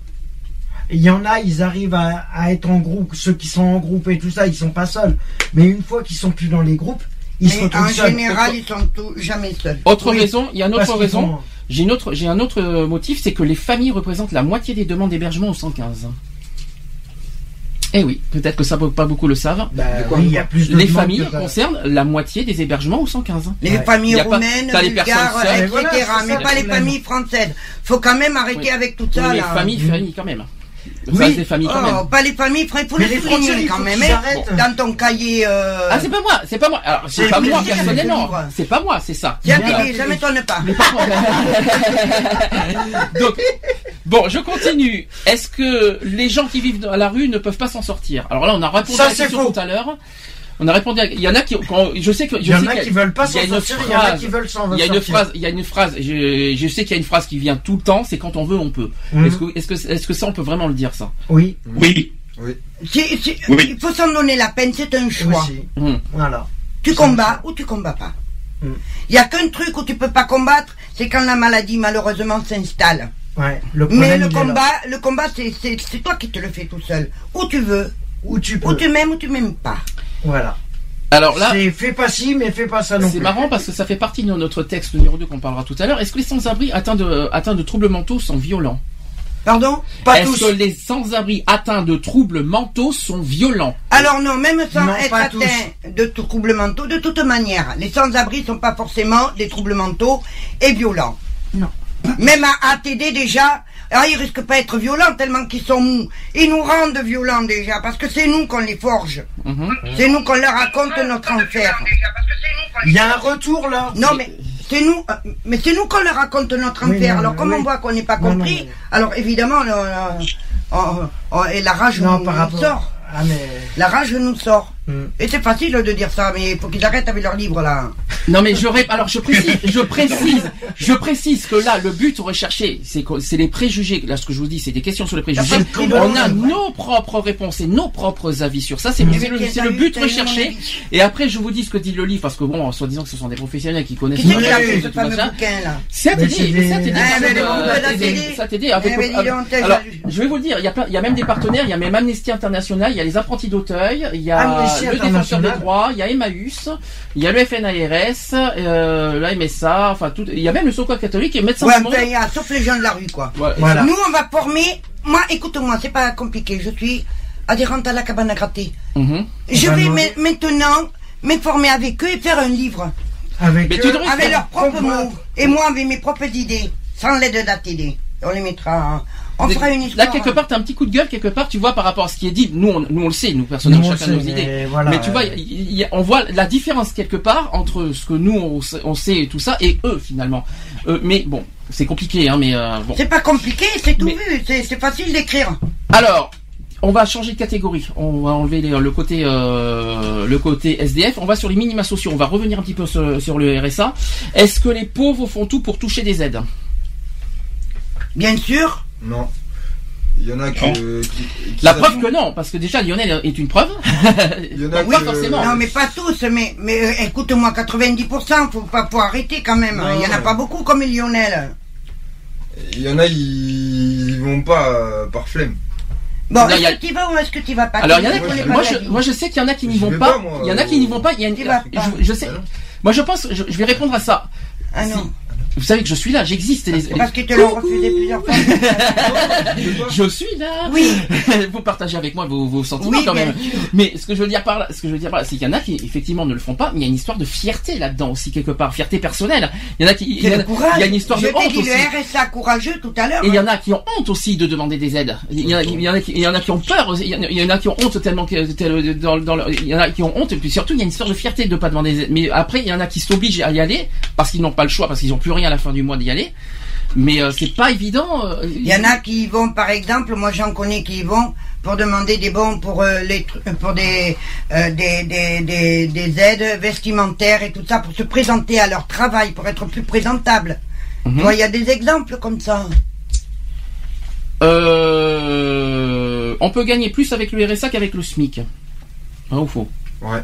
Il y en a, ils arrivent à, à être en groupe. Ceux qui sont en groupe et tout ça, ils sont pas seuls. Mais une fois qu'ils sont plus dans les groupes, ils se Mais retrouvent en seuls. général, ils sont tous jamais seuls. Autre Oui. raison, il y a une Parce autre qu'ils raison. J'ai une autre, j'ai un autre euh, motif, c'est que les familles représentent la moitié des demandes d'hébergement au 115. Eh oui, peut-être que ça pas beaucoup le savent. Bah, oui, il y a plus de Les familles que- concernent la moitié des hébergements au 115. Les Ouais. familles pas- roumaines, les bulgares, etc. Voilà, ça mais pas les problème. familles françaises. Faut quand même arrêter Oui. avec tout Oui, ça mais là. familles, Mm. familles quand même. Ça Oui. des familles quand Oh, même. pas les familles, il faut Mais le les frontières, quand même. hein. arrêtent. Dans ton cahier. euh, Ah c'est pas moi, c'est pas moi. Alors c'est pas les moi personnellement. les. C'est pas moi, c'est ça. Tiens, Voilà. Bibi, ça m'étonne pas. Donc, bon, je continue. Est-ce que les gens qui vivent à la rue ne peuvent pas s'en sortir? Alors là, on a répondu Ça, à la c'est question faux. tout à l'heure. On a répondu. À... Il y en a qui, quand- je sais que je Il y en sais a qui veulent pas s'en sortir, il y en a qui veulent s'en Il y a une sortir. phrase, il y a une phrase. Je, je sais qu'il y a une phrase qui vient tout le temps. C'est quand on veut, on peut. Mhm. Est-ce que, est-ce que, est-ce que ça, on peut vraiment le dire ça? Oui, Oui. Si- si- Oui. Il faut s'en donner la peine, c'est un choix. aussi. Mhm. Voilà. Tu combats ou tu combats pas. Mm. Il y a qu'un truc où tu peux pas combattre, c'est quand la maladie malheureusement s'installe. Ouais. Le Mais le combat, le combat, c'est c'est- c'est toi qui te le fais tout seul. Où tu veux, Où tu peux. où tu m'aimes ou tu m'aimes pas. Voilà. Alors là, C'est fais pas ci, mais fais pas ça non c'est plus. marrant parce que ça fait partie de notre texte numéro 2 qu'on parlera tout à l'heure. Est-ce que les sans-abri atteints de, atteints de troubles mentaux sont violents? Pardon? Pas Est-ce tous. que les sans-abri atteints de troubles mentaux sont violents? Alors non, même sans Non, être pas atteint de troubles mentaux, de toute manière, les sans-abri sont pas forcément des troubles mentaux et violents. Non. Même à ATD déjà, ah, ils risquent pas d'être violents tellement qu'ils sont mous. Ils nous rendent violents déjà, parce que c'est nous qu'on les forge. Mhm. C'est nous qu'on leur raconte notre enfer. Il y a un retour là. Non mais c'est nous, euh, mais c'est nous qu'on leur raconte notre Oui, enfer. non, alors comme oui. on voit qu'on n'est pas Non, non, compris, alors évidemment, on- on- on- on- et la rage Non, nous, par nous rapport. sort. Ah mais. La rage nous sort. Et c'est facile de dire ça, mais il faut qu'ils arrêtent avec leurs livres là. Non mais je alors je précise, je précise, je précise que là le but recherché, c'est que- c'est les préjugés. Là ce que je vous dis, c'est des questions sur les préjugés. On a nos propres réponses et nos propres avis sur ça. C'est le, but recherché. Et après je vous dis ce que dit le livre parce que bon, en soi-disant que ce sont des professionnels qui connaissent. Qui c'est qui a le fait livre ce et tout fameux machin. bouquin là C'est Mais ATD, c'est mais c'est des- ATD, Ah, c'est ATD, avec- Eh Alors, je vais vous le dire, il y a plein- il y a même des partenaires, il y a même Amnesty International, il y a les apprentis d'Auteuil, il y a Amnesty le défenseur des droits, il y a Emmaüs, il y a le FNARS, euh, la MSA, enfin tout, il y a même le Secours catholique et Médecins Ouais, du Monde. il y a, sauf les gens de la rue quoi. Ouais, Voilà. Nous on va former. Moi, écoute-moi, c'est pas compliqué. Je suis adhérente à la cabane à gratter. Mhm. Je vais Vraiment. ma- maintenant m'informer avec eux et faire un livre Avec, Mais eux, avec leurs propres mots et moi avec mes propres idées, sans l'aide d'ATD. On les mettra. hein. On Là, fera une histoire. quelque part, t'as un petit coup de gueule quelque part, tu vois, par rapport à ce qui est dit. Nous, on, nous, on le sait, nous, personnellement, chacun sait, nos idées. mais voilà, mais tu vois, euh, y on voit la différence quelque part entre ce que nous, on, sait- on sait et tout ça, et eux, finalement. Euh, mais bon, c'est compliqué, hein, mais euh, bon. C'est pas compliqué, c'est tout Mais- vu. C'est c'est facile d'écrire. Alors, on va changer de catégorie. On va enlever les- le côté euh, le côté SDF. On va sur les minima sociaux. On va revenir un petit peu sur, sur le RSA. Est-ce que les pauvres font tout pour toucher des aides? Bien sûr. Non. Il y en a que. Qui- qui La preuve que non, parce que déjà Lionel est une preuve. Il y en a Oui, que- forcément. Non, mais pas tous. Mais, mais euh, écoute-moi, 90%, faut pas faut arrêter quand même. Non. Il y en a pas beaucoup comme Lionel. Il y en a, ils, ils vont pas euh, par flemme. Bon, Non, il est-ce a- que tu vas ou est-ce que tu vas pas? Alors il y en a qui, moi je, vie. moi je sais qu'il y en a qui n'y Je vont vais pas. pas, moi, Il y en a qui n'y vont pas. Il y a une- Tu vas pas. je, je sais. Ah. Moi je pense, je, je vais répondre à ça. Ah Si. non. Vous savez que je suis là, j'existe. les- parce qu'ils te l'ont refusé plusieurs fois. Je suis là. Oui. vous partagez avec moi vos, vos sentiments Oui, quand même. Mais ce que je veux dire par là, ce que je veux dire par là, c'est qu'il y en a qui effectivement ne le font pas, mais il y a une histoire de fierté là-dedans aussi quelque part, fierté personnelle. Il y en a qui, il y, a- il y a une histoire Je de honte dit aussi. le RSA courageux tout à l'heure. Et il y en hein. a qui ont honte aussi de demander des aides. Il y en a, il y en a, qui, il y en a qui ont peur. Il y en a, qui ont honte tellement que dans, dans le- il y en a qui ont honte. Et puis surtout, il y a une histoire de fierté de ne pas demander des aides. Mais après, il y en a qui s'obligent à y aller parce qu'ils n'ont pas le choix, parce qu'ils n'ont plus rien à la fin du mois d'y aller. Mais euh, c'est pas évident. euh, Il y en a qui y vont, par exemple, moi j'en connais qui y vont pour demander des bons pour euh, les euh, pour des, euh, des, des, des, des aides vestimentaires et tout ça pour se présenter à leur travail pour être plus présentable. Mhm. Il y a des exemples comme ça. euh, on peut gagner plus avec le RSA qu'avec le SMIC. Vrai ou faux Ouais.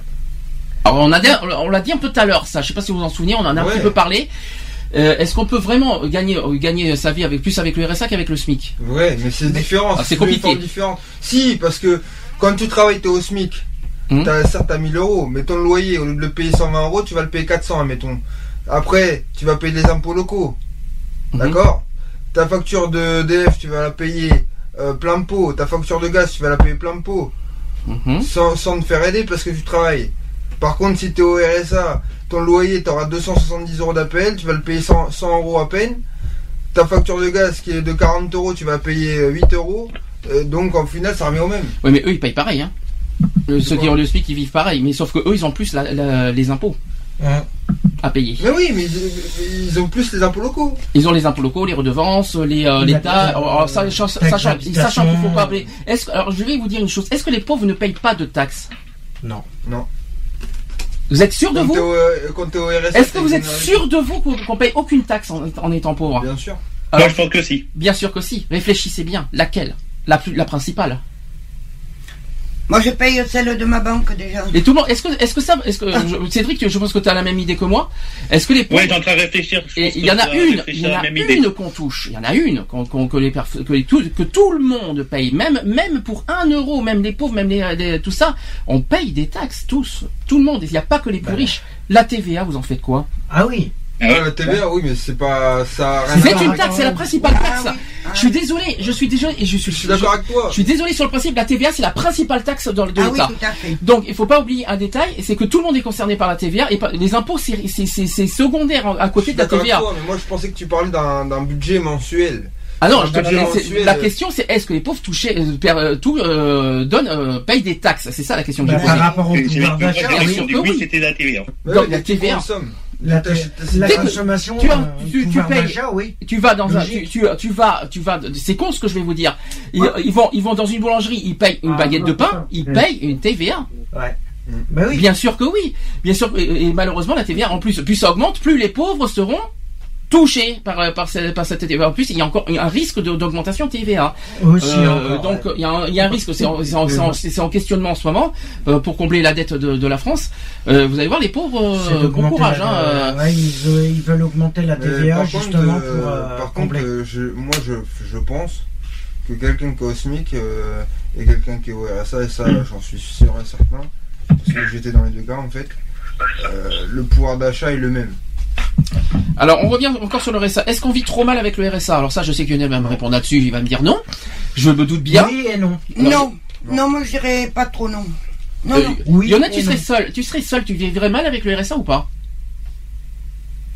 Alors on a dit- on l'a dit un peu tout à l'heure, ça. Je sais pas si vous vous en souvenez, on en a un petit peu parlé. Euh, Est-ce qu'on peut vraiment gagner gagner sa vie avec plus avec le RSA qu'avec le SMIC Ouais, mais c'est différent. Ah, c'est compliqué. formes différentes. Si, parce que quand tu travailles, t'es au SMIC. Hmm? T'as certes t'as 1000 euros, mais ton loyer, au lieu de le payer 120 euros, tu vas le payer 400, admettons. Après, tu vas payer les impôts locaux. Mhm. D'accord? Ta facture de DF, tu vas la payer euh, plein pot. Ta facture de gaz, tu vas la payer plein pot. Mhm. Sans, sans te faire aider parce que tu travailles. Par contre, si tu es au RSA, ton loyer, tu auras 270 euros d'appel, tu vas le payer 100, 100 euros à peine. Ta facture de gaz qui est de 40 euros, tu vas payer euh, 8 euros. Euh, donc, en final, ça revient au même. Oui, mais eux, ils payent pareil. Hein. Euh, ceux qui ont le SMIC, ils vivent pareil. Mais sauf que eux, ils ont plus la- la- les impôts Hein. à payer. Mais oui, mais ils, ils ont plus les impôts locaux. Ils ont les impôts locaux, les redevances, les euh, l'État. Alors, ça, sachant, qu'il faut pas appeler. Est-ce que- alors, je vais vous dire une chose. Est-ce que les pauvres ne payent pas de taxes? Non. Vous êtes sûr de vous euh, Est-ce que vous êtes sûr de vous qu'on qu'on paye aucune taxe en, en étant pauvre? Bien sûr. Alors, Moi, je pense que si. Bien sûr que si. Réfléchissez bien. Laquelle? La, plus, la principale. Moi je paye celle de ma banque déjà. Et tout le monde. Est-ce que, est-ce que ça, est-ce que je- Cédric, je pense que tu as la même idée que moi. Est-ce que les pauvres Ouais, t'es en train de réfléchir. Il y en a une, il y en a une qu'on touche. Il y en a une qu'on, qu'on- que, les que, les- tout, que tout le monde paye, même même pour un euro, même les pauvres, même les, les- tout ça, on paye des taxes tous, tout le monde. Il n'y a pas que les plus riches. La TVA, vous en faites quoi? Ah oui. Ah ouais. Ah, la TVA, oui, mais c'est pas. Ça C'est une avec- taxe, c'est la principale Ah taxe. oui. Ah Je suis oui. désolé, je suis désolé, et je suis, Je suis d'accord avec toi. je suis désolé sur le principe. La TVA, c'est la principale taxe dans le de Ah oui, l'État. fait. Donc, il faut pas oublier un détail, c'est que tout le monde est concerné par la TVA et pas- les impôts, c'est, secondaire à côté de la avec TVA. toi, mais moi je pensais que tu parlais d'un budget mensuel. Ah non, je te dis, la question c'est est-ce que les pauvres touchés, euh, euh, tout euh, donnent, euh, payent des taxes? C'est ça la question que Bah, j'ai par posée. rapport au pouvoir d'achat, oui. oui. oui, c'était la TVA. Oui, la TVA. La, la consommation, tu as- euh, tu- tu payes- oui. Tu vas dans un, tu, tu, vas, tu vas. C'est con ce que je vais vous dire. Ils, ils vont, ils vont dans une boulangerie, ils payent une Ah, baguette de pain, ils c'est- payent une TVA. Ouais. Bah oui. Bien sûr que oui. Bien sûr. Et, et malheureusement, la TVA, en plus, plus ça augmente, plus les pauvres seront touchés par, euh, par, cette, par cette TVA. En plus, il y a encore un risque d'augmentation de TVA. Aussi Euh, encore, donc, il y, a un, il y a un risque, c'est en, c'est en- en- questionnement en ce moment, euh, pour combler la dette de, de la France. Euh, vous allez voir, les pauvres, bon courage. la- Hein, euh. ouais, ils, veulent- ils veulent augmenter la TVA par contre, justement pour euh, par combler. contre, euh, je, moi je, je pense que quelqu'un qui est au SMIC euh, et quelqu'un qui est au RSA, et ça j'en suis sûr et certain, parce que j'étais dans les deux cas en fait, euh, le pouvoir d'achat est le même. Alors, on revient encore sur le RSA. Est-ce qu'on vit trop mal avec le RSA Alors ça, je sais que Lionel va me répondre là-dessus. Il va me dire non. Je me doute bien. Oui et non. Non, non, moi je dirais pas trop non. Non, Euh, non. Oui Lionel, tu serais non. seul. Tu serais seul. Tu vivrais mal avec le RSA ou pas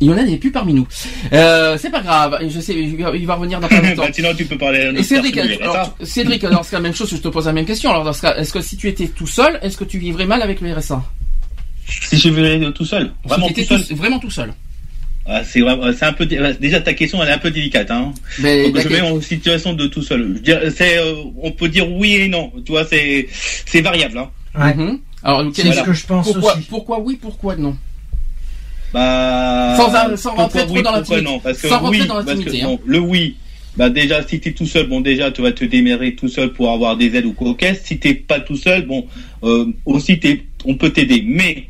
Lionel n'est plus parmi nous. Euh, c'est pas grave. Je sais, il va revenir dans pas longtemps. Bah, sinon, tu peux parler Et Cédric, alors. Cédric, dans ce cas, même chose, je te pose la même question. Alors, dans ce cas, est-ce que si tu étais tout seul, est-ce que tu vivrais mal avec le RSA Si je vivais tout seul, vraiment Si tout seul. Vraiment tout seul. Ah, c'est vraiment, c'est un peu, dé- déjà ta question elle est un peu délicate, hein. Mais Donc, je mets en situation de tout seul. C'est, euh, on peut dire oui et non. Tu vois, c'est, c'est variable, hein. Ouais. Mhm. Alors, C'est est- ce que je pense pourquoi, aussi. pourquoi oui, pourquoi non? Bah, Sans sans rentrer trop oui, dans l'intimité. non? Parce que Sans rentrer oui, dans parce que, l'intimité, hein. le oui, bah déjà si t'es tout seul, bon déjà tu vas te démerder tout seul pour avoir des aides ou quoi. Si t'es pas tout seul, bon euh, aussi t'es, on peut t'aider, mais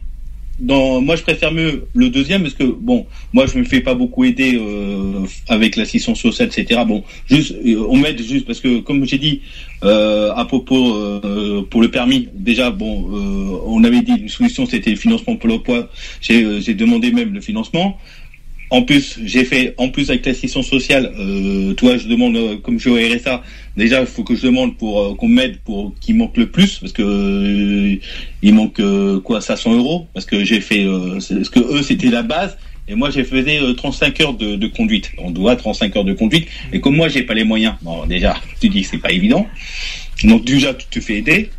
dans, moi je préfère mieux le deuxième parce que bon, moi je me fais pas beaucoup aider euh, avec l'assistance sociale, etc. Bon, juste euh, on m'aide juste parce que comme j'ai dit euh, à propos euh, pour le permis, déjà bon, euh, on avait dit une solution c'était le financement pour l'emploi. Euh, j'ai demandé même le financement. En plus, j'ai fait, en plus avec l'assistance sociale, euh, toi, je demande, euh, comme je suis au RSA, déjà, il faut que je demande pour euh, qu'on m'aide pour qu'il manque le plus, parce que euh, il manque euh, quoi, 500 euros, parce que j'ai fait, parce que eux, c'était la base, et moi, j'ai faisais euh, 35 heures de, de conduite. On doit 35 heures de conduite, et comme moi, j'ai pas les moyens, bon, déjà, tu dis que c'est pas évident. Donc déjà, tu te fais aider.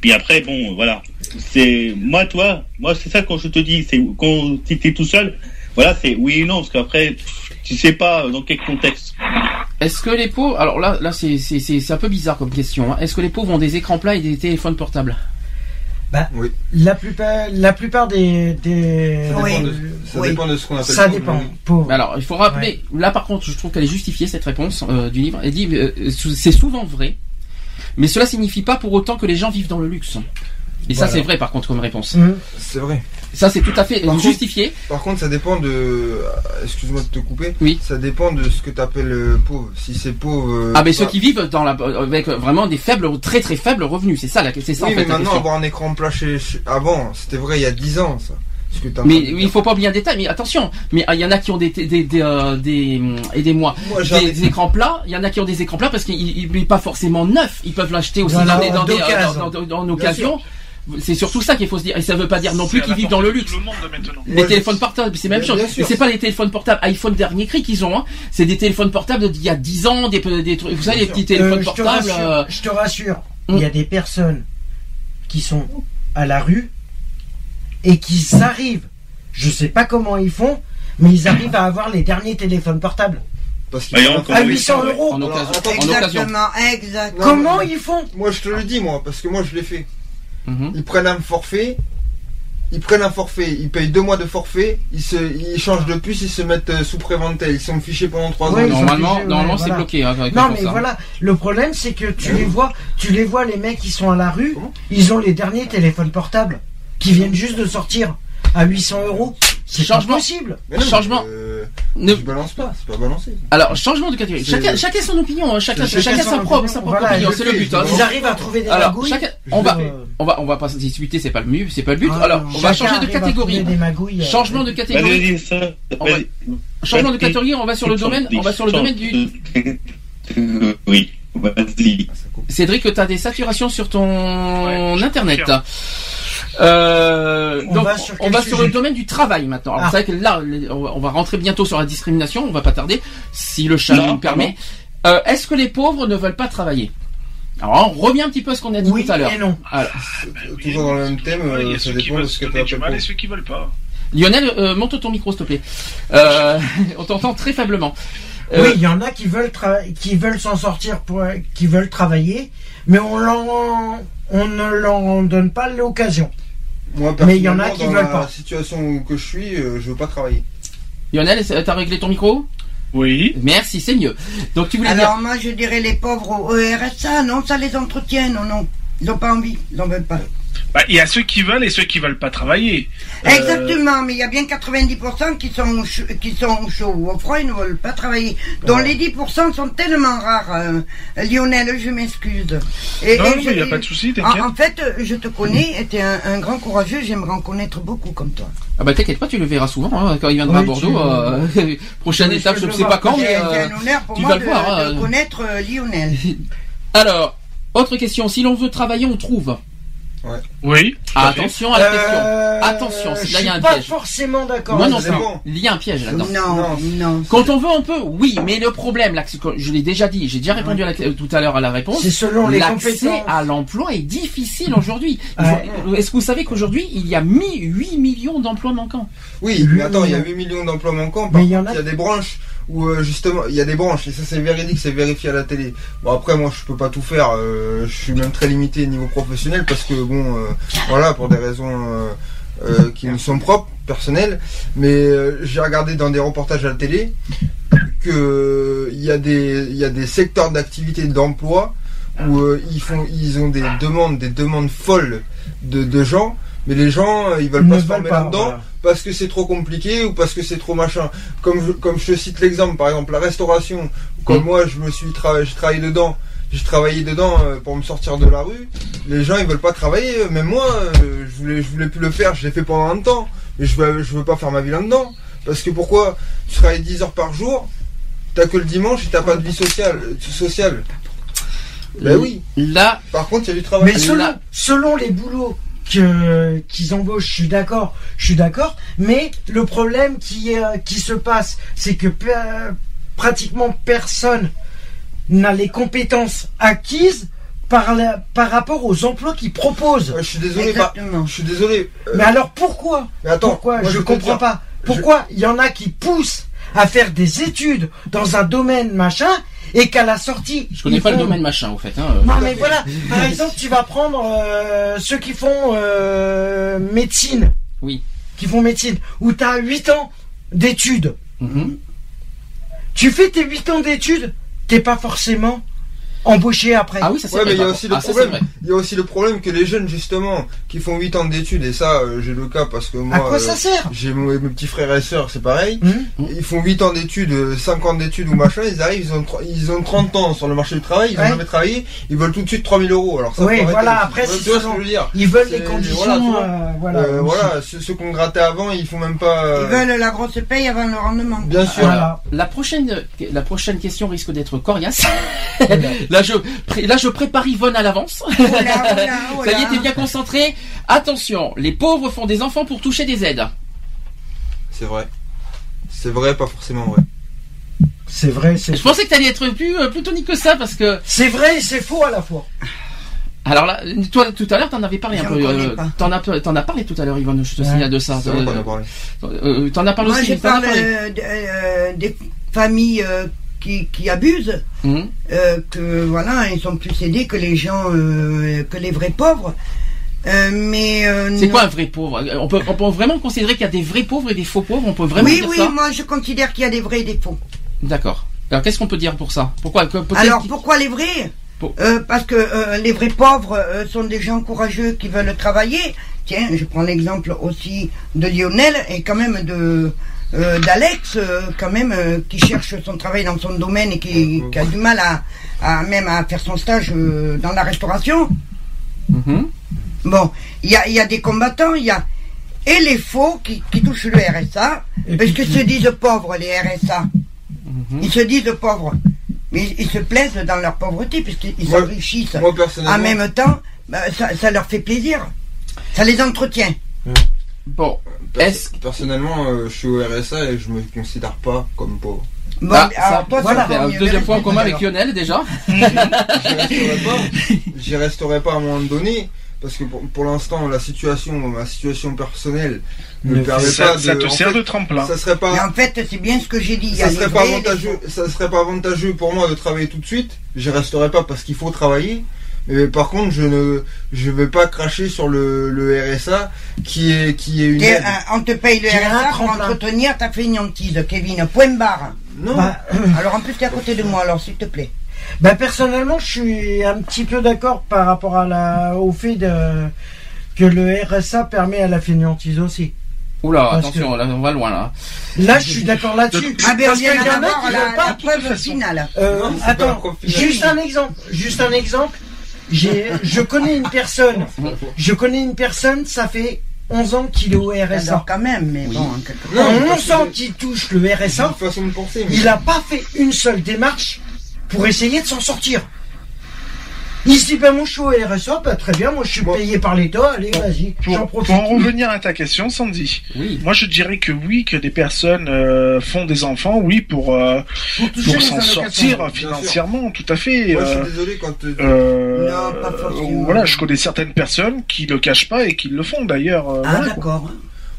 Puis après, bon, voilà. C'est moi, toi, moi, c'est ça quand je te dis, c'est quand tu es tout seul. Voilà, c'est oui et non, parce qu'après, tu sais pas dans quel contexte. Est-ce que les pauvres, alors là, là c'est c'est- c'est- c'est un peu bizarre comme question. hein. Est-ce que les pauvres ont des écrans plats et des téléphones portables? Bah, Oui. la plupart, la plupart des, des Ça Oui. dépend de, ça Oui. dépend de ce qu'on appelle ça pauvre, dépend. Pauvre. Alors, il faut rappeler. Là, par contre, je trouve qu'elle est justifiée cette réponse euh, du livre. Elle dit, euh, c'est souvent vrai, mais cela signifie pas pour autant que les gens vivent dans le luxe. Et ça, c'est vrai, par contre, comme réponse. Mhm. C'est vrai. Ça, c'est tout à fait Par contre- justifié. Par contre, ça dépend de. euh, Excuse-moi de te couper. Oui. Ça dépend de ce que tu appelles pauvre. Si c'est pauvre. euh, Ah, mais ceux qui vivent dans la, avec vraiment des faibles, très très faibles revenus, c'est ça, la, c'est ça Oui, en fait mais la maintenant, question. avoir un écran plat chez. chez- Avant, c'était vrai il y a 10 ans, ça. Que Mais il faut pas oublier un détail. Mais attention, mais ah, il y en a qui ont des des des, euh, des aidez-moi Moi, j'en ai- des, des écrans plats. Il y en a qui ont des écrans plats parce qu'ils n'est pas forcément neuf. Ils peuvent l'acheter aussi Dans des, dans, euh, dans, dans- dans- en occasion. C'est surtout ça qu'il faut se dire. Et ça veut pas dire non plus qu'ils vivent dans le luxe. Tout le monde maintenant. Les téléphones portables, c'est la même Bien- chose. bien Mais sûr. c'est pas les téléphones portables iPhone dernier cri qu'ils ont. Hein. C'est des téléphones portables d'il y a 10 ans, des, des trucs. Vous savez, les petits téléphones Euh, je, te portables. rassure, euh, je te rassure, Mm. il y a des personnes qui sont à la rue et qui arrivent. Je sais pas comment ils font, mais ils arrivent à avoir les derniers téléphones portables. Parce qu'il Bah, À oui, 800 ouais. euros. en Alors, occasion. attends, En occasion. Exactement, exact. Non, Comment ils font? Moi, je te le dis, moi, parce que moi, je l'ai fait. Mhm. Ils prennent un forfait. Ils prennent un forfait, ils payent deux mois de forfait, ils se, ils changent de puce, ils se mettent euh, sous préventel, ils sont fichés pendant trois Ouais, ans. Normalement, ouais, normalement, c'est voilà. bloqué. Hein, Non mais ça. voilà, le problème c'est que tu les vois, tu les vois les mecs qui sont à la rue, ils ont les derniers téléphones portables qui viennent juste de sortir à 800 euros. C'est Changement. possible. Changement. euh, Ne- Je balance pas, c'est pas balancé. Alors, changement de catégorie. C'est- Chacun, chacun son opinion. hein. Chacun, chacun, chacun sa son propre, opinion. sa propre Voilà, opinion. je C'est le but. Hein. Ils arrivent à trouver des Alors, magouilles. chacun, on va, on va, on va pas se disputer. C'est pas le mieux, c'est pas le but. ah, Alors, on va changer de catégorie. euh, Changement de catégorie. Changement de catégorie. On va sur le domaine. On va sur le domaine du. Oui, vas-y. Cédric, tu as des saturations sur ton Ouais, internet. Euh, On donc, va sur on quel va sur sujet le domaine du travail maintenant. Alors, Ah. c'est vrai que là, on va- rentrer bientôt sur la discrimination. On va pas tarder, si le chat nous le permet. Euh, Est-ce que les pauvres ne veulent pas travailler? Alors, on revient un petit peu à ce qu'on a dit Oui tout à l'heure. et non. Alors, Toujours dans le même thème, Ouais, Il y euh, a ça ceux qui dépend de veulent ce que tu du mal et ceux qui veulent pas. Lionel, euh, monte ton micro, s'il te plaît. Euh, on t'entend très faiblement. Euh, Oui, il y en a qui veulent qui veulent s'en sortir pour qui veulent travailler, mais on on ne leur donne pas l'occasion. Moi, Mais il y en a qui dans veulent la pas. situation où que je suis, euh, je veux pas travailler. Lionel, t'as réglé ton micro? Oui. Merci, c'est mieux. Donc tu voulais Alors dire. moi je dirais les pauvres au RSA, non, ça les entretient, non, non. Ils n'ont pas envie, ils n'en veulent pas. Bah, il y a ceux qui veulent et ceux qui veulent pas travailler. Euh, Exactement, mais il y a bien 90% qui sont, qui sont chauds ou au froid, ils ne veulent pas travailler. Donc les 10% sont tellement rares. euh, Lionel, je m'excuse. Et- Non, et mais je- y a pas de souci, t'inquiète. En, en fait, euh, je te connais, tu es un, un grand courageux, j'aimerais en connaître beaucoup comme toi. Ah bah t'inquiète pas, tu le verras souvent hein, quand il viendra Oui, à Bordeaux. tu- euh, prochaine Oui, étape, je ne sais pas quand, mais euh, un honneur pour tu moi vas de, le voir. hein. de connaître euh, Lionel. Alors, autre question. Si l'on veut travailler, on trouve. Oui. Ah, attention à la question. Euh, Attention, je là il y a un suis pas piège. forcément d'accord. Moi non plus. ça. Il y a un piège là-dedans. Non, non. Quand on veut, on peut. Oui, mais le problème, là, c'est que je l'ai déjà dit, j'ai déjà répondu à la- tout à l'heure à la réponse. C'est selon les L'accès compétences. à l'emploi est difficile aujourd'hui. Il Ouais. faut- Est-ce que vous savez qu'aujourd'hui, il y a mi- 8 millions d'emplois manquants? Oui, mais attends, il y a 8 millions d'emplois manquants. Par Mais il y en contre, il y a des branches où euh, justement, il y a des branches et ça c'est véridique, c'est vérifié à la télé. Bon après, moi je peux pas tout faire. euh, je suis même très limité au niveau professionnel parce que bon, euh, voilà, pour des raisons qui me sont propres, personnelles. Mais j'ai regardé dans des reportages à la télé que il y a des il y a des secteurs d'activité d'emploi où ils font ils ont des demandes des demandes folles de, de gens mais les gens ils veulent Ils pas se former là-dedans voilà. Parce que c'est trop compliqué ou parce que c'est trop machin comme je, comme je te cite l'exemple par exemple la restauration comme moi je me suis travaillé je travaille dedans j'ai travaillé dedans euh, pour me sortir de la rue les gens ils veulent pas travailler même moi euh, je voulais je voulais plus le faire je l'ai fait pendant un temps mais je veux je veux pas faire ma vie là-dedans parce que pourquoi tu travailles 10 heures par jour T'as que le dimanche et t'as pas de vie sociale. euh, sociale? Ben oui. Là. Par contre, il y a du travail. Mais selon, selon les boulots qu'ils embauchent, je suis d'accord, je suis d'accord. Mais le problème qui euh, qui se passe, c'est que pratiquement personne n'a les compétences acquises par la- par rapport aux emplois qu'ils proposent. je suis désolé, bah, je suis désolé. euh, Mais alors pourquoi? Mais attends, Pourquoi? moi, Je te comprends dire. pas. Pourquoi il y en a qui poussent à faire des études dans un domaine machin et qu'à la sortie Je connais pas le domaine machin, au fait. Hein. non mais voilà, par exemple, tu vas prendre euh, ceux qui font euh, médecine. Oui. Qui font médecine, où tu as 8 ans d'études. Mhm. Tu fais tes 8 ans d'études, t'es pas forcément embauché après. Ah oui, ça Ouais, mais il y a aussi le problème. Il y a aussi le problème que les jeunes justement qui font 8 ans d'études et ça euh, j'ai le cas parce que moi quoi euh, ça sert J'ai mon- mes petits frères et sœurs, c'est pareil. Ils font 8 ans d'études, euh, 5 ans d'études ou machin, ils arrivent, ils ont ils ont 30 ans sur le marché du travail, ils ont Ouais. jamais travaillé, ils veulent tout de suite 3000 euros. Alors ça Oui, voilà, après, c'est ce que je veux dire. ils veulent les C'est- conditions, voilà, euh, voilà, Euh, ceux, qu'on grattait avant, ils font même pas euh, Ils veulent la grosse paye avant le rendement. Bien sûr. Alors, la prochaine, la prochaine question risque d'être coriace. là, je, pré- là, je prépare Yvonne à l'avance. oh là, Ça y est, t'es bien concentré. Attention, les pauvres font des enfants pour toucher des aides. C'est vrai. C'est vrai, pas forcément vrai. C'est vrai, c'est Je pensais que t'allais être plus, euh, plus tonique que ça parce que. C'est vrai et c'est faux à la fois. Alors là, toi, tout à l'heure, t'en avais parlé un peu. euh, pas. T'en as, t'en as parlé tout à l'heure, Yvonne. Je te Ouais. signale de ça. Euh, parlé. euh, T'en as parlé Moi, aussi. je t'en as parle parlé. euh, de- euh, des familles euh, qui, qui abusent, euh, que voilà, ils sont plus aidés que les gens, euh, que les vrais pauvres. Euh, mais euh, C'est quoi un vrai pauvre? On peut, on peut vraiment considérer qu'il y a des vrais pauvres et des faux pauvres? On peut vraiment Oui, dire oui, ça? moi je considère qu'il y a des vrais et des faux. D'accord. Alors qu'est-ce qu'on peut dire pour ça? Pourquoi que- Alors pourquoi les vrais? Euh, Parce que euh, les vrais pauvres euh, sont des gens courageux qui veulent travailler. Tiens, je prends l'exemple aussi de Lionel et quand même de euh, d'Alex, euh, quand même, euh, qui cherche son travail dans son domaine et qui, qui a du mal à, à même à faire son stage dans la restauration. Mhm. Bon, il y a, il y a des combattants, il y a et les faux qui, qui touchent le RSA, parce qu'ils se disent pauvres, les RSA. Mhm. Ils se disent pauvres. Mais ils, ils se plaisent dans leur pauvreté, puisqu'ils s'enrichissent. moi, personnellement- En même temps, bah, ça, ça leur fait plaisir. Ça les entretient. Bon, est Personnellement, euh, je suis au RSA et je me considère pas comme pauvre. Bon, Ah, alors ça- toi, voilà, un deuxième point en commun avec Alors. Lionel déjà. J'y resterai pas. J'y resterai pas à un moment donné parce que pour, pour l'instant la situation, ma situation personnelle ne me permet ça- pas de. ça te sert fait, de tremplin. Ça serait pas. Mais en fait, c'est bien ce que j'ai dit. Ça serait pas avantageux, ça serait pas avantageux pour moi de travailler tout de suite. Je resterai pas parce qu'il faut travailler. Mais par contre, je ne, je vais pas cracher sur le, le RSA qui est, qui est une aide. euh, on te paye le RSA pour entretenir ta fainéantise, Kevin. Point barre. Non. Bah, Alors en plus, t'es à côté de moi, alors s'il te plaît. Bah personnellement, je suis un petit peu d'accord par rapport à la, au fait de, que le RSA permet à la fainéantise aussi. Oula, Parce attention, là, on va loin là. Là, je suis d'accord là-dessus. Ah ben, on Parce qu'il y en a qui la, pas. la preuve finale. Euh, Non, c'est pas attends, la preuve finale. juste un exemple. Juste un exemple. Je connais une personne. Je connais une personne. Ça fait 11 ans qu'il est au RSA. Alors quand même, mais bon, en quelque En part. 11 ans qu'il touche le RSA, C'est une façon de penser. mais- il n'a pas fait une seule démarche pour essayer de s'en sortir. Il se dit, ben je suis au RSA, bah, très bien, moi je suis payé par l'État, allez, vas-y, j'en Pour, profite. pour en revenir à ta question, Sandy, moi je dirais que oui, que des personnes euh, font des enfants, oui, pour, euh, pour s'en sortir financièrement, tout à fait. Moi, je euh, suis désolé quand. euh, euh, Non, pas forcément. voilà, je connais certaines personnes qui le cachent pas et qui le font d'ailleurs. euh, Ah d'accord.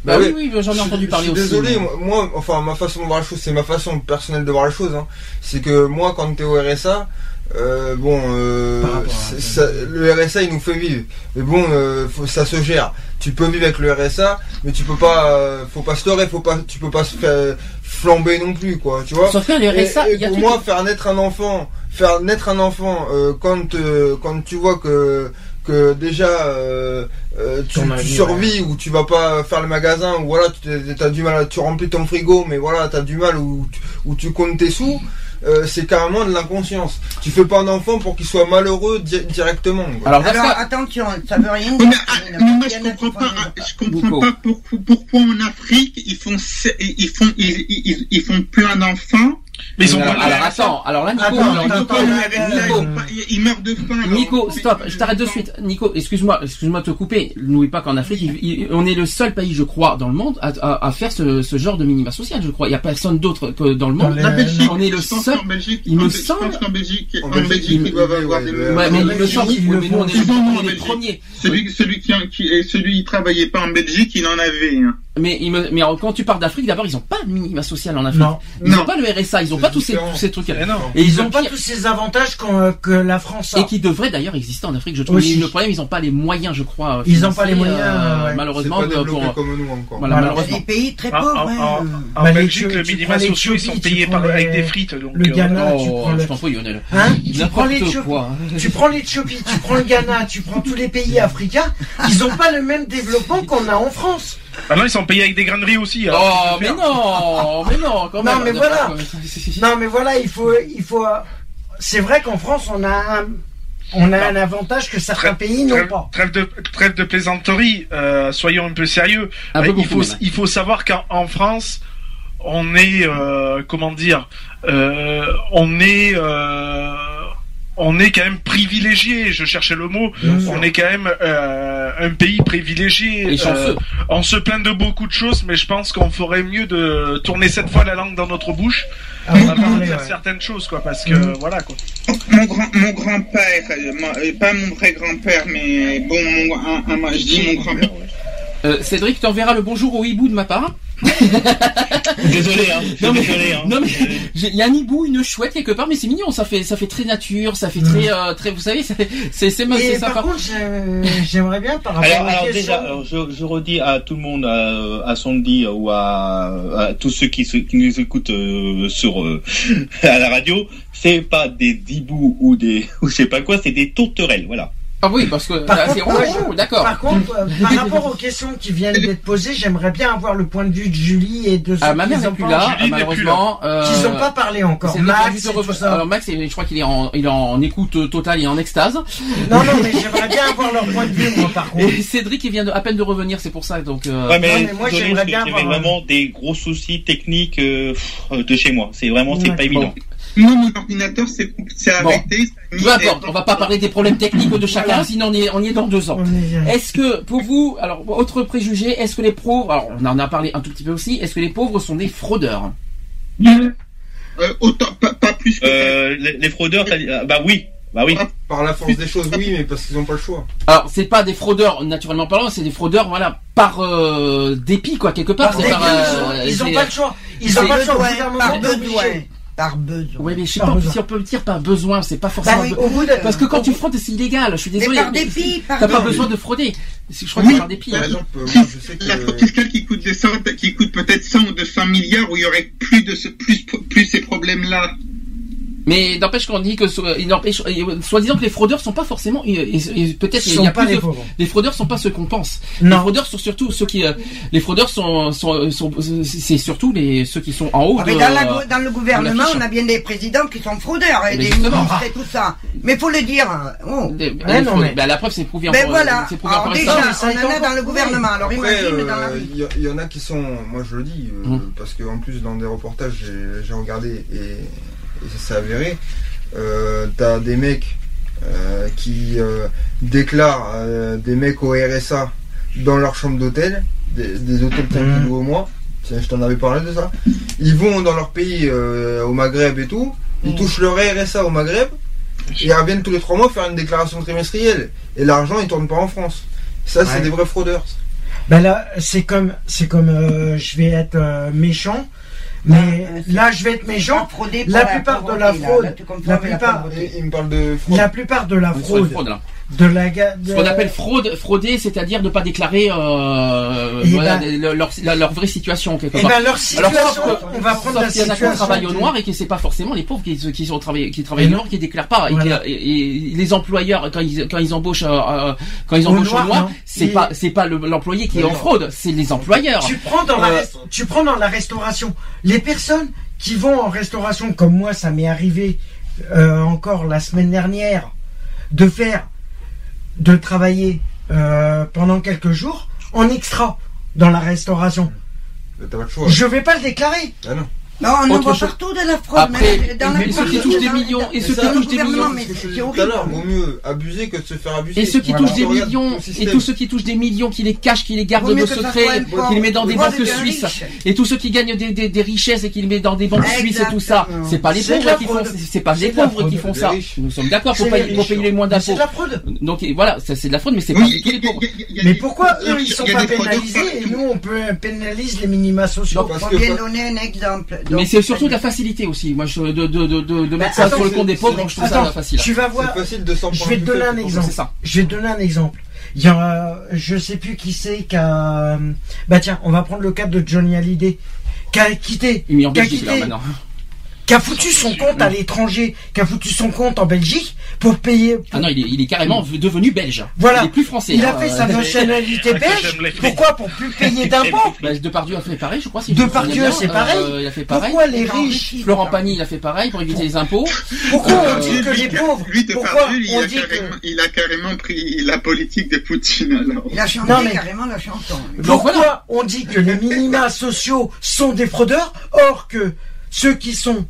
Bah ouais. oui, oui, j'en ai Je- entendu je parler suis aussi. Désolé, moi, moi, enfin, ma façon de voir les choses, c'est ma façon personnelle de voir les choses. Hein. C'est que moi, quand t'es au RSA, euh, bon, euh, à ça- le RSA, il nous fait vivre. Mais bon, euh, faut, ça se gère. Tu peux vivre avec le RSA, mais tu peux pas, euh, faut pas se leurrer, faut pas, tu peux pas se faire flamber non plus, quoi. Tu vois. Sauf que le RSA, Et, et il y a pour tout- moi, faire naître un enfant, faire naître un enfant, euh, quand, euh, quand tu vois que que déjà euh, euh, tu, tu survis ou tu vas pas faire le magasin ou voilà tu as du mal à, tu remplis ton frigo mais voilà tu as du mal ou tu, ou tu comptes tes sous euh, c'est carrément de l'inconscience tu fais pas un enfant pour qu'il soit malheureux di- directement quoi. Alors, Alors cas- attention, ça veut rien dire. mais, ah, mais moi je comprends pas, je comprends pas pourquoi, pourquoi en Afrique ils font se- ils font ils, ils, ils font plein d'enfants. Mais ils ont alors, pas alors, le attends, alors là, Nico, Attends, alors, Nico, Nico, Nico. de faim. alors. Nico, stop, je t'arrête de suite. Nico, excuse-moi, excuse-moi de te couper. N'oublie pas qu'en Afrique, il- il- on est le seul pays, je crois, dans le monde à, à- à faire ce, ce genre de minima social, je crois. Il n'y a personne d'autre que dans le monde. Dans La Belgique, on est le seul. Belgique, il me je semble- pense qu'en Belgique, En Belgique, Belgique, il- ils doivent avoir des le- Ouais, mais il me semble, mais nous, on est, les premiers. Celui, celui qui, qui, celui qui travaillait pas en Belgique, il en avait. Mais, il me, mais quand tu parles d'Afrique, d'abord, ils n'ont pas de minima social en Afrique. Non. Ils Non. n'ont pas le RSA, ils n'ont pas tous ces, différent. tous ces trucs-là. Et Ils le ont pas tous ces avantages qu'on- que la France a. et qui devraient d'ailleurs exister en Afrique, je trouve. Aussi. Mais le problème, ils n'ont pas les moyens, je crois. Ils ont pas les moyens, euh, ouais. Malheureusement, pas pour- pour- comme nous encore voilà, malheureusement. des pays très En, pauvres. en- hein. en- en Bah, Belgique, minima sociaux, ils sont payés par, avec des frites. Donc, le euh, Ghana, tu Oh, prends le... je t'en prie, Lionel. Hein tu prends l'Éthiopie, tu prends l'Éthiopie, tu prends le Ghana, tu prends tous les pays africains, ils ont pas le même développement qu'on a en France. Bah non, ils sont payés avec des graineries aussi. alors, Oh, mais non, mais non, quand Non, même. mais voilà. Non, mais voilà, il faut, il faut. C'est vrai qu'en France, on a un, on a un avantage que certains pays n'ont pas. trêve de, trêve de plaisanterie, euh, soyons un peu sérieux. Un peu il, faut, même. il faut savoir qu'en en France, on est, euh, comment dire, euh, on est, euh, on est quand même privilégié. Je cherchais le mot. On est quand même euh, un pays privilégié. Euh, on se plaint de beaucoup de choses, mais je pense qu'on ferait mieux de tourner cette fois la langue dans notre bouche Ah, on va avant de ouais. certaines choses, quoi, parce que Mm. voilà, quoi. Mon grand, mon grand-père, euh, moi, euh, pas mon vrai grand-père, mais bon, mon, un- un- je dis mon grand-père. Euh, Cédric, tu enverras le bonjour au hibou de ma part. Désolé, hein. je suis Non mais, désolé, hein. non mais, il y a un hibou, une chouette quelque part, mais c'est mignon, ça fait, ça fait très nature, ça fait très, euh, très, vous savez, c'est, c'est, sympa. par contre, j'ai- j'aimerais bien par rapport Alors, à la alors question. déjà, alors, je, je redis à tout le monde, à, à Sandy ou à, à tous ceux qui, nous écoutent euh, sur euh, à la radio, c'est pas des dibous ou des ou je sais pas quoi, c'est des tourterelles, voilà. Ah oui, parce que, Par ah, contre, c'est, d'accord. Par contre, euh, par rapport aux questions qui viennent d'être posées, j'aimerais bien avoir le point de vue de Julie et de ceux Ah, ma qui mère en n'est plus pensent. là, Julie ah, malheureusement. euh, Qui n'ont pas parlé encore. Max de tout ça. Alors Max, je crois qu'il est en, il est en écoute totale et en extase. Non, non, mais j'aimerais bien avoir leur point de vue, moi, par contre. Et Cédric, il vient de, à peine de revenir, c'est pour ça, donc. Euh... Ouais, mais, non, mais moi, j'aimerais bien avoir vraiment des gros soucis techniques euh, de chez moi. C'est vraiment, c'est pas évident. Moi, mon ordinateur, Bon. arrêté. mis- Peu importe, on va pas parler des problèmes techniques de chacun, Voilà. sinon on y est, on y est dans deux ans. Est-ce que, pour vous, alors, autre préjugé, est-ce que les pauvres, alors, on en a parlé un tout petit peu aussi, est-ce que les pauvres sont des fraudeurs? Euh, autant, pas, pas plus que Euh, les, les fraudeurs, t'as dit- ah, bah oui, Bah oui. Par la force des choses, oui, mais parce qu'ils n'ont pas le choix. Alors c'est pas des fraudeurs naturellement parlant, c'est des fraudeurs voilà par euh, dépit quoi quelque part. Par c'est dépit, par, euh, ils ont c'est- pas le choix. Ils c'est- ont pas le choix. Par. Par besoin. Oui, mais je sais Par pas besoin. si on peut dire par besoin, c'est pas forcément. Bah oui, be- au bout de- Parce que quand au tu bout- fraudes, c'est illégal. Je suis désolé. par dépit, par T'as pas besoin de frauder. Je crois que Oui. c'est par dépit. Par hein. exemple, Si moi, je sais la que. fraude fiscale qui coûte des cent- qui coûte peut-être 100 ou 200 milliards où il y aurait plus de ce, plus, plus ces problèmes-là. Mais n'empêche qu'on dit que n'empêche, soi-disant que les fraudeurs sont pas forcément, peut-être il y a pas plus les de- les fraudeurs sont pas ceux qu'on pense. Les Non. fraudeurs sont surtout ceux qui, euh, les fraudeurs sont, sont, sont- c'est surtout les ceux qui sont en haut Ah, de. mais dans, la go- dans le gouvernement, on a bien des présidents qui sont fraudeurs et Mais des ministres et tout ça. Mais faut le dire. Oh. Des- Ouais, les non, mais- Bah, la preuve, c'est prouvé Ben voilà. c'est prouvé Alors déjà, on en a dans le gouvernement. Alors Après, imagine dans la euh, il y, en a qui sont, moi je le dis, euh, Mhm. parce qu'en plus dans des reportages j'ai j'ai regardé et, et ça s'est avéré, euh, t'as des mecs euh, qui euh, déclarent euh, des mecs au RSA dans leur chambre d'hôtel, des, des hôtels Mhm. tranquilles au mois, Tiens, je t'en avais parlé de ça. Ils vont dans leur pays, euh, au Maghreb et tout, Mhm. ils touchent leur RSA au Maghreb, et ils reviennent tous les trois mois faire une déclaration trimestrielle, et l'argent il tourne pas en France. Ça c'est des vrais fraudeurs. Ben là, c'est comme, c'est comme, euh, je vais être euh, méchant, mais c'est- là, je vais être méchant. La plupart de la fraude, la plupart-. Il, me parle de fraude. La plupart de la fraude, fraude, là. De la, de- Ce qu'on appelle fraude, frauder, c'est-à-dire ne pas déclarer euh, Eh voilà, ben- leur, leur, leur vraie situation quelque Eh part. ben, leur Alors, situation, que- on va prendre la qu'il y en a qui situation. travaillent au noir et que c'est pas forcément les pauvres qui, qui sont travaillés, qui travaillent au non. noir, qui déclarent pas. Et, Voilà. que- et- et les employeurs, quand ils, quand ils embauchent, euh, euh, quand ils Au embauchent noir, au noir, non. c'est Et- pas, c'est pas le- l'employé qui est en fraude, c'est les employeurs. Tu prends dans la, Euh, tu prends dans la restauration. Les personnes qui vont en restauration, comme moi, ça m'est arrivé euh, encore la semaine dernière, de faire, de travailler euh, pendant quelques jours en extra dans la restauration. Pas le choix. Je vais pas le déclarer. Ah non. Non, on en voit chose. partout de la fraude. Après, même dans la ceux qui touchent des millions, et ceux qui touchent des millions, tout à l'heure, vaut mieux abuser que de se faire abuser. Et ceux qui Voilà. touchent des millions, et tous ceux qui touchent des millions, qui les cachent, qui les gardent Vaut mieux de que ça secret, soit un qui les met dans des banques suisses, et tous ceux qui gagnent des, des, des richesses et qui les mettent dans des banques suisses et tout ça, c'est pas les pauvres qui font, c'est- pas les pauvres qui font ça. Nous sommes d'accord pour payer, les moins Mais C'est d'impôts. de la fraude. Donc voilà, ça, c'est de la fraude, mais c'est pas les pauvres. Mais pourquoi eux ils sont pas pénalisés et nous on peut pénaliser les minima sociaux? Que- bien donner un exemple. Mais Donc, c'est surtout de la facilité aussi. Moi, je, de, de, de, de, Bah, mettre ça sur le compte des pauvres, je trouve ça Attends, facile. tu vas voir. Facile de Je vais te donner un exemple. Ça. Je vais te donner un exemple. Il y a, je sais plus qui c'est qui a, bah tiens, on va prendre le cas de Johnny Hallyday, qui a quitté, Il est en qui a Belgique là quitté, maintenant. Qui a foutu son compte à l'étranger, qui a foutu son compte en Belgique pour payer. pour- Ah non, il est, il est carrément devenu belge. Voilà. Il est plus français. Il a hein. fait sa Euh, nationalité Ouais, belge. Pourquoi Pour plus payer d'impôts. Bah, Depardieu a fait pareil, je crois. si Depardieu, c'est pareil. Euh, il a fait pareil. Pourquoi les riches. Florent Pagny, il a fait pareil pour éviter les impôts. Pourquoi Euh, on dit que les pauvres Lui, Pourquoi il, on a dit carrément, que il a carrément pris la politique de Poutine alors. Il a chanté Non, mais- carrément la chanson. Pourquoi voilà. on dit que les minima sociaux sont des fraudeurs, or que ceux qui sont,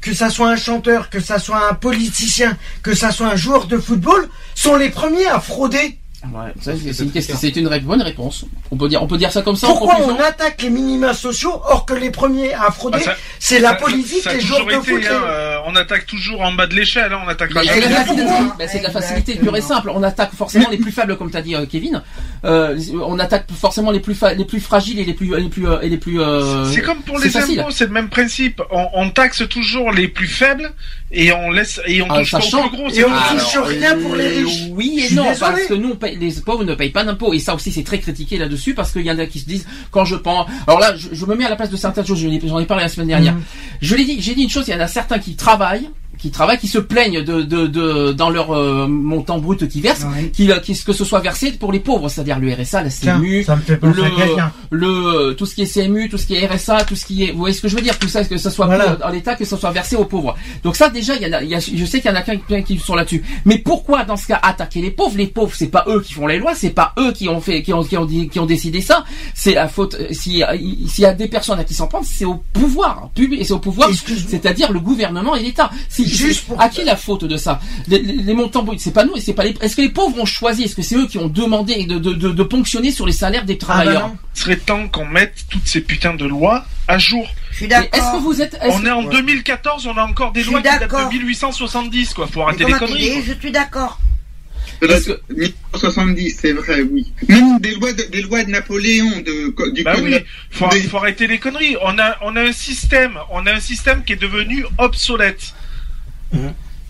que ça soit un chanteur, que ça soit un politicien, que ça soit un joueur de football, sont les premiers à frauder Ouais, c'est une, question- c'est une ré- bonne réponse. On peut dire, on peut dire ça comme ça. Pourquoi en on attaque les minima sociaux, or que les premiers à frauder, Ah, ça- c'est la politique, ça les joueurs de été, foot. hein, euh, on attaque toujours en bas de l'échelle, hein, on attaque jamais c'est de hein. bah, c'est de la facilité pure et simple. On attaque forcément les plus faibles, comme t'as dit euh, Kevin. Euh, on attaque forcément les plus fa- les plus fragiles et les plus les plus euh, et les plus. euh, C'est comme pour les impôts, c'est le même principe. On, on taxe toujours les plus faibles et on laisse et on Ah, touche pas sachant- aux plus gros. Et on pas- touche rien pour les euh, riches. Oui et non, désolé. parce que nous, on paye- les pauvres ne payent pas d'impôts. Et ça aussi, c'est très critiqué là-dessus, parce qu'il y en a qui se disent, quand je pense... Alors là, je, je me mets à la place de certaines choses, j'en ai parlé la semaine dernière. Mhm. Je l'ai dit, j'ai dit une chose, il y en a certains qui travaillent, qui travaillent, qui se plaignent de, de, de dans leur euh, montant brut qu'ils versent, Ouais. qu'il- qu'il- que ce soit versé pour les pauvres, c'est-à-dire le RSA, la CMU, le, le tout ce qui est CMU, tout ce qui est RSA, tout ce qui est, vous voyez ce que je veux dire, tout ça, que ce soit Voilà. dans l'État, que ce soit versé aux pauvres. Donc ça déjà, il y en a, il y a- je sais qu'il y en a plein qui sont là-dessus. Mais pourquoi dans ce cas attaquer les pauvres? Les pauvres, c'est pas eux qui font les lois, c'est pas eux qui ont fait, qui ont, qui ont, dit- qui ont décidé ça. C'est la faute. euh, si- S'il y a des personnes à qui s'en prendre, c'est au pouvoir public, c'est au pouvoir, c'est-à-dire le gouvernement et l'État. Si juste à qui la faute de ça les, les- les montants bruts, c'est pas nous et c'est pas les. Est-ce que les pauvres ont choisi Est-ce que c'est eux qui ont demandé de, de, de, de ponctionner sur les salaires des travailleurs Il serait temps qu'on mette toutes ces putains de lois à jour. Je suis Mais Est-ce que vous êtes On que- est en 2014, on a encore des lois qui datent d'accord. de 1870, quoi. Faut arrêter les conneries. Je suis d'accord. Peut-être 1970, c'est vrai, oui. Même des lois de, des lois de Napoléon, de, du Bah oui, faut, des- faut arrêter les conneries. On a, on a un système, on a un système qui est devenu obsolète.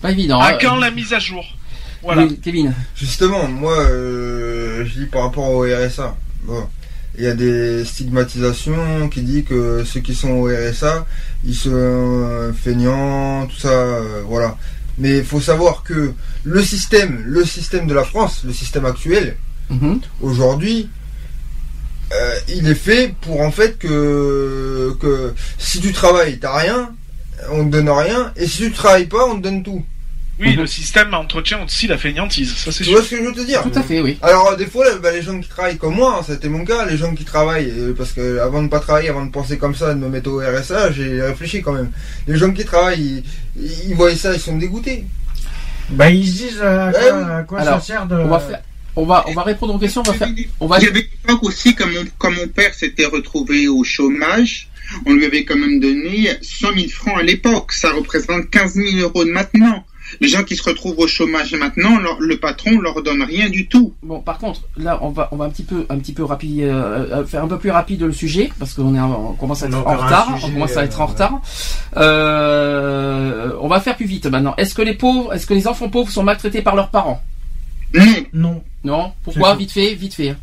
Pas évident. À hein. quand la mise à jour? Voilà. Oui, Kevin. Justement, moi, euh, je dis par rapport au RSA. Bon, il y a des stigmatisations qui disent que ceux qui sont au RSA, ils sont euh, feignants, tout ça, euh, voilà. Mais il faut savoir que le système, le système de la France, le système actuel, Mhm. aujourd'hui, euh, il est fait pour en fait que, que si tu travailles, t'as rien, on te donne rien, et si tu travailles pas, on te donne tout. Oui, le système entretient aussi la feignantise, ça c'est Tu sûr. vois ce que je veux te dire Tout à fait, oui. Alors des fois, bah, les gens qui travaillent comme moi, hein, c'était mon cas, les gens qui travaillent, euh, parce que avant de pas travailler, avant de penser comme ça, de me mettre au RSA, j'ai réfléchi quand même. Les gens qui travaillent, ils, ils voient ça, ils sont dégoûtés. Bah, ils se disent euh, à quoi, Eh oui. à quoi Alors, ça sert de. On va faire. On va, on va répondre aux questions. On va faire. On va. Il y avait une époque aussi, comme mon, père s'était retrouvé au chômage, on lui avait quand même donné 100 000 francs à l'époque. Ça représente 15 000 euros de maintenant. Les gens qui se retrouvent au chômage maintenant, leur- le patron leur donne rien du tout. Bon, par contre, là, on va, on va un petit peu, un petit peu rapide, euh, euh, faire un peu plus rapide le sujet parce qu'on est, on commence à être en un retard. sujet, on commence à être en euh, retard. Euh, on va faire plus vite maintenant. Est-ce que les pauvres, est-ce que les enfants pauvres sont maltraités par leurs parents? Non, Non. Non. Pourquoi. Vite fait, vite fait.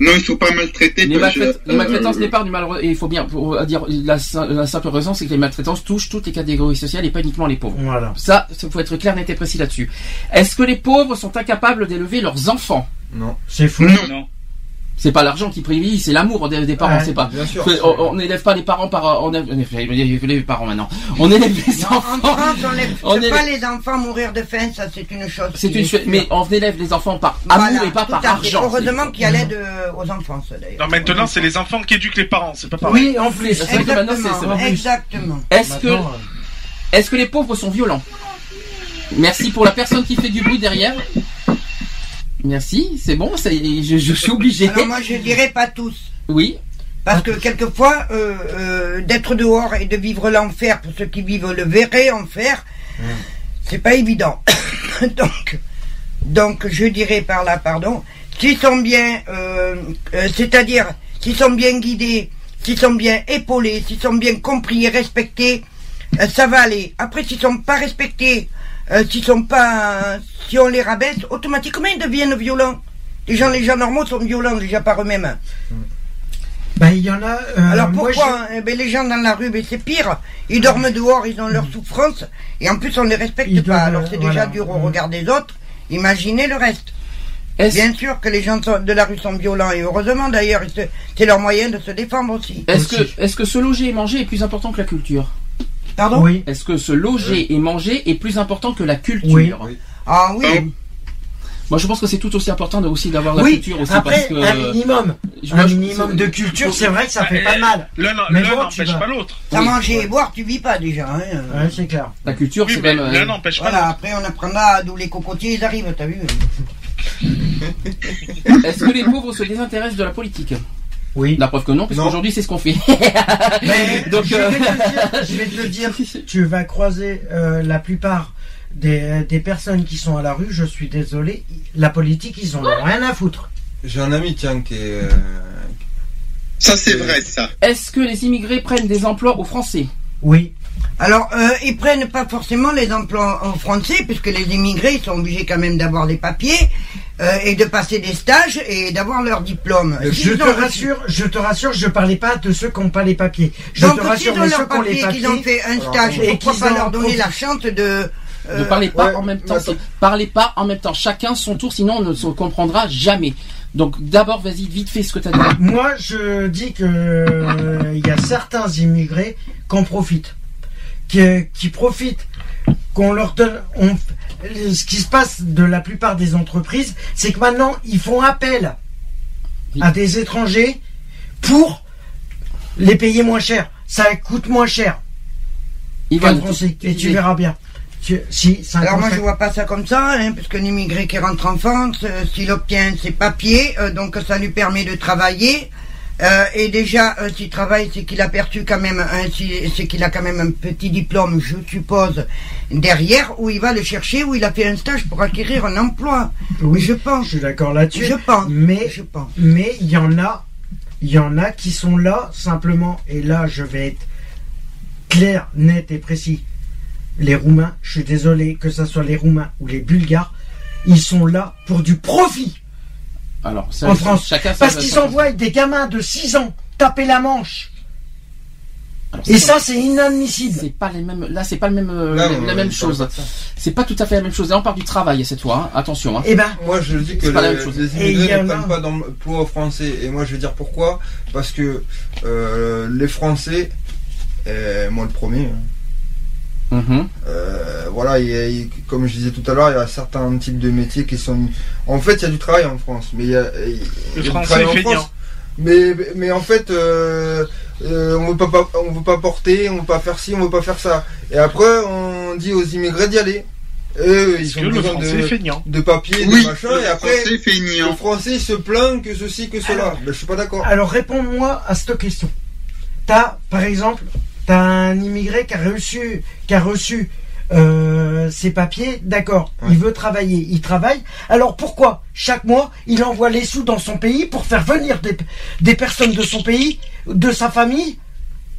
non, ils sont pas maltraités. Les, maltrait- les euh, maltraitances n'est pas du malheureux. Et il faut bien pour euh, dire la, sim- la simple raison, c'est que les maltraitances touchent toutes les catégories sociales et pas uniquement les pauvres. Voilà. Ça, il faut être clair, net et précis là-dessus. Est-ce que les pauvres sont incapables d'élever leurs enfants? Non. C'est fou. Non. Non. C'est pas l'argent qui privilégie, c'est l'amour des, des parents. Ouais, c'est pas. bien sûr. On n'élève pas les parents par. euh, On élève, on élève les parents maintenant. On élève les Non, en enfants. France, on On est- pas les enfants mourir de faim, ça c'est une chose. C'est une chose, mais on élève les enfants par Voilà, amour et pas par argent. Heureusement qu'il y a l'aide euh, aux enfants, ça d'ailleurs. Non, maintenant c'est les enfants qui éduquent les parents, c'est pas pareil. Oui, en plus. Exactement. Est-ce que, Maintenant, est-ce que les pauvres sont violents? Merci pour la personne qui fait du bruit derrière. Merci, c'est bon, ça, je, je suis obligé. Alors moi je dirais pas tous. Oui, Parce que quelquefois, euh, euh, d'être dehors et de vivre l'enfer, pour ceux qui vivent le vrai enfer, c'est pas évident. donc, donc je dirais par là, pardon, s'ils sont bien, euh, c'est-à-dire s'ils sont bien guidés, s'ils sont bien épaulés, s'ils sont bien compris et respectés, ça va aller. Après, s'ils sont pas respectés, euh, s'ils sont pas, si on les rabaisse, automatiquement ils deviennent violents. Les gens, les gens normaux sont violents déjà par eux-mêmes. Bah, il y en a. euh, Alors pourquoi eh ben, Les gens dans la rue, ben, c'est pire. Ils dorment dehors, ils ont leur souffrance, et en plus on ne les respecte Ils pas. doivent, Alors c'est déjà dur au regard des autres. Imaginez le reste. Bien sûr que les gens de la rue sont violents, et heureusement d'ailleurs, c'est leur moyen de se défendre aussi. est-ce que, aussi. est-ce que se loger et manger est plus important que la culture? Pardon Oui. Est-ce que se loger et manger est plus important que la culture Oui. Ah oui. Moi, je pense que c'est tout aussi important de, aussi d'avoir la Oui, culture aussi après, parce que un minimum. je- un minimum de culture, c'est vrai que ça fait pas de mal. L'un Mais l'un bon, tu n'empêche pas l'autre. Sans Oui. manger et boire, tu vis pas déjà. hein. Ouais, c'est clair. la culture, Oui, c'est même. l'un euh, n'empêche pas Voilà, l'autre. après on apprendra d'où les cocotiers ils arrivent, t'as vu Est-ce que les pauvres se désintéressent de la politique? Oui. La preuve que non, parce qu'aujourd'hui c'est ce qu'on fait. Mais Donc, je, euh, vais te dire, je vais te le dire, tu vas croiser euh, la plupart des, des personnes qui sont à la rue, je suis désolé, la politique, ils ont rien à foutre. J'ai un ami, tiens, qui est. euh, Ça, c'est vrai, ça. Est-ce que les immigrés prennent des emplois aux Français? Oui. Alors, euh, ils prennent pas forcément les emplois en français, puisque les immigrés ils sont obligés quand même d'avoir des papiers euh, et de passer des stages et d'avoir leur diplôme. Je S'ils te ont rassure, je te rassure, je parlais pas de ceux qui n'ont pas les papiers. Je Donc, te rassure, ont mais ceux qui ont les papiers, qu'ils ont fait un stage, et pourquoi qu'ils pas en leur donner la profitent. chance de... Ne euh, parlez pas ouais, en même temps. Parlez pas en même temps. Chacun son tour, sinon on ne se comprendra jamais. Donc d'abord, vas-y, vite fait ce que tu as dit. Moi, je dis que euh, il y a certains immigrés qu'on profite, qui, qui profitent, qu'on leur donne. on- ce qui se passe de la plupart des entreprises, c'est que maintenant ils font appel Oui. à des étrangers pour les payer moins cher. Ça coûte moins cher. Français. Et tu verras bien. Tu- si, Alors moi je vois pas ça comme ça, hein, parce qu'un immigré qui rentre en France, euh, s'il obtient ses papiers, euh, donc ça lui permet de travailler. Euh, et déjà, euh, s'il travaille, c'est qu'il a perçu quand même, un, si- c'est qu'il a quand même un petit diplôme, je suppose, derrière, où il va le chercher, où il a fait un stage pour acquérir un emploi. Oui, je pense. Je suis d'accord là-dessus. Je pense. Mais, Je pense. mais il y en a, il y en a qui sont là simplement. Et là, je vais être clair, net et précis. Les Roumains, je suis désolé que ce soit les Roumains ou les Bulgares, ils sont là pour du profit Alors, ça, en France. chacun Parce qu'ils envoient des gamins de 6 ans taper la manche. Alors, Et ça, c'est inadmissible. c'est pas les mêmes. Là, c'est pas le même, euh, la, même chose. C'est pas tout à fait la même chose. Là, on parle du travail cette fois. hein. Attention. Hein. Eh ben, Moi, je dis que C'est pas la les, même chose. les Et il y immigrés ne a- prennent pas d'emploi aux Français. Et moi, je vais dire pourquoi. Parce que euh, les Français, et moi le premier, hein, Mhm. euh, voilà, il y a- il- comme je disais tout à l'heure, il y a certains types de métiers qui sont. En fait, il y a du travail en France, mais il y a, il y a Le du travail est en. France. Mais, mais en fait, euh, euh, on veut pas, pas- on veut pas porter, on veut pas faire ci, on veut pas faire ça. Et après, on dit aux immigrés d'y aller. Eux, ils ont que le besoin de, feignant. de papiers, Oui, de machin, et après, le français se plaint que ceci, que cela. Alors- Ben, je suis pas d'accord. alors réponds-moi à cette question. T'as, par exemple, t'as un immigré qui a reçu, qui a reçu euh, ses papiers, d'accord, Ouais. il veut travailler, il travaille. Alors pourquoi chaque mois il envoie les sous dans son pays pour faire venir des, des personnes de son pays, de sa famille?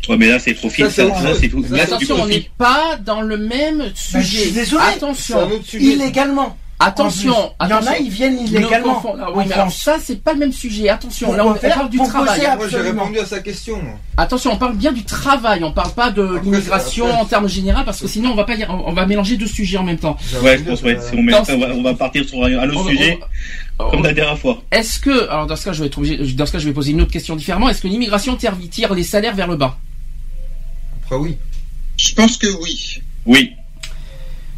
Ouais, mais là, c'est profit. Ça, c'est tout. Là, attention, on n'est pas dans le même je suis sujet. désolé. C'est Attention. illégalement. En Attention, il y en a, ils viennent Ne illégalement. ah en oui, mais alors ça, c'est pas le même sujet. Attention, Pourquoi là, on, parle du travail. Moi, j'ai répondu à sa question. moi. Attention, on parle bien du travail. On parle pas de l'immigration en termes généraux, parce que sinon, on va pas, y- on va mélanger deux sujets en même temps. Ouais, je pense, ouais. on, met, Dans- on, va, partir sur un, autre On- sujet, on- comme la dernière fois. Est-ce que, alors dans ce cas, je vais être obligé, dans ce cas, je vais poser une autre question différemment. Est-ce que l'immigration tire, tire les salaires vers le bas? Après, oui. Je pense que oui. Oui.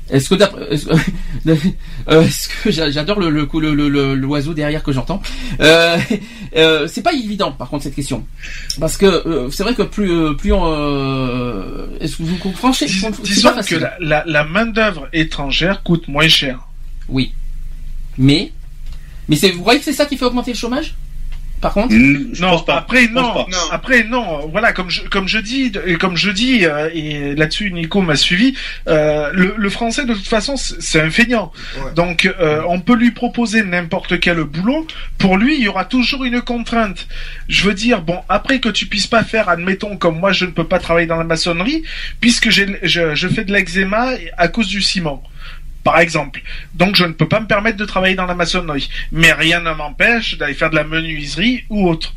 Est-ce que d'après- est-ce que, euh, est-ce que j'a- j'adore le le le- l'oiseau derrière que j'entends. Euh, euh, c'est pas évident par contre cette question. Parce que c'est vrai que plus plus on, est-ce que vous comprenez? C'est Dis- disons que la, la, la main d'œuvre étrangère coûte moins cher. Oui, mais mais c'est vous croyez que c'est ça qui fait augmenter le chômage? Par contre, Je non, pense pas. après Je pense non, pas. Non. après non. Voilà, comme je comme je dis et comme je dis euh, et là-dessus Nico m'a suivi. euh, le, le français de toute façon c'est c'est un feignant. Ouais. Donc euh, on peut lui proposer n'importe quel boulot. Pour lui, il y aura toujours une contrainte. Je veux dire, bon, après que tu puisses pas faire, admettons, comme moi, je ne peux pas travailler dans la maçonnerie puisque j'ai je, je fais de l'eczéma à cause du ciment. Par exemple. Donc je ne peux pas me permettre de travailler dans la maçonnerie. Mais rien ne m'empêche d'aller faire de la menuiserie ou autre.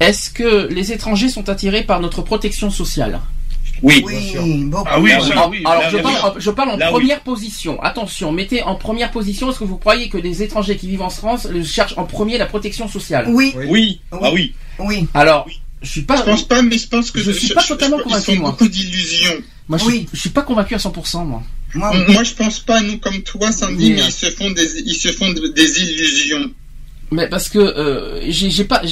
est-ce que les étrangers sont attirés par notre protection sociale Oui. Oui, sûr. beaucoup. Ah oui, oui, oui. Alors, oui. alors, là, je, parle, sûr. je parle en Là, oui. première position. Attention, mettez en première position. Est-ce que vous croyez que les étrangers qui vivent en France le cherchent en premier la protection sociale Oui, Oui. Oui. Ah oui. oui. Alors, je suis pas. Je pense pas, mais je pense que Je suis pas totalement ils convaincu, sont moi. beaucoup d'illusions. Moi, je, Oui. suis, je suis pas convaincu à 100%, moi. Moi, Moi, je pense pas, nous, comme toi, Sandy, Mais, mais ils se font des, ils se font de- des illusions. Mais parce que euh, j'ai pas,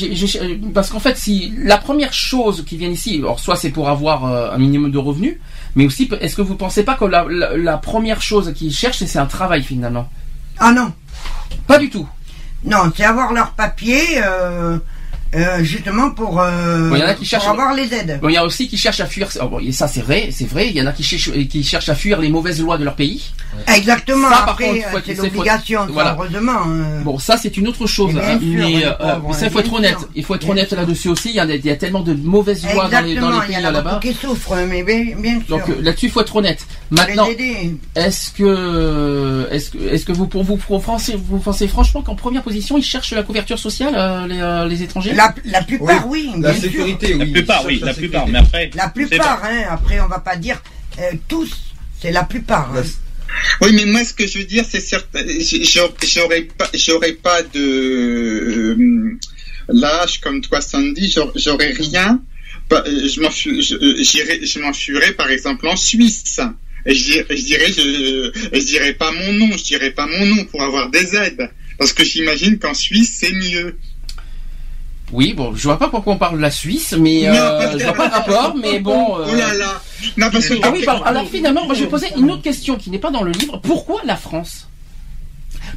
parce qu'en fait, si la première chose qui vient ici, alors soit c'est pour avoir euh, un minimum de revenus, mais aussi, est-ce que vous pensez pas que la, la, la première chose qu'ils cherchent, c'est c'est un travail finalement? Ah non, Pas du tout. non, c'est avoir leur papier, euh, euh, justement pour, euh, Bon, il y en a qui pour avoir les aides. Bon, il y a aussi qui cherchent à fuir. oh, bon, et ça, c'est vrai, c'est vrai. Il y en a qui cherchent, qui cherchent à fuir les mauvaises lois de leur pays. Exactement. Ça, par Après, contre, c'est l'obligation, voilà. heureusement. euh. Bon, ça c'est une autre chose. Hein, sûr, mais euh, pauvres, ça, il faut être honnête. Il faut être honnête là-dessus aussi. Il y, a, des- il y a tellement de mauvaises lois dans les, dans Exactement, les il y pays en a là-bas. beaucoup qui souffrent, mais bien, bien sûr. Donc là-dessus, il faut être honnête. Maintenant, est-ce que, est-ce que, est-ce que vous, pour vous, pour français, vous pensez franchement qu'en première position, ils cherchent la couverture sociale, les, les étrangers? La, la plupart, oui. La bien sûr. sécurité, oui. La plupart, oui. La sécurité. plupart. Mais après. La plupart, hein. Après, on va pas dire euh, tous. C'est la plupart. La- hein. Oui, mais moi, ce que je veux dire, c'est certain, j'aurais j'aurais pas, j'aurais pas de euh, l'âge comme toi, Sandy, j'aurais- rien. Bah, euh, Je m'enfuis- je- j'irais- je m'enfuirais, par exemple, en Suisse. Et je dirais, je dirais, je, je dirais pas mon nom, je dirais pas mon nom pour avoir des aides. Parce que j'imagine qu'en Suisse, c'est mieux. Oui, bon, je vois pas pourquoi on parle de la Suisse, mais euh, je vois pas le rapport, mais bon. euh, Oh là là. Non, parce que. Ah oui, pardon. Alors finalement, moi je vais poser une autre question qui n'est pas dans le livre. Pourquoi la France?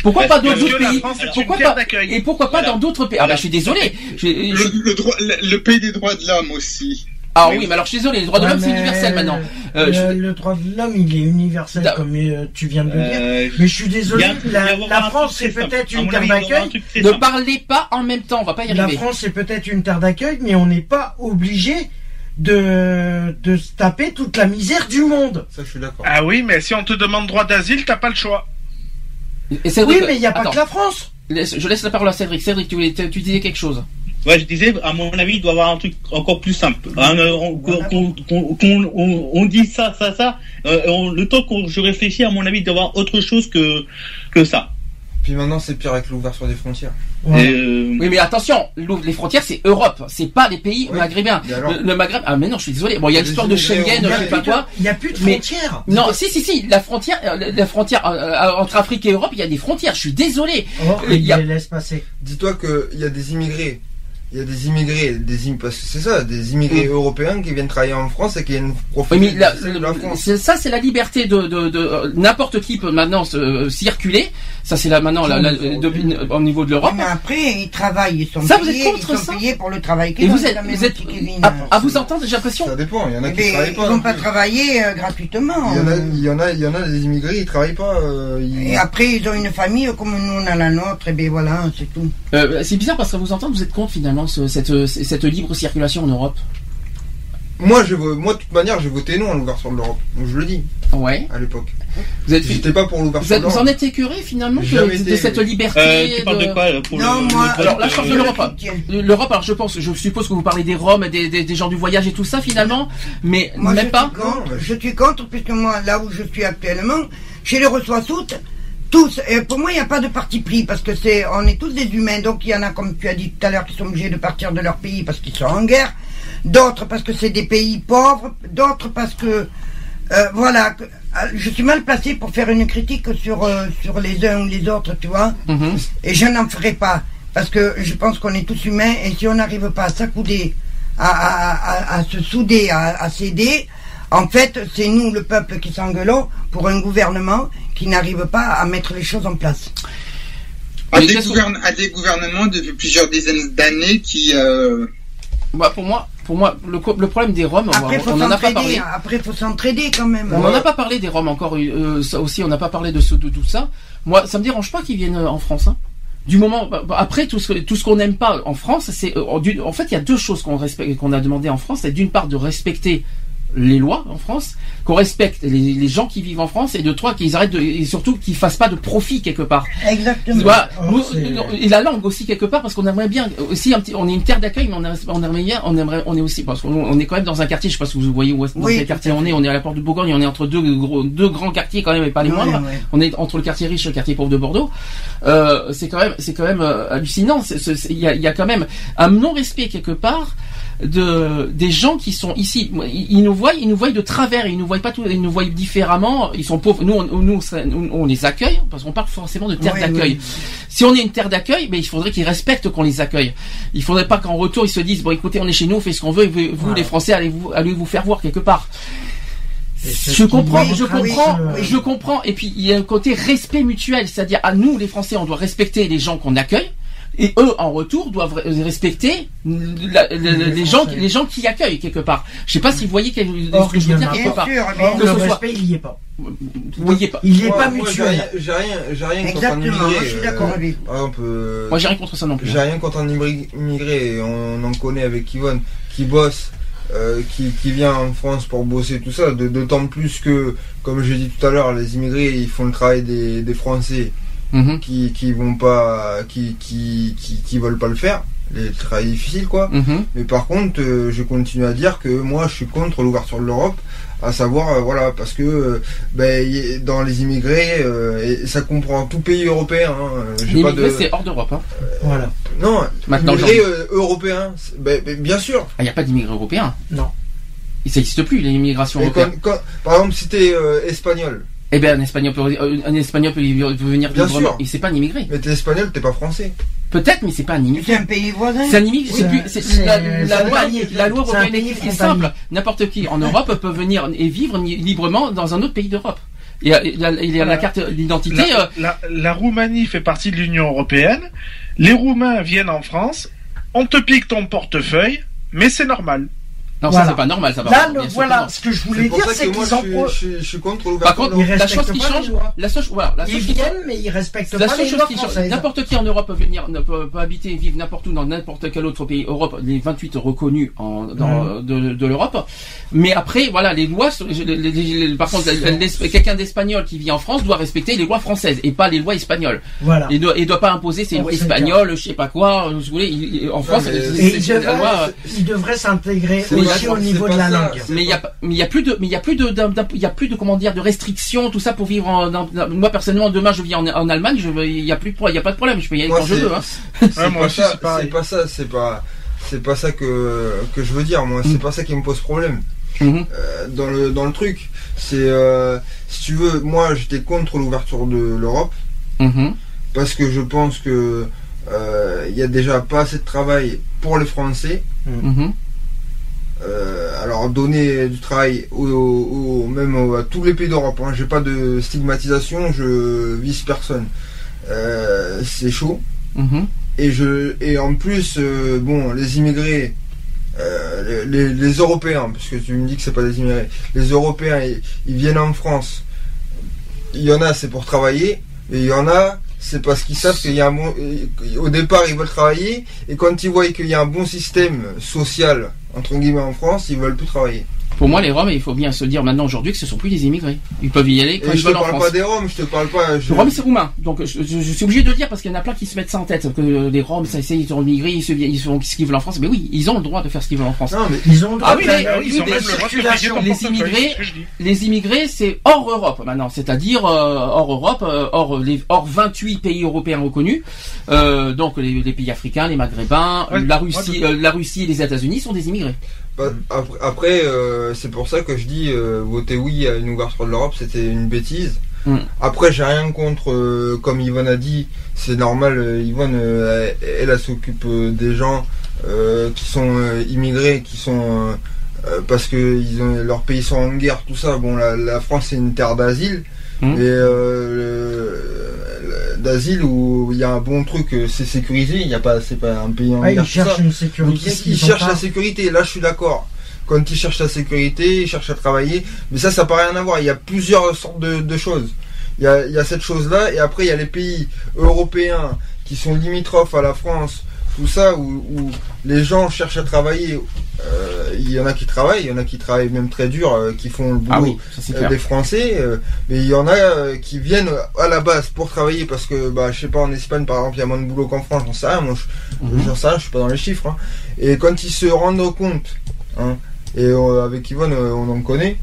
Pourquoi Parce pas dans d'autres pays? Pourquoi pas. Et pourquoi pas Voilà. dans d'autres pays? Ah bah je suis désolé. Je- je- Le, le droit, le, le pays des droits de l'homme aussi. Ah oui, mais alors je suis désolé. Les droits de l'homme c'est universel maintenant. Euh, le, je- le droit de l'homme, il est universel, Da- comme euh, tu viens de le dire. Euh, Mais je suis désolé, a la, la France, c'est peut-être une terre un d'accueil. Ne parlez pas en même temps, on va pas y La arriver. France, c'est peut-être une terre d'accueil, mais on n'est pas obligé de, de se taper toute la misère du monde. Ça, je suis d'accord. Ah oui, mais si on te demande droit d'asile, t'as pas le choix. Et Cédric, Oui, mais il n'y a pas attends, que la France. laisse- je laisse la parole à Cédric. Cédric, tu, voulais, tu disais quelque chose. Ouais, je disais, à mon avis, il doit y avoir un truc encore plus simple. Un, euh, on, qu'on- on- on dit ça, ça, ça. euh, on- le temps que je réfléchis, à mon avis, il doit y avoir autre chose que, que ça. Puis maintenant, c'est pire avec l'ouverture des frontières. Ouais. Euh, Oui, mais attention, les frontières c'est Europe, c'est pas les pays Oui. maghrébins. Alors Le, le Maghreb, ah mais non, je suis désolé. Bon, il y a l'histoire de Schengen, n'y je a, sais pas quoi. il y a plus de Mais- frontières. Non, si, si, si, la frontière, la frontière entre Afrique et Europe, il y a des frontières. Je suis désolé. Oh, Il il y a- les laisse passer. Dis-toi qu'il y a des immigrés. Il y a des immigrés, des im- parce que c'est ça, des immigrés Mm. européens qui viennent travailler en France et qui viennent Oui, profiter mais la- de la France. ça, c'est la liberté de, de, de euh, n'importe qui peut maintenant se, euh, circuler. Ça, c'est là maintenant la, la- de- au niveau de l'Europe. Mais après, ils travaillent, ils sont Ça, vous êtes payés, contre ils sont ça payés pour le travail Et qu'ils vous ont, êtes, vous êtes, petit Kevin. à, à vous entendre, j'ai l'impression. Ça dépend, il y en a qui Mais travaillent ils pas. vont non pas plus. travailler euh, gratuitement. Il y en a, il y en a, il y en a des immigrés, ils travaillent pas. euh, ils- Et après, ils ont une famille comme nous, on a la nôtre, et bien voilà, c'est tout. Euh, c'est bizarre parce que vous entendre, vous êtes contre finalement ce- cette, euh, cette libre circulation en Europe. Moi, je, moi, de toute manière, j'ai voté non à l'ouverture de l'Europe. Je le dis Ouais. à l'époque. Vous êtes, J'étais pas pour l'ouverture de vous en l'Europe. êtes écuré finalement de, cette liberté. euh, tu parles de de- quoi euh, pour Non, le, moi, le- Alors, de le- l'Europe. L'Europe, alors je pense, je suppose que vous parlez des Roms, des, des, des gens du voyage et tout ça finalement, mais Moi, même je pas. Suis contre, Je suis contre, puisque moi, là où je suis actuellement, je les reçois toutes, tous. Pour moi, il n'y a pas de parti pris, parce que c'est, on est tous des humains. Donc, il y en a, comme tu as dit tout à l'heure, qui sont obligés de partir de leur pays parce qu'ils sont en guerre. D'autres parce que c'est des pays pauvres. D'autres parce que, euh, voilà, que- euh, je suis mal placé pour faire une critique sur, euh, sur les uns ou les autres, tu vois. Mhm. Et je n'en ferai pas. Parce que je pense qu'on est tous humains et si on n'arrive pas à s'accouder, à, à, à, à se souder, à, à s'aider, en fait, c'est nous, le peuple, qui s'engueulons pour un gouvernement qui n'arrive pas à mettre les choses en place. À des, qu'est-ce que- gouvern- à des gouvernements depuis plusieurs dizaines d'années qui. euh, Bah, pour moi, pour moi, le, problème des Roms, Après, on faut n'en a pas parlé. s'entraider. Après, faut s'entraider quand même. On n'en a pas parlé des Roms encore euh, ça aussi, on n'a pas parlé de, ce, de tout ça. Moi, ça me dérange pas qu'ils viennent euh, en France. hein. Du moment, bah, bah, après tout ce que- tout ce qu'on n'aime pas en France, c'est en fait il y a deux choses qu'on respecte, qu'on a demandé en France, c'est d'une part de respecter les lois en France, qu'on respecte les, les gens qui vivent en France, et de trois qu'ils arrêtent de, et surtout qu'ils fassent pas de profit quelque part. Exactement. Voilà. Oh, Nous, et la langue aussi quelque part parce qu'on aimerait bien aussi un petit, on est une terre d'accueil mais on, aimerait- on aimerait bien on aimerait on est aussi parce qu'on on est quand même dans un quartier je sais pas si vous voyez où est dans Oui, quel quartier on est on est à la porte de Bourgogne on est entre deux gros, deux grands quartiers quand même et pas les Ouais, moindres on est entre le quartier riche et le quartier pauvre de Bordeaux euh, c'est quand même c'est quand même euh, hallucinant il y a, il y a quand même un non respect quelque part de des gens qui sont ici ils, nous voient ils nous voient de travers ils nous voient pas tout ils nous voient différemment ils sont pauvres nous on, nous, on les accueille parce qu'on parle forcément de terre d'accueil oui. si on est une terre d'accueil, mais il faudrait qu'ils respectent qu'on les accueille. Il faudrait pas qu'en retour ils se disent bon écoutez on est chez nous, on fait ce qu'on veut, et vous, Voilà. les Français allez vous allez vous faire voir quelque part. Je comprends, je comprends, je comprends. Et puis il y a un côté respect mutuel, c'est-à-dire à nous les Français on doit respecter les gens qu'on accueille. Et eux, en retour, doivent re- respecter la- la- Les les, gens, les gens qui accueillent quelque part. Je sais pas si vous voyez quel, Or, ce que je veux il dire quelque part. que le ce soit- il y est pas. Vous voyez pas. Il est Moi- pas moi, j'ai mutuel. rien- J'ai rien, j'ai rien contre un Exactement, immigré. je suis d'accord euh, avec lui. Par exemple, euh, Moi j'ai rien contre ça non plus. J'ai rien contre un immigr- immigré, et on en connaît avec Yvonne, qui bosse, euh, qui, qui vient en France pour bosser, tout ça. D'autant plus que, comme j'ai dit tout à l'heure, les immigrés, ils font le travail des, des Français Mhm, qui, qui vont pas, qui, qui, qui, qui veulent pas le faire. Les travail difficiles, quoi. mhm. Mais par contre, euh, je continue à dire que moi, je suis contre l'ouverture de l'Europe, à savoir, euh, voilà, parce que euh, ben, dans les immigrés, euh, et ça comprend tout pays européen. Hein, j'ai Les pas immigrés, de... c'est hors d'Europe. Hein. Voilà. Non, Maintenant, immigrés euh, européens, ben, ben, bien sûr. Il n'y a pas d'immigrés européens. Non. Il n'existe plus l'immigration européenne. quand- quand- par exemple, si t'es euh, espagnol, Eh bien, un espagnol peut, euh, un espagnol peut, peut venir Bien librement. sûr. Et c'est pas un immigré. mais t'es espagnol, t'es pas français. Peut-être, mais c'est pas un immigré. C'est un pays voisin. C'est un immigré. Oui, c'est plus- c'est- c'est- la, c'est la un loi, pays- la loi c'est un européenne pays est est frontalier. simple. N'importe qui en Europe peut venir et vivre ni- librement dans un autre pays d'Europe. Il y a la carte d'identité. euh, La, la- la Roumanie fait partie de l'Union européenne. Les Roumains viennent en France. On te pique ton portefeuille, mais c'est normal. Non, Voilà. ça c'est pas normal, ça va. Là, le- voilà, ce que je voulais dire, c'est qu'ils en je suis, pro- je, suis- je suis contre Par contre, Ils la chose qui change, la chose, voilà, la Ils chose qui viennent, mais ils respectent La pas seule les chose lois qui change, n'importe qui en Europe peut venir, ne peut, peut habiter et vivre n'importe où dans n'importe quel autre pays Europe, les 28 reconnus en, dans, de, de l'Europe. Mais après, voilà, les lois, sont- les- les- les- par contre, quelqu'un d'espagnol qui vit en France doit respecter les lois françaises et pas les lois espagnoles. Voilà. Et doit, et doit pas imposer ses lois espagnoles, je sais pas quoi, si vous voulez, il- il- en France, ils devraient s'intégrer C'est aussi pas- au niveau c'est de pas la ça. langue. mais il y a pas- mais il y a plus de mais il y a plus de il y a plus de comment dire de restrictions tout ça pour vivre en, dans- dans- moi personnellement demain je vis en, en Allemagne je veux- il y a plus de il y a pas de problème je peux y aller Moi, quand je c'est- veux hein. c'est pas ça, c'est pas ça, c'est pas, c'est pas ça que que je veux dire. Moi, c'est Mm. pas ça qui me pose problème. Mhm. Euh, dans le dans le truc, c'est euh, si tu veux, moi, j'étais contre l'ouverture de l'Europe Mhm. parce que je pense que euh, il y a déjà pas assez de travail pour les Français. Mhm. Euh, alors donner du travail au, même à tous les pays d'Europe. Hein. J'ai pas de stigmatisation, je vise personne. Euh, c'est chaud. Mhm. Et je et en plus euh, bon les immigrés les, les- les Européens parce que tu me dis que c'est pas des immigrés les Européens ils, ils viennent en France il y en a c'est pour travailler et il y en a c'est parce qu'ils savent qu'il y a un bon au départ ils veulent travailler et quand ils voient qu'il y a un bon système social entre guillemets en France ils veulent plus travailler pour moi les Roms il faut bien se dire maintenant aujourd'hui que ce sont plus des immigrés. Ils peuvent y aller quand et ils je te veulent en parle France. pas des Roms je te parle pas je- Les Roms c'est roumain. Donc je, je- je suis obligé de le dire parce qu'il y en a plein qui se mettent ça en tête que les Roms ça essaye ils sont immigrés ils se ils sont ce qu'ils veulent en France. Mais oui ils ont le droit de faire ce qu'ils veulent en France. Non mais Ils ont le droit Ah oui, de- mais- Ah oui, ils ont mais même le droit de circulation, piquer ton les immigrés- je les immigrés, c'est hors Europe maintenant, c'est-à-dire euh, hors Europe, euh, hors, les, hors 28 pays européens reconnus, euh, donc les, les pays africains, les Maghrébins, Ouais, la Russie, euh, la Russie et les États-Unis sont des immigrés. Pas- Après, après, euh, c'est pour ça que je dis euh, voter oui à une ouverture de l'Europe, c'était une bêtise. Mm. Après, j'ai rien contre, euh, comme Yvonne a dit, c'est normal. Yvonne, elle, elle s'occupe des gens qui sont immigrés, qui sont parce que ils ont, leurs pays sont en guerre, tout ça. Bon, la, la France c'est une terre d'asile, Mm. D'asile où il y a un bon truc, euh, c'est sécurisé. Il n'y a pas, c'est pas un pays en Ouais, guerre. ils ça. cherchent une Donc sécurité. ils, qu'ils ils ont cherchent pas. la sécurité, là je suis d'accord. Quand ils cherchent la sécurité, ils cherchent à travailler, mais ça, ça n'a pas rien à voir. Il y a plusieurs sortes de, de choses. Il y, a, il y a cette chose-là, et après il y a les pays européens qui sont limitrophes à la France, tout ça, où, où les gens cherchent à travailler. Euh, il y en a qui travaillent, il y en a qui travaillent même très dur, euh, qui font le boulot Ah oui, ça c'est euh, des Français, mais il y en a qui viennent à la base pour travailler parce que, bah, je sais pas, en Espagne par exemple, il y a moins de boulot qu'en France, j'en sais rien, moi, je- Mhm. j'en sais rien, je suis pas dans les chiffres. hein. Et quand ils se rendent compte, hein, et euh, avec Yvonne, euh, on en connaît,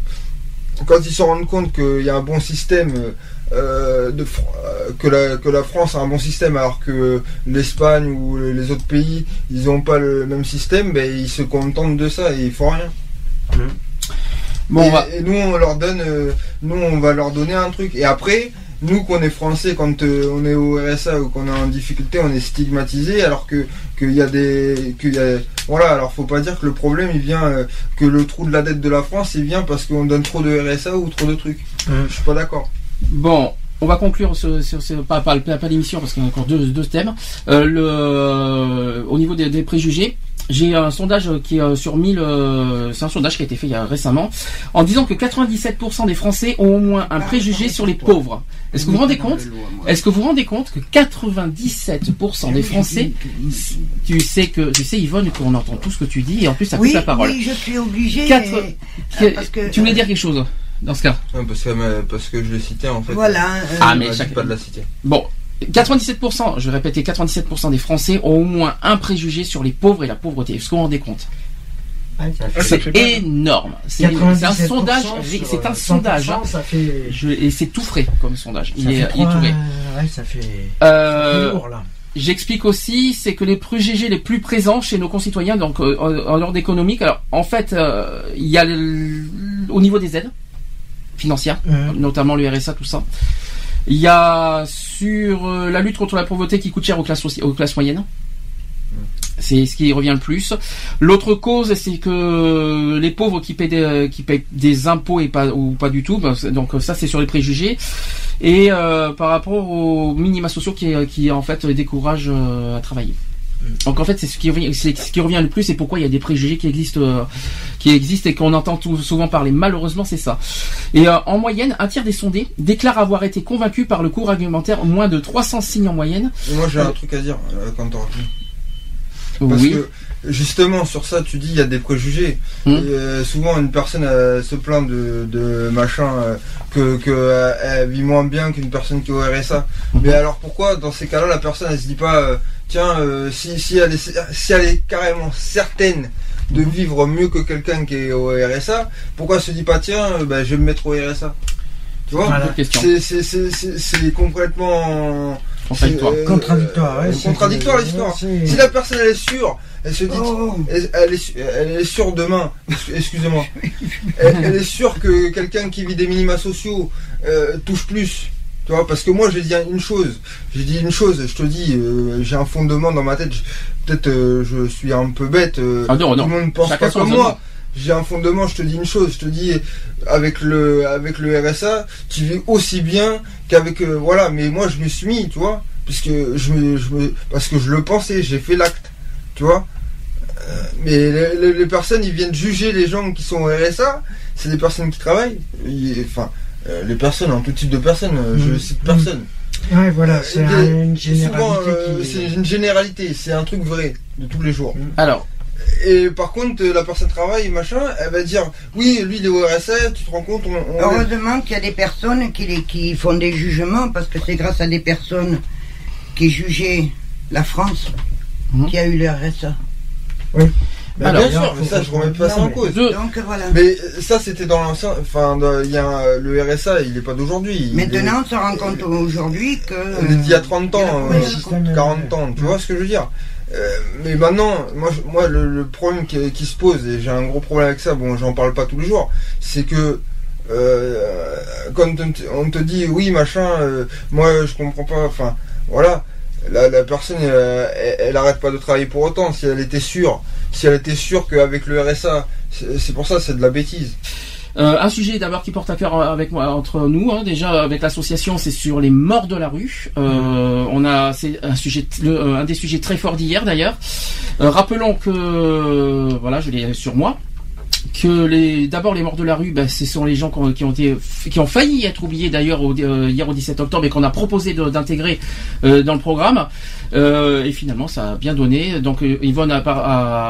quand ils se rendent compte qu'il y a un bon système, euh, de, euh, que, la, que la France a un bon système alors que l'Espagne ou les autres pays, ils n'ont pas le même système, ben, ils se contentent de ça et ils font rien. Bon, et, on va- et nous on leur donne, euh, nous on va leur donner un truc. Et après, nous qu'on est français, quand on est au RSA ou qu'on est en difficulté, on est stigmatisé, alors que qu'il y a des, qu'il y a, voilà. Alors faut pas dire que le problème il vient, que le trou de la dette de la France il vient parce qu'on donne trop de RSA ou trop de trucs. Je suis pas d'accord. Bon, on va conclure ce, ce- ce- pas, pas, pas, pas l'émission parce qu'il y a encore deux, deux thèmes. Euh, le, au niveau des, des préjugés, j'ai un sondage qui est euh, sur 1000, euh, c'est un sondage qui a été fait il y a récemment, en disant que 97% des Français ont au moins un préjugé sur les pauvres. Est-ce que vous vous rendez compte? Est-ce que vous vous rendez compte que 97% des Français, tu sais que, tu sais Yvonne, qu'on entend tout ce que tu dis et en plus ça coupe Oui, la parole. oui, je suis obligée. Parce que- tu voulais dire quelque chose? Dans ce cas Ouais, parce, que, euh, parce que je l'ai cité en fait. Voilà, euh, Ah, On mais chaque- pas de la citer. Bon, 97%, je vais répéter, 97% des Français ont au moins un préjugé sur les pauvres et la pauvreté. Est-ce que vous rendez compte? Ouais, Ah, C'est énorme. C'est un 97% sondage. C'est un euh, sondage. hein. 100%, Ça fait. Je- et c'est tout frais comme sondage. Il ça est, fait il est tout trois- vrai. Ouais, ça fait. Euh, c'est lourd là. J'explique aussi, c'est que les préjugés les plus présents chez nos concitoyens, donc euh, en, en ordre économique, alors en fait, euh, il y a le- au niveau des aides financières, Mhm. notamment le RSA, tout ça. Il y a sur euh, la lutte contre la pauvreté qui coûte cher aux classes, aux classes moyennes. C'est ce qui revient le plus. L'autre cause, c'est que les pauvres qui paient des, qui paient des impôts et pas ou pas du tout. ben, donc ça, c'est sur les préjugés. Et euh, par rapport aux minima sociaux qui, qui en fait découragent euh, à travailler. Donc en fait, c'est ce qui revient, c'est ce qui revient le plus et pourquoi il y a des préjugés qui existent, euh, qui existent et qu'on entend tout- souvent parler. Malheureusement, c'est ça. Et euh, en moyenne, un tiers des sondés déclarent avoir été convaincus par le cours argumentaire, moins de 300 signes en moyenne. Et moi j'ai un truc à dire euh, quand fini. Parce Oui. que justement sur ça tu dis il y a des préjugés. Et, euh, souvent une personne euh, se plaint de, de machin euh, que, que euh, elle vit moins bien qu'une personne qui est au RSA. Mais alors pourquoi dans ces cas-là la personne elle se dit pas euh, tiens euh, si, si, elle est, si elle est carrément certaine de vivre mieux que quelqu'un qui est au RSA, pourquoi elle se dit pas tiens euh, bah, je vais me mettre au RSA Tu vois? Voilà. C'est- complètement Contradictoire. c'est, euh, Contradictoire, ouais, c'est- contradictoire l'histoire. Si la personne elle est sûre, elle se dit, Oh. elle, elle est, su- elle est sûre demain. Excusez-moi. elle, elle est sûre que quelqu'un qui vit des minima sociaux euh, touche plus. Tu vois, parce que moi j'ai dit une chose. J'ai dit une chose. Je te dis, euh, j'ai un fondement dans ma tête. Je- Peut-être euh, je suis un peu bête. euh, Ah non, non. Tout le monde pense Chacun pas comme moi. J'ai un fondement, je te dis une chose, je te dis avec le avec le RSA, tu vis aussi bien qu'avec voilà, mais moi je me suis mis, tu vois, puisque je me, je me parce que je le pensais, j'ai fait l'acte, tu vois. Mais les, les- les personnes, ils viennent juger les gens qui sont au RSA, c'est des personnes qui travaillent, Ils- enfin euh, les personnes, en tout type de personnes, euh, je Mm. cite personne. Ouais, voilà, c'est Des- un- une généralité euh, qui- c'est une généralité, c'est un truc vrai de tous les jours. Alors. Et par contre, euh, la personne travaille, machin, elle va dire, oui, lui, il est au RSA, tu te rends compte, on, on- Heureusement qu'il y a des personnes qui, les- qui font des jugements, parce que c'est grâce à des personnes qui jugeaient la France qui a eu le RSA. Bah, Alors, bien sûr, mais ça, je remets pas ça en cause. Donc voilà. Mais ça, c'était dans l'ancien. Enfin, il y a un- le RSA, il est pas d'aujourd'hui. il Maintenant, est- on se rend compte aujourd'hui que. Il est d'il y a 30 ans, il y a euh, la première 40 ans, tu vois ce que je veux dire? Euh, mais maintenant, moi, moi le, le problème qui, qui se pose, et j'ai un gros problème avec ça, bon, j'en parle pas tous les jours, c'est que euh, quand on te, on dit oui, machin, euh, moi je comprends pas, enfin, voilà, la, la personne, euh, elle, elle arrête pas de travailler pour autant, si elle était sûre, si elle était sûre qu'avec le RSA, c'est pour ça, c'est de la bêtise. Euh, un sujet d'abord qui porte à cœur avec moi entre nous hein, déjà avec l'association c'est sur les morts de la rue. Euh, on a c'est un sujet euh, des sujets très forts d'hier d'ailleurs. Euh, rappelons que euh, voilà je l'ai sur moi que les d'abord les morts de la rue ben, ce sont les gens qui ont, qui ont été qui ont failli être oubliés d'ailleurs au- euh, hier au 17 octobre et qu'on a proposé d'intégrer euh, dans le programme. Euh, et finalement ça a bien donné. Donc euh, Yvonne a, par-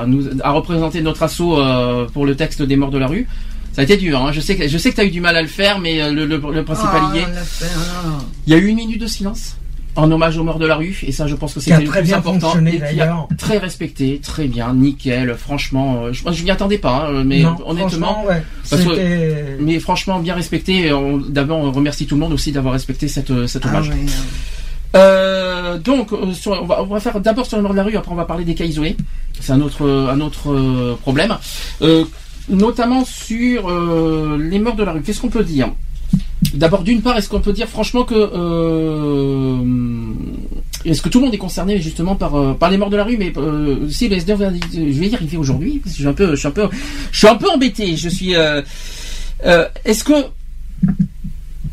a, nous, a représenté notre assaut euh, pour le texte des morts de la rue. Ça a été dur hein. je sais que je sais que tu as eu du mal à le faire mais euh, le, le, le principal Ah, y est. ah. il y a eu une minute de silence en hommage aux morts de la rue et ça je pense que c'était le très plus bien important fonctionné, et qui a d'ailleurs. très respecté très bien nickel franchement euh, je, je m'y attendais pas hein, mais Non, honnêtement franchement, ouais, parce que- c'était- mais franchement bien respecté d'abord on remercie tout le monde aussi d'avoir respecté cette cet Ah hommage euh, donc, euh, sur- on, va, on va faire d'abord sur le mort de la rue, après on va parler des cas isolés. C'est un autre, euh, un autre euh, problème. Euh, notamment sur euh, les morts de la rue. Qu'est-ce qu'on peut dire? D'abord, d'une part, est-ce qu'on peut dire franchement que euh, est-ce que tout le monde est concerné justement par euh, par les morts de la rue, mais euh, si le SDF, je vais y arriver aujourd'hui parce que je suis un peu, je suis un peu, je suis un peu embêté. Je suis. euh, euh, est-ce que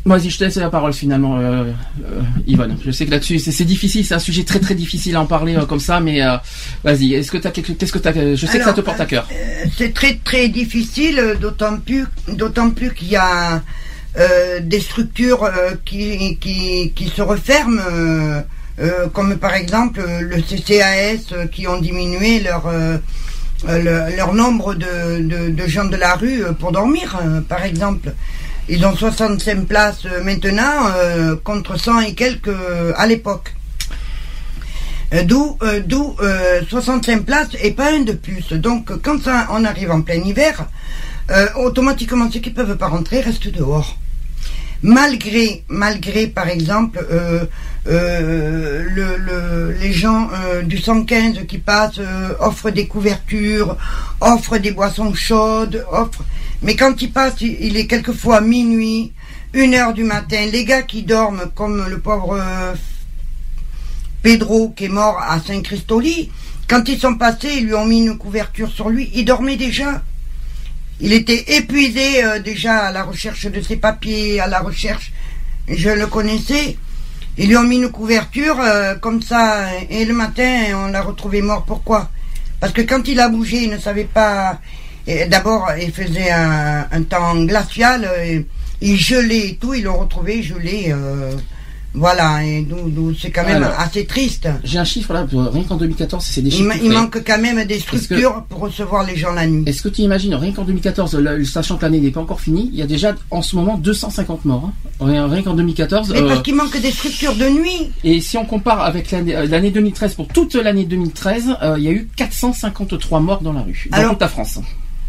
Vas-y, je te laisse la parole finalement, euh, euh, Yvonne. Je sais que là-dessus, c'est difficile, c'est un sujet très très difficile à en parler euh, comme ça, mais euh, vas-y. Est-ce que t'as quelque, qu'est-ce que je sais que ça te porte à cœur. euh, C'est très très difficile, euh, d'autant plus, d'autant plus qu'il y a euh, des structures euh, qui, qui, qui se referment, euh, comme par exemple le CCAS qui ont diminué leur, le- leur nombre de, de, gens de la rue pour dormir, par exemple. Ils ont 65 places maintenant contre 100 et quelques à l'époque. D'où d'où euh, 65 places et pas un de plus. Donc quand ça, on arrive en plein hiver, automatiquement ceux qui peuvent pas rentrer restent dehors. Malgré, malgré par exemple euh, euh, le, le- les gens euh, du 115 qui passent offrent des couvertures, offrent des boissons chaudes, offrent. Mais quand ils passent, il est quelquefois minuit. une heure du matin, les gars qui dorment comme le pauvre Pedro qui est mort à Saint-Christoli, quand ils sont passés, ils lui ont mis une couverture sur lui, il dormait déjà. Il était épuisé euh, déjà à la recherche de ses papiers, à la recherche. Je le connaissais. Ils lui ont mis une couverture euh, comme ça, et le matin, on l'a retrouvé mort. Pourquoi? Parce que quand il a bougé, il ne savait pas. D'abord, il faisait un, temps glacial, il gelait et tout, ils l'ont retrouvé gelé. euh, voilà, et c'est quand même Alors, assez triste. J'ai un chiffre là, pour- rien qu'en 2014, c'est des Il, chiffres. ma- il manque quand même des que- structures pour recevoir les gens la nuit. Est-ce que tu imagines, rien qu'en 2014, là, sachant que l'année n'est pas encore finie, il y a déjà en ce moment 250 morts. hein. Rien, rien qu'en 2014. Mais euh, parce qu'il manque des structures de nuit. et si on compare avec l'année euh, l'année 2013, pour toute l'année 2013, euh, il y a eu 453 morts dans la rue, dans Alors- toute la France.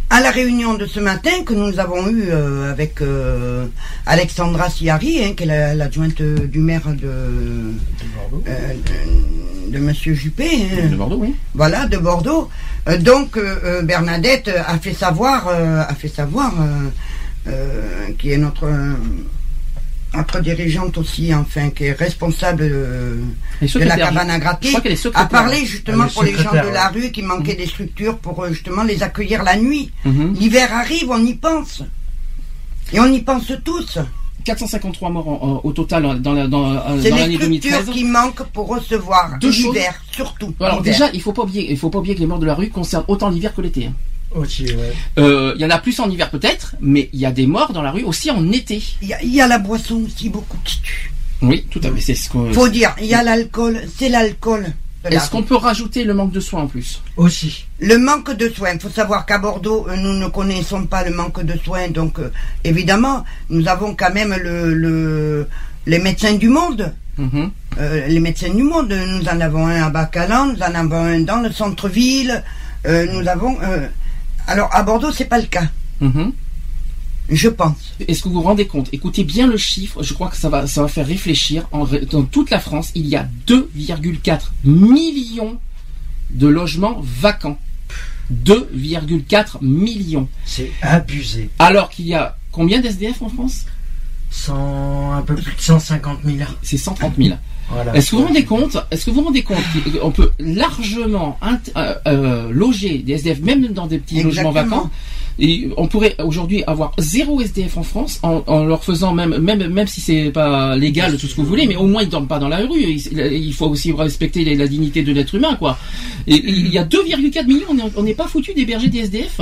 À la réunion de ce matin que nous avons eue euh, avec euh, Alexandra Siari, hein, qui est la- l'adjointe du maire de, euh, de, de Monsieur Juppé. hein. De Bordeaux, oui. Voilà, de Bordeaux. Euh, donc euh, euh, Bernadette a fait savoir, euh, a fait savoir, euh, euh, qui est notre notre dirigeante aussi, enfin, qui est responsable euh, de la cabane à gratter, a parlé justement est pour les gens de la ouais. rue qui manquaient des structures pour euh, justement les accueillir la nuit. Mhm. L'hiver arrive, on y pense. Et on y pense tous. 453 morts en- en- au total dans la- dans, euh, C'est dans les l'année structures 2013. qui manquent pour recevoir l'hiver, surtout. Alors déjà, il faut pas oublier, il faut pas oublier que les morts de la rue concernent autant l'hiver que l'été. hein. Ouais. Euh, Il y en a plus en hiver peut-être, mais il y a des morts dans la rue aussi en été. Il y, a- il y a la boisson aussi beaucoup qui tue. Oui, tout à fait. C'est ce qu'on. Faut dire, il y a l'alcool, c'est l'alcool. Est-ce qu'on peut rajouter le manque de soins en plus? Aussi. Le manque de soins. Il faut savoir qu'à Bordeaux, euh, nous ne connaissons pas le manque de soins. Donc, euh, évidemment, nous avons quand même le, le- les médecins du monde. Mhm. Euh, les médecins du monde. Nous en avons un à Bacalan, nous en avons un dans le centre-ville. euh, nous avons. Alors, à Bordeaux, c'est pas le cas. Mhm. Je pense. Est-ce que vous vous rendez compte? Écoutez bien le chiffre, je crois que ça va, ça va faire réfléchir. En dans toute la France, il y a 2,4 millions de logements vacants. 2,4 millions. C'est abusé. Alors qu'il y a combien d'SDF en France? 100, un peu plus de 150 000. C'est 130 000. Voilà. Est-ce que vous vous rendez compte Est-ce que vous vous rendez compte qu'on peut largement euh, euh, loger des SDF même dans des petits logements vacants et on pourrait aujourd'hui avoir zéro SDF en France en, en leur faisant même même même si c'est pas légal tout ce que vous voulez mais au moins ils dorment pas dans la rue il, il faut aussi respecter les- la dignité de l'être humain quoi. Et il y a 2,4 millions on n'est pas foutu d'héberger des SDF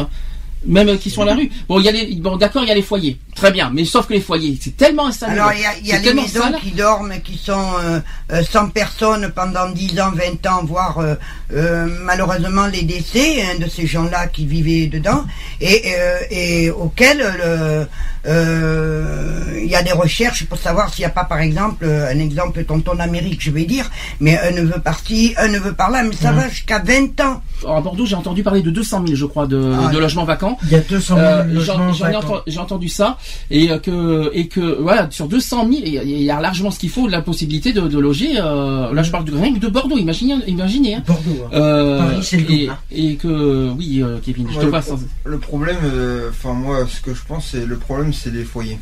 même euh, qui sont à la rue. Bon il y a les bon d'accord il y a les foyers. Très bien. Mais sauf que les foyers c'est tellement installé. Alors, il y a, y a les maisons sale. qui dorment, qui sont euh, euh, 100 personnes pendant 10 ans, 20 ans, voire euh, euh, malheureusement les décès hein, de ces gens-là qui vivaient dedans, et, euh, et auxquels euh, euh, il y a des recherches pour savoir s'il n'y a pas, par exemple, euh, un exemple tonton d'Amérique, je vais dire, mais un neveu par-ci, un neveu par-là, mais ça Mhm. va jusqu'à 20 ans. À Bordeaux, j'ai entendu parler de 200 000, je crois, de, Ah, de logements vacants. Il y a 200 000 Euh, logements j'en- j'en ai vacants. enten- J'ai entendu ça et euh, que et que voilà sur 200 000 il y a- il y a largement ce qu'il faut la possibilité de, de loger. euh, là, je parle de rien que de Bordeaux. Imaginez, imaginez. Hein. Bordeaux. hein. Euh, Paris, c'est le et, double, hein. et que oui, euh, Kevin, je Ouais, te le, passe. pro- le problème, euh, enfin moi, ce que je pense, c'est le problème, c'est les foyers.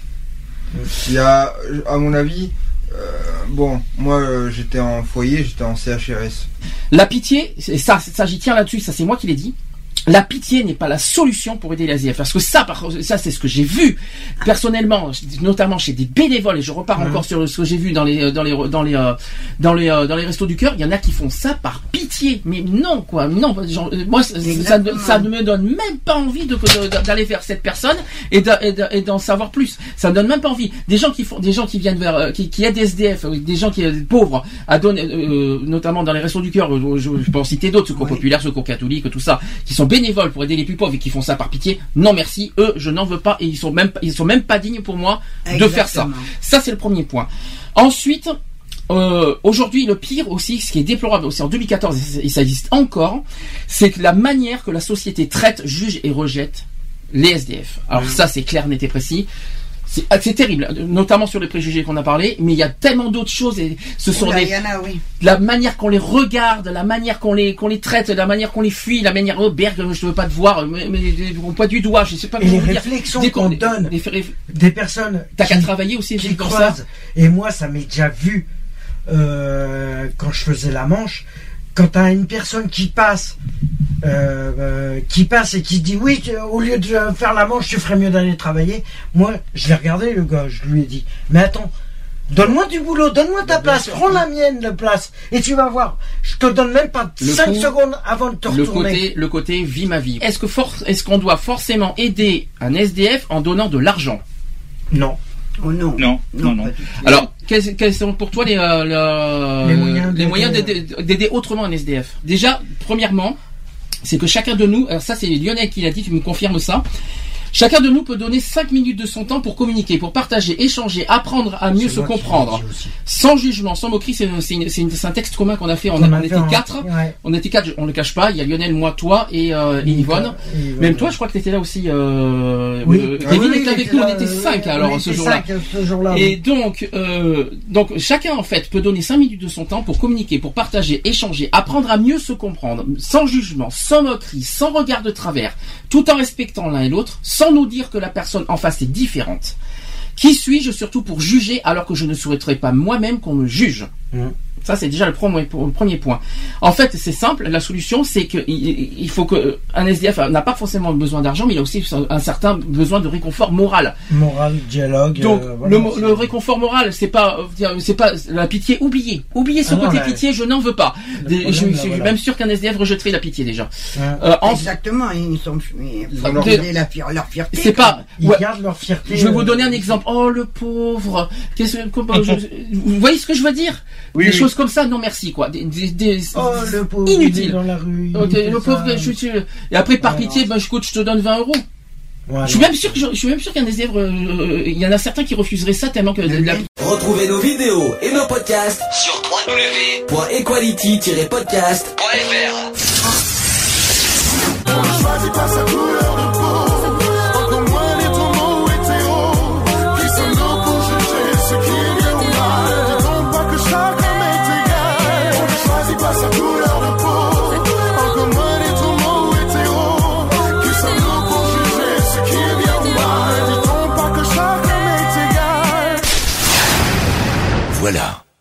Il y a, à mon avis, euh, bon, moi euh, j'étais en foyer, j'étais en CHRS. La pitié, c'est ça, ça j'y tiens là-dessus. Ça, c'est moi qui l'ai dit. La pitié n'est pas la solution pour aider les. Parce que ça, par- ça c'est ce que j'ai vu personnellement, notamment chez des bénévoles. Et je repars Mhm. encore sur ce que j'ai vu dans les dans les dans les euh, dans les euh, dans les restos du cœur. Il y en a qui font ça par pitié. Mais non quoi, non. genre, euh, moi, ça, ça, ne me donne même pas envie d'aller vers cette personne et de- et de- et d'en savoir plus. Ça me donne même pas envie. Des gens qui font, des gens qui viennent vers, euh, qui, qui aident des SDF, euh, des gens qui euh, pauvres à donner, euh, notamment dans les restos du cœur. euh, Je, je peux en citer d'autres, secours Oui. populaire, secours catholique, tout ça, qui sont bénévoles pour aider les plus pauvres et qui font ça par pitié. Non merci, eux, je n'en veux pas et ils sont même, ils sont même pas dignes pour moi de faire ça. Ça c'est le premier point. Ensuite. Euh, aujourd'hui, le pire aussi, ce qui est déplorable aussi en 2014, et ça- existe encore, c'est que la manière que la société traite, juge et rejette les SDF. Alors ça, c'est clair, net et précis. C'est ah, c'est terrible, notamment sur les préjugés qu'on a parlé, mais il y a tellement d'autres choses et ce sont Oula, des il y en a, oui. la manière qu'on les regarde, la manière qu'on les qu'on les traite, la manière qu'on les fuit, la manière oh Berg, je veux pas te voir, mais, mais on pointe du doigt, je sais pas Et les réflexions Dès qu'on des- donne des personnes T'as qu'à qui- travailler aussi qui ça. croisent. Et moi, ça m'est déjà vu euh, quand je faisais la manche. Quand t'as une personne qui passe, euh, euh, qui passe et qui se dit oui, tu- au lieu de faire la manche, tu ferais mieux d'aller travailler. Moi, je l'ai regardé le gars, je lui ai dit, mais attends, donne-moi du boulot, donne-moi ta place, prends la mienne de place, et tu vas voir. Je te donne même pas Le 5 coup- secondes avant de te le retourner. côté le côté vie ma vie. Est-ce que force est-ce qu'on doit forcément aider un SDF en donnant de l'argent? Non. Oh non. Non, non, non. Alors, quels, quels sont pour toi les, euh, le- Les moyens les moyens d'aider- d'aider d'aider autrement un SDF Déjà, premièrement, c'est que chacun de nous, alors ça c'est Lionel qui l'a dit, tu me confirmes ça. Chacun de nous peut donner 5 minutes de son temps pour communiquer, pour partager, échanger, apprendre à mieux se comprendre. Sans jugement, sans moquerie, c'est un texte commun qu'on a fait. On, a- on était quatre. ouais. On était quatre, on le cache pas. Il y a Lionel, moi, toi et, euh, et Yvonne. Même toi, je crois que tu étais là aussi. Euh, Oui. euh, Ah oui, était avec nous, là, on était euh, cinq on alors ce jour-là. euh, ce jour-là, Et donc, euh, donc chacun en fait peut donner 5 minutes de son temps pour communiquer, pour partager, échanger, apprendre à mieux se comprendre, sans jugement, sans moquerie, sans regard de travers, tout en respectant l'un et l'autre, sans nous dire que la personne en face est différente. Qui suis-je surtout pour juger alors que je ne souhaiterais pas moi-même qu'on me juge? Ça, c'est déjà le premier, le premier point. En fait, c'est simple. La solution, c'est que il il faut que un SDF n'a pas forcément besoin d'argent, mais il a aussi un certain besoin de réconfort moral. Moral, dialogue. Donc euh, voilà, le, réconfort moral, c'est pas, euh, c'est pas la pitié. Oubliez, oubliez ce Ah non, côté là, pitié. Je n'en veux pas. Problème, je là, je suis voilà. même sûr qu'un SDF rejetterait la pitié déjà. Euh, en- Exactement, ils sont ils Ils faut ont leur la fier- leur fierté. c'est pas. Ils ouais. gardent leur fierté. Je vais vous euh, donner un exemple. Oh le pauvre. Qu'est-ce que comment je- vous voyez ce que je veux dire? Oui, Des oui. choses comme ça, non merci quoi. Des, des, des- Oh, le pauvre, il est inutiles. dans la rue, le pauvre, je suis. Et après par pitié, ben je coach, je te donne 20 euros. Voilà. Je suis même sûr que je, je suis même sûr qu'un SDF, euh, il y en a certains qui refuseraient ça tellement que la- Retrouvez nos vidéos et nos podcasts sur www.equality-podcast.fr.